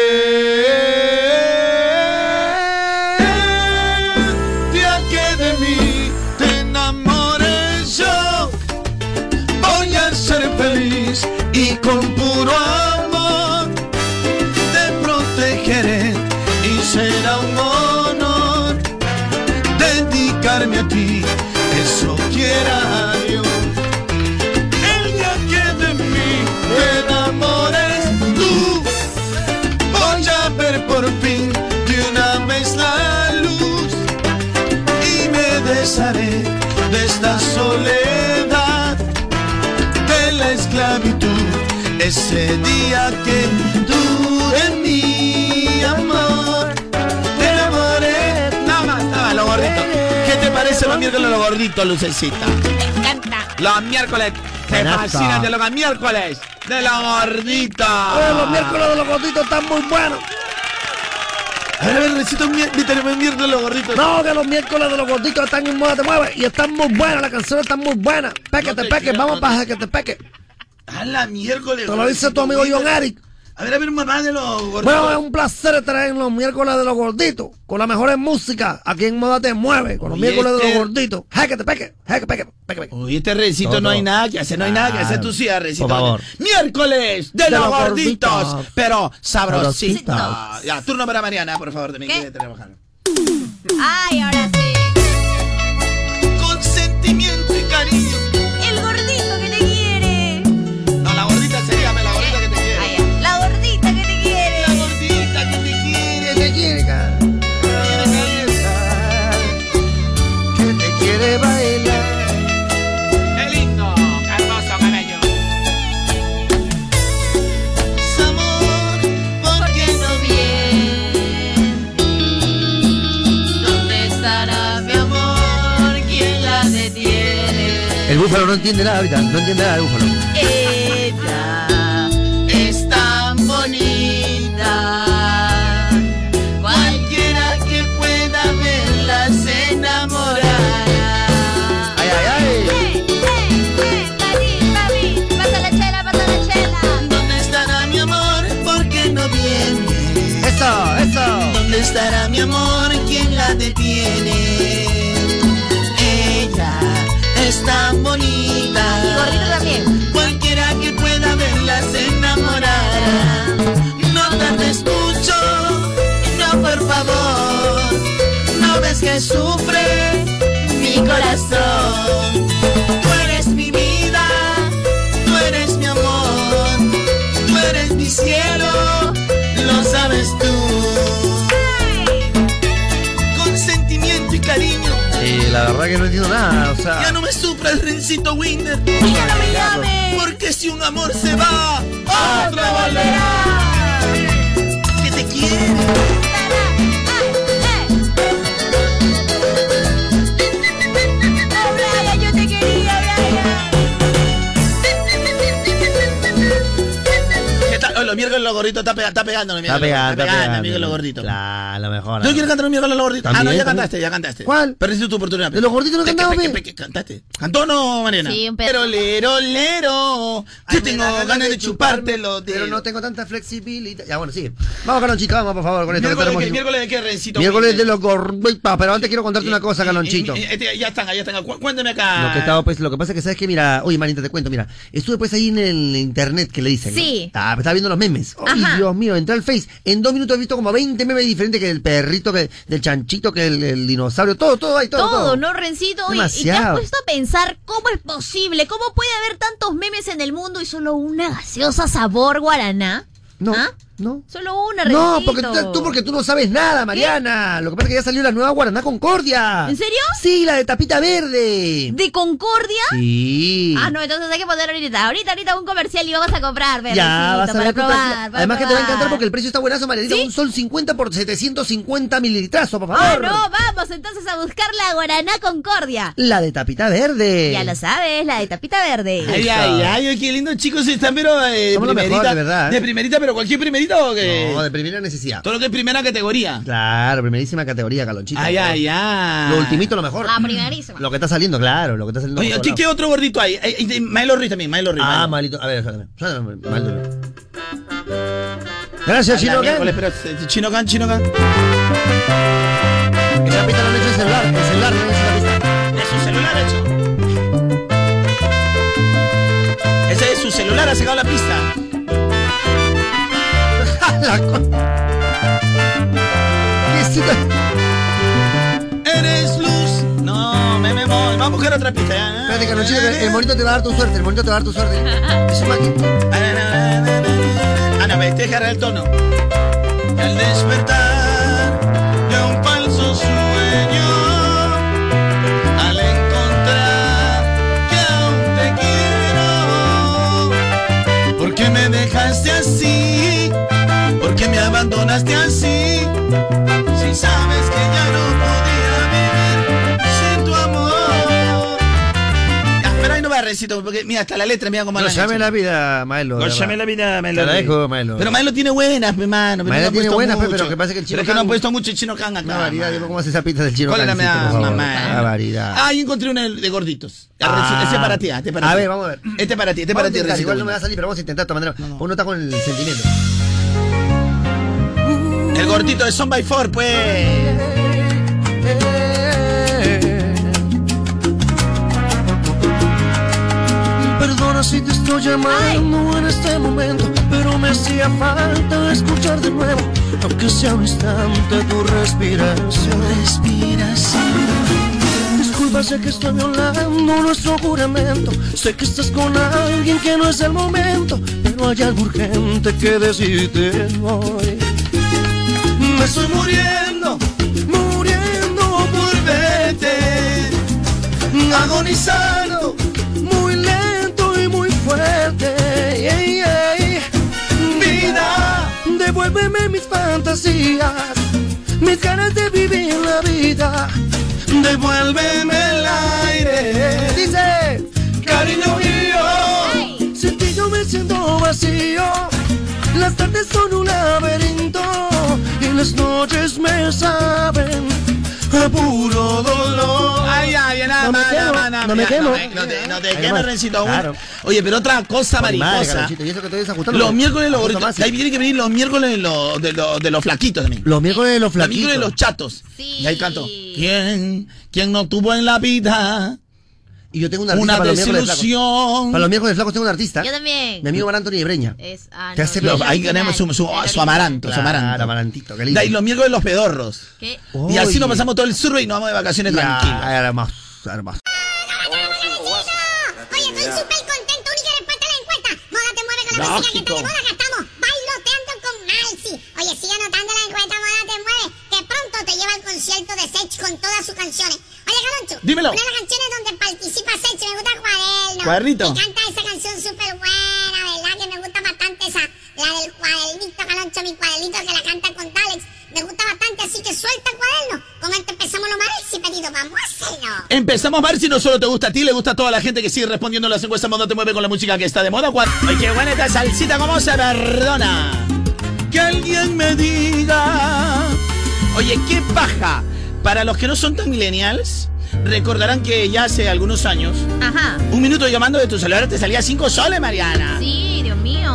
[SPEAKER 5] ese día que tú en mi amor te enamoré. Nada más, nada más, los gorditos. ¿Qué te parece los miércoles los gorditos, Lucecita?
[SPEAKER 3] Me encanta.
[SPEAKER 5] Los miércoles te fascinan de los miércoles de los gorditos.
[SPEAKER 1] Oye, los miércoles de los gorditos están muy buenos.
[SPEAKER 5] A ver, a ver, necesito un miércoles de los gorditos.
[SPEAKER 1] No, que los miércoles de los gorditos están en moda, te mueves. Y están muy buenas, las canciones están muy buenas. Peque,
[SPEAKER 5] No
[SPEAKER 1] te
[SPEAKER 5] te
[SPEAKER 1] peque, vamos
[SPEAKER 5] no
[SPEAKER 1] para que te peque.
[SPEAKER 5] A la miércoles.
[SPEAKER 1] Te lo dice tu amigo John Eric.
[SPEAKER 5] A ver, a ver, mamá de los gorditos.
[SPEAKER 1] Bueno, es un placer estar en los miércoles de los gorditos, con las mejores músicas, aquí en Moda Te Mueve, con los
[SPEAKER 5] Oye,
[SPEAKER 1] miércoles de
[SPEAKER 5] este-
[SPEAKER 1] los gorditos. Jequete, peque, jeque, peque, peque, peque.
[SPEAKER 5] Oye, este recito no hay nada que hacer, no hay nada que hacer. Tú sí, recito.
[SPEAKER 1] Por favor.
[SPEAKER 5] Miércoles de,
[SPEAKER 1] De
[SPEAKER 5] los
[SPEAKER 1] los
[SPEAKER 5] gorditos,
[SPEAKER 1] gorditos.
[SPEAKER 5] pero sabrositos.
[SPEAKER 1] Sabrositos.
[SPEAKER 5] Ya, turno para Mariana, por favor, también
[SPEAKER 2] ¿Qué?
[SPEAKER 5] que trabajar.
[SPEAKER 2] Ay, ahora sí.
[SPEAKER 5] No
[SPEAKER 1] entiende nada ahorita, no entiende nada el búfalo.
[SPEAKER 6] Que sufre mi corazón. Tú eres mi vida, tú eres mi amor, tú eres mi cielo, lo sabes tú. Con sentimiento y cariño,
[SPEAKER 1] Y la verdad que no entiendo nada, o sea.
[SPEAKER 6] ya no me sufras, Rencito Winder.
[SPEAKER 2] Y ya no me llames.
[SPEAKER 6] Porque si un amor se va, otro volverá. Que te quiere.
[SPEAKER 5] Los miércoles los gorditos está, pega- está pegando. los
[SPEAKER 1] Está
[SPEAKER 5] miércoles,
[SPEAKER 1] pegando, está pegando.
[SPEAKER 5] miércoles los gorditos.
[SPEAKER 1] Claro, lo mejor.
[SPEAKER 5] ¿Tú quieres cantar un miércoles los gorditos? Ah, no, ya cantaste, ya cantaste.
[SPEAKER 1] ¿Cuál?
[SPEAKER 5] Perdiste tu oportunidad.
[SPEAKER 1] ¿De los gorditos no
[SPEAKER 5] peque, ¿Cantaste? ¿Cantó o no, Mariana?
[SPEAKER 2] Sí, un
[SPEAKER 5] Pero
[SPEAKER 2] pedazo.
[SPEAKER 5] lero, lero. Yo tengo ganas de chupártelo.
[SPEAKER 1] Pero no tengo tanta flexibilidad. Ya, bueno, sigue. Vamos, Calonchito, vamos, por favor, con esto que
[SPEAKER 5] ¿Miércoles de qué? ¿Miércoles de qué, Rencito?
[SPEAKER 1] Miércoles de los gorditos. Pero antes quiero contarte una cosa, Calonchito.
[SPEAKER 5] Y- y- este, ya están, ya están. Cu- Cuéntame acá.
[SPEAKER 1] Lo que estaba, pues, lo que pasa es que sabes que, mira, oye, Marita, te cuento, mira, estuve pues ahí en el internet que le dicen.
[SPEAKER 2] Sí.
[SPEAKER 1] Ah, estaba viendo los memes. Ay,
[SPEAKER 2] Ajá.
[SPEAKER 1] Dios mío, entré al Face. En dos minutos he visto como 20 memes diferentes que del perrito, que del chanchito, que el, el dinosaurio, todo, todo ahí, todo.
[SPEAKER 2] Todo, ¿no, Rencito? Oye, y te has puesto a pensar cómo es posible, cómo puede haber tantos memes en el mundo y solo una gaseosa sabor guaraná.
[SPEAKER 1] No,
[SPEAKER 2] ¿Ah?
[SPEAKER 1] No.
[SPEAKER 2] Solo una,
[SPEAKER 1] No,
[SPEAKER 2] Rencito.
[SPEAKER 1] porque tú, tú porque tú no sabes nada, Mariana. Lo que pasa es que ya salió la nueva Guaraná Concordia.
[SPEAKER 2] ¿En serio?
[SPEAKER 1] Sí, la de tapita verde.
[SPEAKER 2] ¿De Concordia?
[SPEAKER 1] Sí.
[SPEAKER 2] Ah, no, entonces hay que poner ahorita. Ahorita, ahorita un comercial y vamos a comprar,
[SPEAKER 1] Ya,
[SPEAKER 2] Rencito,
[SPEAKER 1] vas a
[SPEAKER 2] para
[SPEAKER 1] ver que
[SPEAKER 2] probar. para
[SPEAKER 1] Además que te va a encantar porque el precio está buenazo, Marianita.
[SPEAKER 2] ¿Sí?
[SPEAKER 1] Un sol 50 por 750 mililitrazos, por
[SPEAKER 2] Ah,
[SPEAKER 1] favor.
[SPEAKER 2] no, vamos entonces a buscar la Guaraná Concordia.
[SPEAKER 1] La de tapita verde.
[SPEAKER 2] Ya lo sabes, la de tapita verde.
[SPEAKER 5] Ay, ay, ay, ay, qué lindo, chicos, están, pero eh, primerita.
[SPEAKER 1] mejor, de verdad, ¿eh?
[SPEAKER 5] De primerita, pero cualquier primerita que.
[SPEAKER 1] No, de primera necesidad.
[SPEAKER 5] Todo lo que es primera categoría.
[SPEAKER 1] Claro, primerísima categoría, Calonchito.
[SPEAKER 5] Ay, ay, ay.
[SPEAKER 1] Lo ultimito, lo mejor.
[SPEAKER 2] La primerísima.
[SPEAKER 1] Lo que está saliendo, claro, lo que está saliendo.
[SPEAKER 5] Oye, ¿qué, otro gordito hay? Hay de Maelo Ruiz también, Maelo Ruiz.
[SPEAKER 1] Ah, malito. A ver, Malito. Gracias,
[SPEAKER 5] A la
[SPEAKER 1] Chino
[SPEAKER 5] miércoles,
[SPEAKER 1] Can.
[SPEAKER 5] pero, eh, Chino Can, Chino Can.
[SPEAKER 1] Esa pista no le he hecho el celular. El celular no hecho la pista.
[SPEAKER 5] De su celular ha hecho. Ese es su celular, ha sacado la pista.
[SPEAKER 1] La.
[SPEAKER 5] Eres luz. No, me, me voy. Vamos a buscar otra pista. ya.
[SPEAKER 1] Espérate, el monito te va a dar tu suerte. El monito te va a dar tu suerte. Es un.
[SPEAKER 5] Ah, no, me deja el tono. Al despertar no a porque mira, hasta la letra, mira cómo
[SPEAKER 1] Gózame
[SPEAKER 5] hecho.
[SPEAKER 1] la vida, Maelo.
[SPEAKER 5] Gózame
[SPEAKER 1] verdad.
[SPEAKER 5] la vida, Maelo.
[SPEAKER 1] Te la dejo, Maelo.
[SPEAKER 5] Pero Maelo tiene buenas, mi mano.
[SPEAKER 1] Maelo tiene buenas, pe, pero que pasa que el chino
[SPEAKER 5] Pero es que no han puesto mucho el chino can acá.
[SPEAKER 1] Una variedad, ¿cómo hace esa pista del chino
[SPEAKER 5] ¿Cuál era
[SPEAKER 1] Cancito,
[SPEAKER 5] mi
[SPEAKER 1] por favor?
[SPEAKER 5] mamá?
[SPEAKER 1] Una variedad.
[SPEAKER 5] Ah, ahí encontré una de gorditos.
[SPEAKER 1] Ah.
[SPEAKER 5] Este es para ti, este es para
[SPEAKER 1] A
[SPEAKER 5] ti.
[SPEAKER 1] ver, vamos a ver.
[SPEAKER 5] Este es para ti, este para
[SPEAKER 1] a
[SPEAKER 5] ti,
[SPEAKER 1] Igual no me va a salir, pero vamos a intentar maneras. Uno está con el sentimiento.
[SPEAKER 5] El gordito de Son by Four, pues.
[SPEAKER 6] Si te estoy llamando en este momento, pero me hacía falta escuchar de nuevo, aunque sea un instante tu respiración. Respiración. Disculpa, sé que estoy violando nuestro juramento. Sé que estás con alguien que no es el momento, pero hay algo urgente que decirte hoy. Me estoy muriendo, muriendo por verte, agonizando, devuélveme mis fantasías, mis ganas de vivir la vida. Devuélveme el aire. Dice, cariño mío, sin ti yo me siento vacío. Las tardes son un laberinto y las noches me saben a puro dolor.
[SPEAKER 5] Ay, ay, nada
[SPEAKER 1] No me
[SPEAKER 5] más,
[SPEAKER 1] quemo,
[SPEAKER 5] nada más, nada
[SPEAKER 1] no me quemo.
[SPEAKER 5] No, no te, no te quemes. Rencito, aún.
[SPEAKER 1] Claro.
[SPEAKER 5] Oye, pero otra cosa mariposa. Los miércoles los gorditos. Ahí tiene que venir los miércoles de los, de los, de los flaquitos también.
[SPEAKER 1] Los miércoles de los
[SPEAKER 5] Los
[SPEAKER 1] flaquitos.
[SPEAKER 5] miércoles de los chatos. Y ahí canto. ¿Quién, quién no tuvo en la vida
[SPEAKER 1] Y yo tengo un artista
[SPEAKER 5] una
[SPEAKER 1] para los miércoles flacos.
[SPEAKER 5] desilusión?
[SPEAKER 1] Para los miércoles flacos tengo un artista.
[SPEAKER 2] Yo también.
[SPEAKER 1] Mi amigo Mar Anthony de Breña.
[SPEAKER 2] Es, ah, no,
[SPEAKER 1] hace
[SPEAKER 5] Ahí
[SPEAKER 2] original,
[SPEAKER 5] tenemos su, su, su amaranto, su
[SPEAKER 1] Claro,
[SPEAKER 5] amaranto.
[SPEAKER 1] amarantito, qué lindo.
[SPEAKER 5] ahí los miércoles de los pedorros.
[SPEAKER 2] ¿Qué?
[SPEAKER 5] Y así nos pasamos todo el survey y nos vamos de vacaciones tranquilos.
[SPEAKER 1] Ya, hermoso, hermoso.
[SPEAKER 23] Oye, estoy súper contento. Única respuesta a la encuesta. Moda te mueve con la música que está de moda. Acá estamos bailoteando con Malsi. Oye, sigue concierto de Sech con todas sus canciones. Oye, Caloncho.
[SPEAKER 5] Dímelo.
[SPEAKER 23] Una de las canciones donde participa Sech me gusta Cuaderno.
[SPEAKER 5] Cuadernito.
[SPEAKER 23] Y canta esa canción súper buena, ¿verdad? Que me gusta bastante esa. La del cuadernito, Caloncho, mi cuadernito que la canta con Dalex. Me gusta bastante, así que suelta el cuaderno. Con esto empezamos lo Malsi pedido. Vamos a hacerlo.
[SPEAKER 5] Empezamos a ver si no solo te gusta a ti, le gusta a toda la gente que sigue respondiendo las encuestas Moda te mueve con la música que está de moda. Ay, qué buena esta salsita, ¿cómo se perdona? Que alguien me diga. Oye, qué paja. Para los que no son tan millennials, recordarán que ya hace algunos años,
[SPEAKER 2] Ajá.
[SPEAKER 5] un minuto llamando de tu celular te salía 5 soles, Mariana.
[SPEAKER 2] Sí.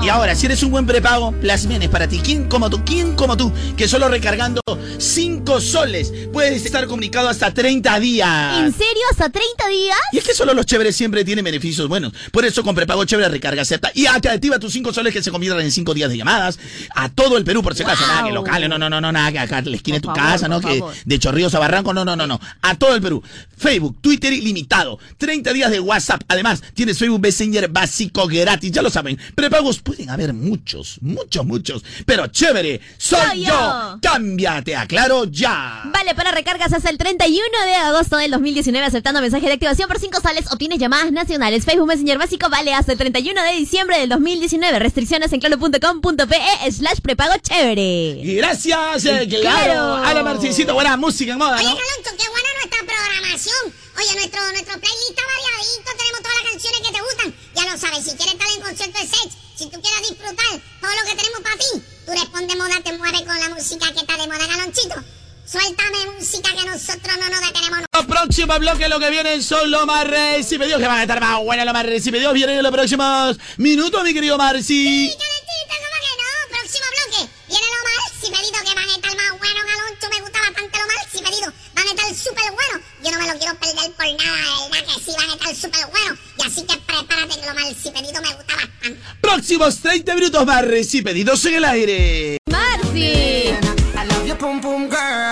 [SPEAKER 5] Y ahora, si eres un buen prepago, Plasmen es para ti. ¿Quién como tú? ¿Quién como tú? Que solo recargando 5 soles puedes estar comunicado hasta 30 días.
[SPEAKER 2] ¿En serio? ¿Hasta 30 días?
[SPEAKER 5] Y es que solo los chéveres siempre tienen beneficios buenos. Por eso con prepago chévere recarga, acepta y activa tus 5 soles que se convierten en 5 días de llamadas a todo el Perú, por si acaso.
[SPEAKER 2] Wow.
[SPEAKER 5] Nada que locales, no, no, no, no, nada que acá en la esquina de tu
[SPEAKER 2] favor,
[SPEAKER 5] casa, ¿no? Que de Chorrillos a Barranco, no, no, no, no. A todo el Perú. Facebook, Twitter ilimitado. 30 días de WhatsApp. Además, tienes Facebook Messenger básico gratis. Ya lo saben. Prepagos pueden haber muchos, muchos, muchos. Pero chévere, soy,
[SPEAKER 2] Soy
[SPEAKER 5] yo.
[SPEAKER 2] yo.
[SPEAKER 5] Cámbiate a Claro ya.
[SPEAKER 2] Vale para recargas hasta el 31 de agosto del 2019 aceptando mensaje de activación por 5 soles. Obtienes llamadas nacionales. Facebook Messenger básico vale hasta el 31 de diciembre del 2019. Restricciones en claro.com.pe slash prepago chévere.
[SPEAKER 5] Gracias, eh, claro,
[SPEAKER 2] Claro.
[SPEAKER 5] a la Marcincito, buena música en moda,
[SPEAKER 23] Oye,
[SPEAKER 5] ¿no?
[SPEAKER 23] Caloncho, qué buena nuestra programación. Oye, nuestro, nuestro playlist está variadito, tenemos todas las canciones que te gustan. Ya lo sabes, si quieres estar en concierto de Sech, si tú quieres disfrutar todo lo que tenemos para ti, tú responde moda, te mueve con la música que está de moda, Calonchito. Suéltame música que nosotros no nos detenemos.
[SPEAKER 5] Los próximos bloques lo que vienen son los más recibidos, que van a estar más buenos los más recibidos. Vienen en los próximos minutos, mi querido Marci.
[SPEAKER 23] Calentita, ¿cómo que no? Próximo bloque. Viene lo mal si pedido que van a estar más buenos, Caloncho. Me gusta bastante lo si pedido. Van a estar súper buenos. Yo no me lo quiero perder por nada, ¿verdad? Que sí van a estar súper buenos. Y así que prepárate que lo mal si pedido me gusta bastante.
[SPEAKER 5] Próximos 30 minutos más recibidos en el aire.
[SPEAKER 2] Marci.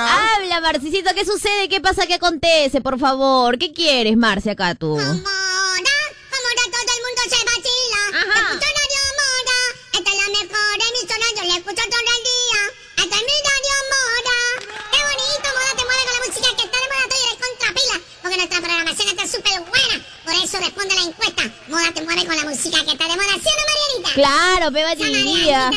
[SPEAKER 2] Habla, Marcisito, ¿qué sucede? ¿Qué pasa? ¿Qué acontece? Por favor, ¿qué quieres, Marci, acá tú?
[SPEAKER 23] Moda, como de todo el mundo se vacila.
[SPEAKER 2] Ajá.
[SPEAKER 23] Escucho Radio Moda. Esta es la mejor emisora, yo la escucho todo Porque nuestra programación está súper buena. Por eso responde la encuesta. Moda te mueve con la música que está de moda. ¿Sí o no, Marianita?
[SPEAKER 2] Claro, beba diría.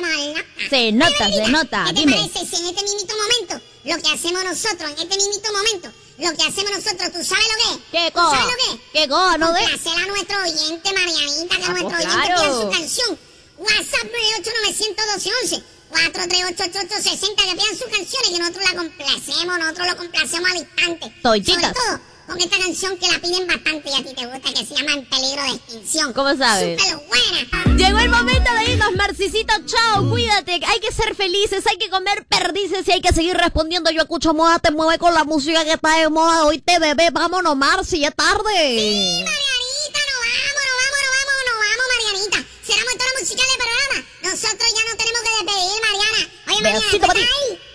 [SPEAKER 23] Mala.
[SPEAKER 2] Se nota, se nota.
[SPEAKER 23] ¿Qué te
[SPEAKER 2] Dime.
[SPEAKER 23] parece si en este mismito momento, lo que hacemos nosotros, en este mismito momento, lo que hacemos nosotros, ¿tú sabes lo que es?
[SPEAKER 2] ¿Qué
[SPEAKER 23] ¿Tú
[SPEAKER 2] cosa?
[SPEAKER 23] sabes lo que es?
[SPEAKER 2] ¿Qué cosa? No de-
[SPEAKER 23] Complacer a nuestro oyente, Marianita, que
[SPEAKER 2] Ah,
[SPEAKER 23] nuestro
[SPEAKER 2] pues,
[SPEAKER 23] oyente
[SPEAKER 2] claro.
[SPEAKER 23] pida su canción. WhatsApp 989-112-11. 438-8860, que pidan sus canciones, que nosotros la complacemos, nosotros lo complacemos al instante.
[SPEAKER 2] Todititas.
[SPEAKER 23] Sobre todo con esta canción que la piden bastante y a ti te gusta, que se llama En Peligro de Extinción.
[SPEAKER 2] ¿Cómo sabes?
[SPEAKER 23] Súper buena.
[SPEAKER 2] Llegó el momento de irnos, Marci. Maxicito, chao, cuídate. Hay que ser felices, hay que comer perdices y hay que seguir respondiendo. Yo escucho moda, te mueve con la música que está de moda. Hoy te bebé, vámonos, Marci, ya es tarde.
[SPEAKER 23] Sí, Nosotros ya no tenemos que despedir, Mariana. Oye, Mariana,
[SPEAKER 2] para ti.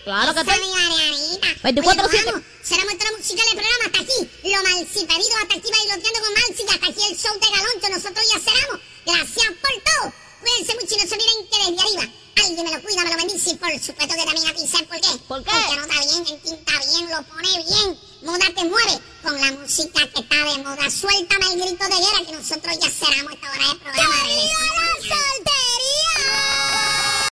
[SPEAKER 2] Claro que sí.
[SPEAKER 23] Marianita.
[SPEAKER 2] 24/7.
[SPEAKER 23] Oye, vamos. Toda la musical del programa hasta aquí. Lo malciperido hasta aquí bailoteando con Malci. Hasta aquí el show de Galoncho. Nosotros ya cerramos. Gracias por todo. Cuídense mucho y no se olviden que desde arriba alguien me lo cuida, me lo bendice y por supuesto que también a ti, ¿sabes por qué?
[SPEAKER 2] ¿Por qué?
[SPEAKER 23] Porque anota bien, entinta bien, lo pone bien moda te mueve con la música que está de moda. Suéltame el grito de guerra que nosotros ya cerramos esta hora de programa. Viva la soltería!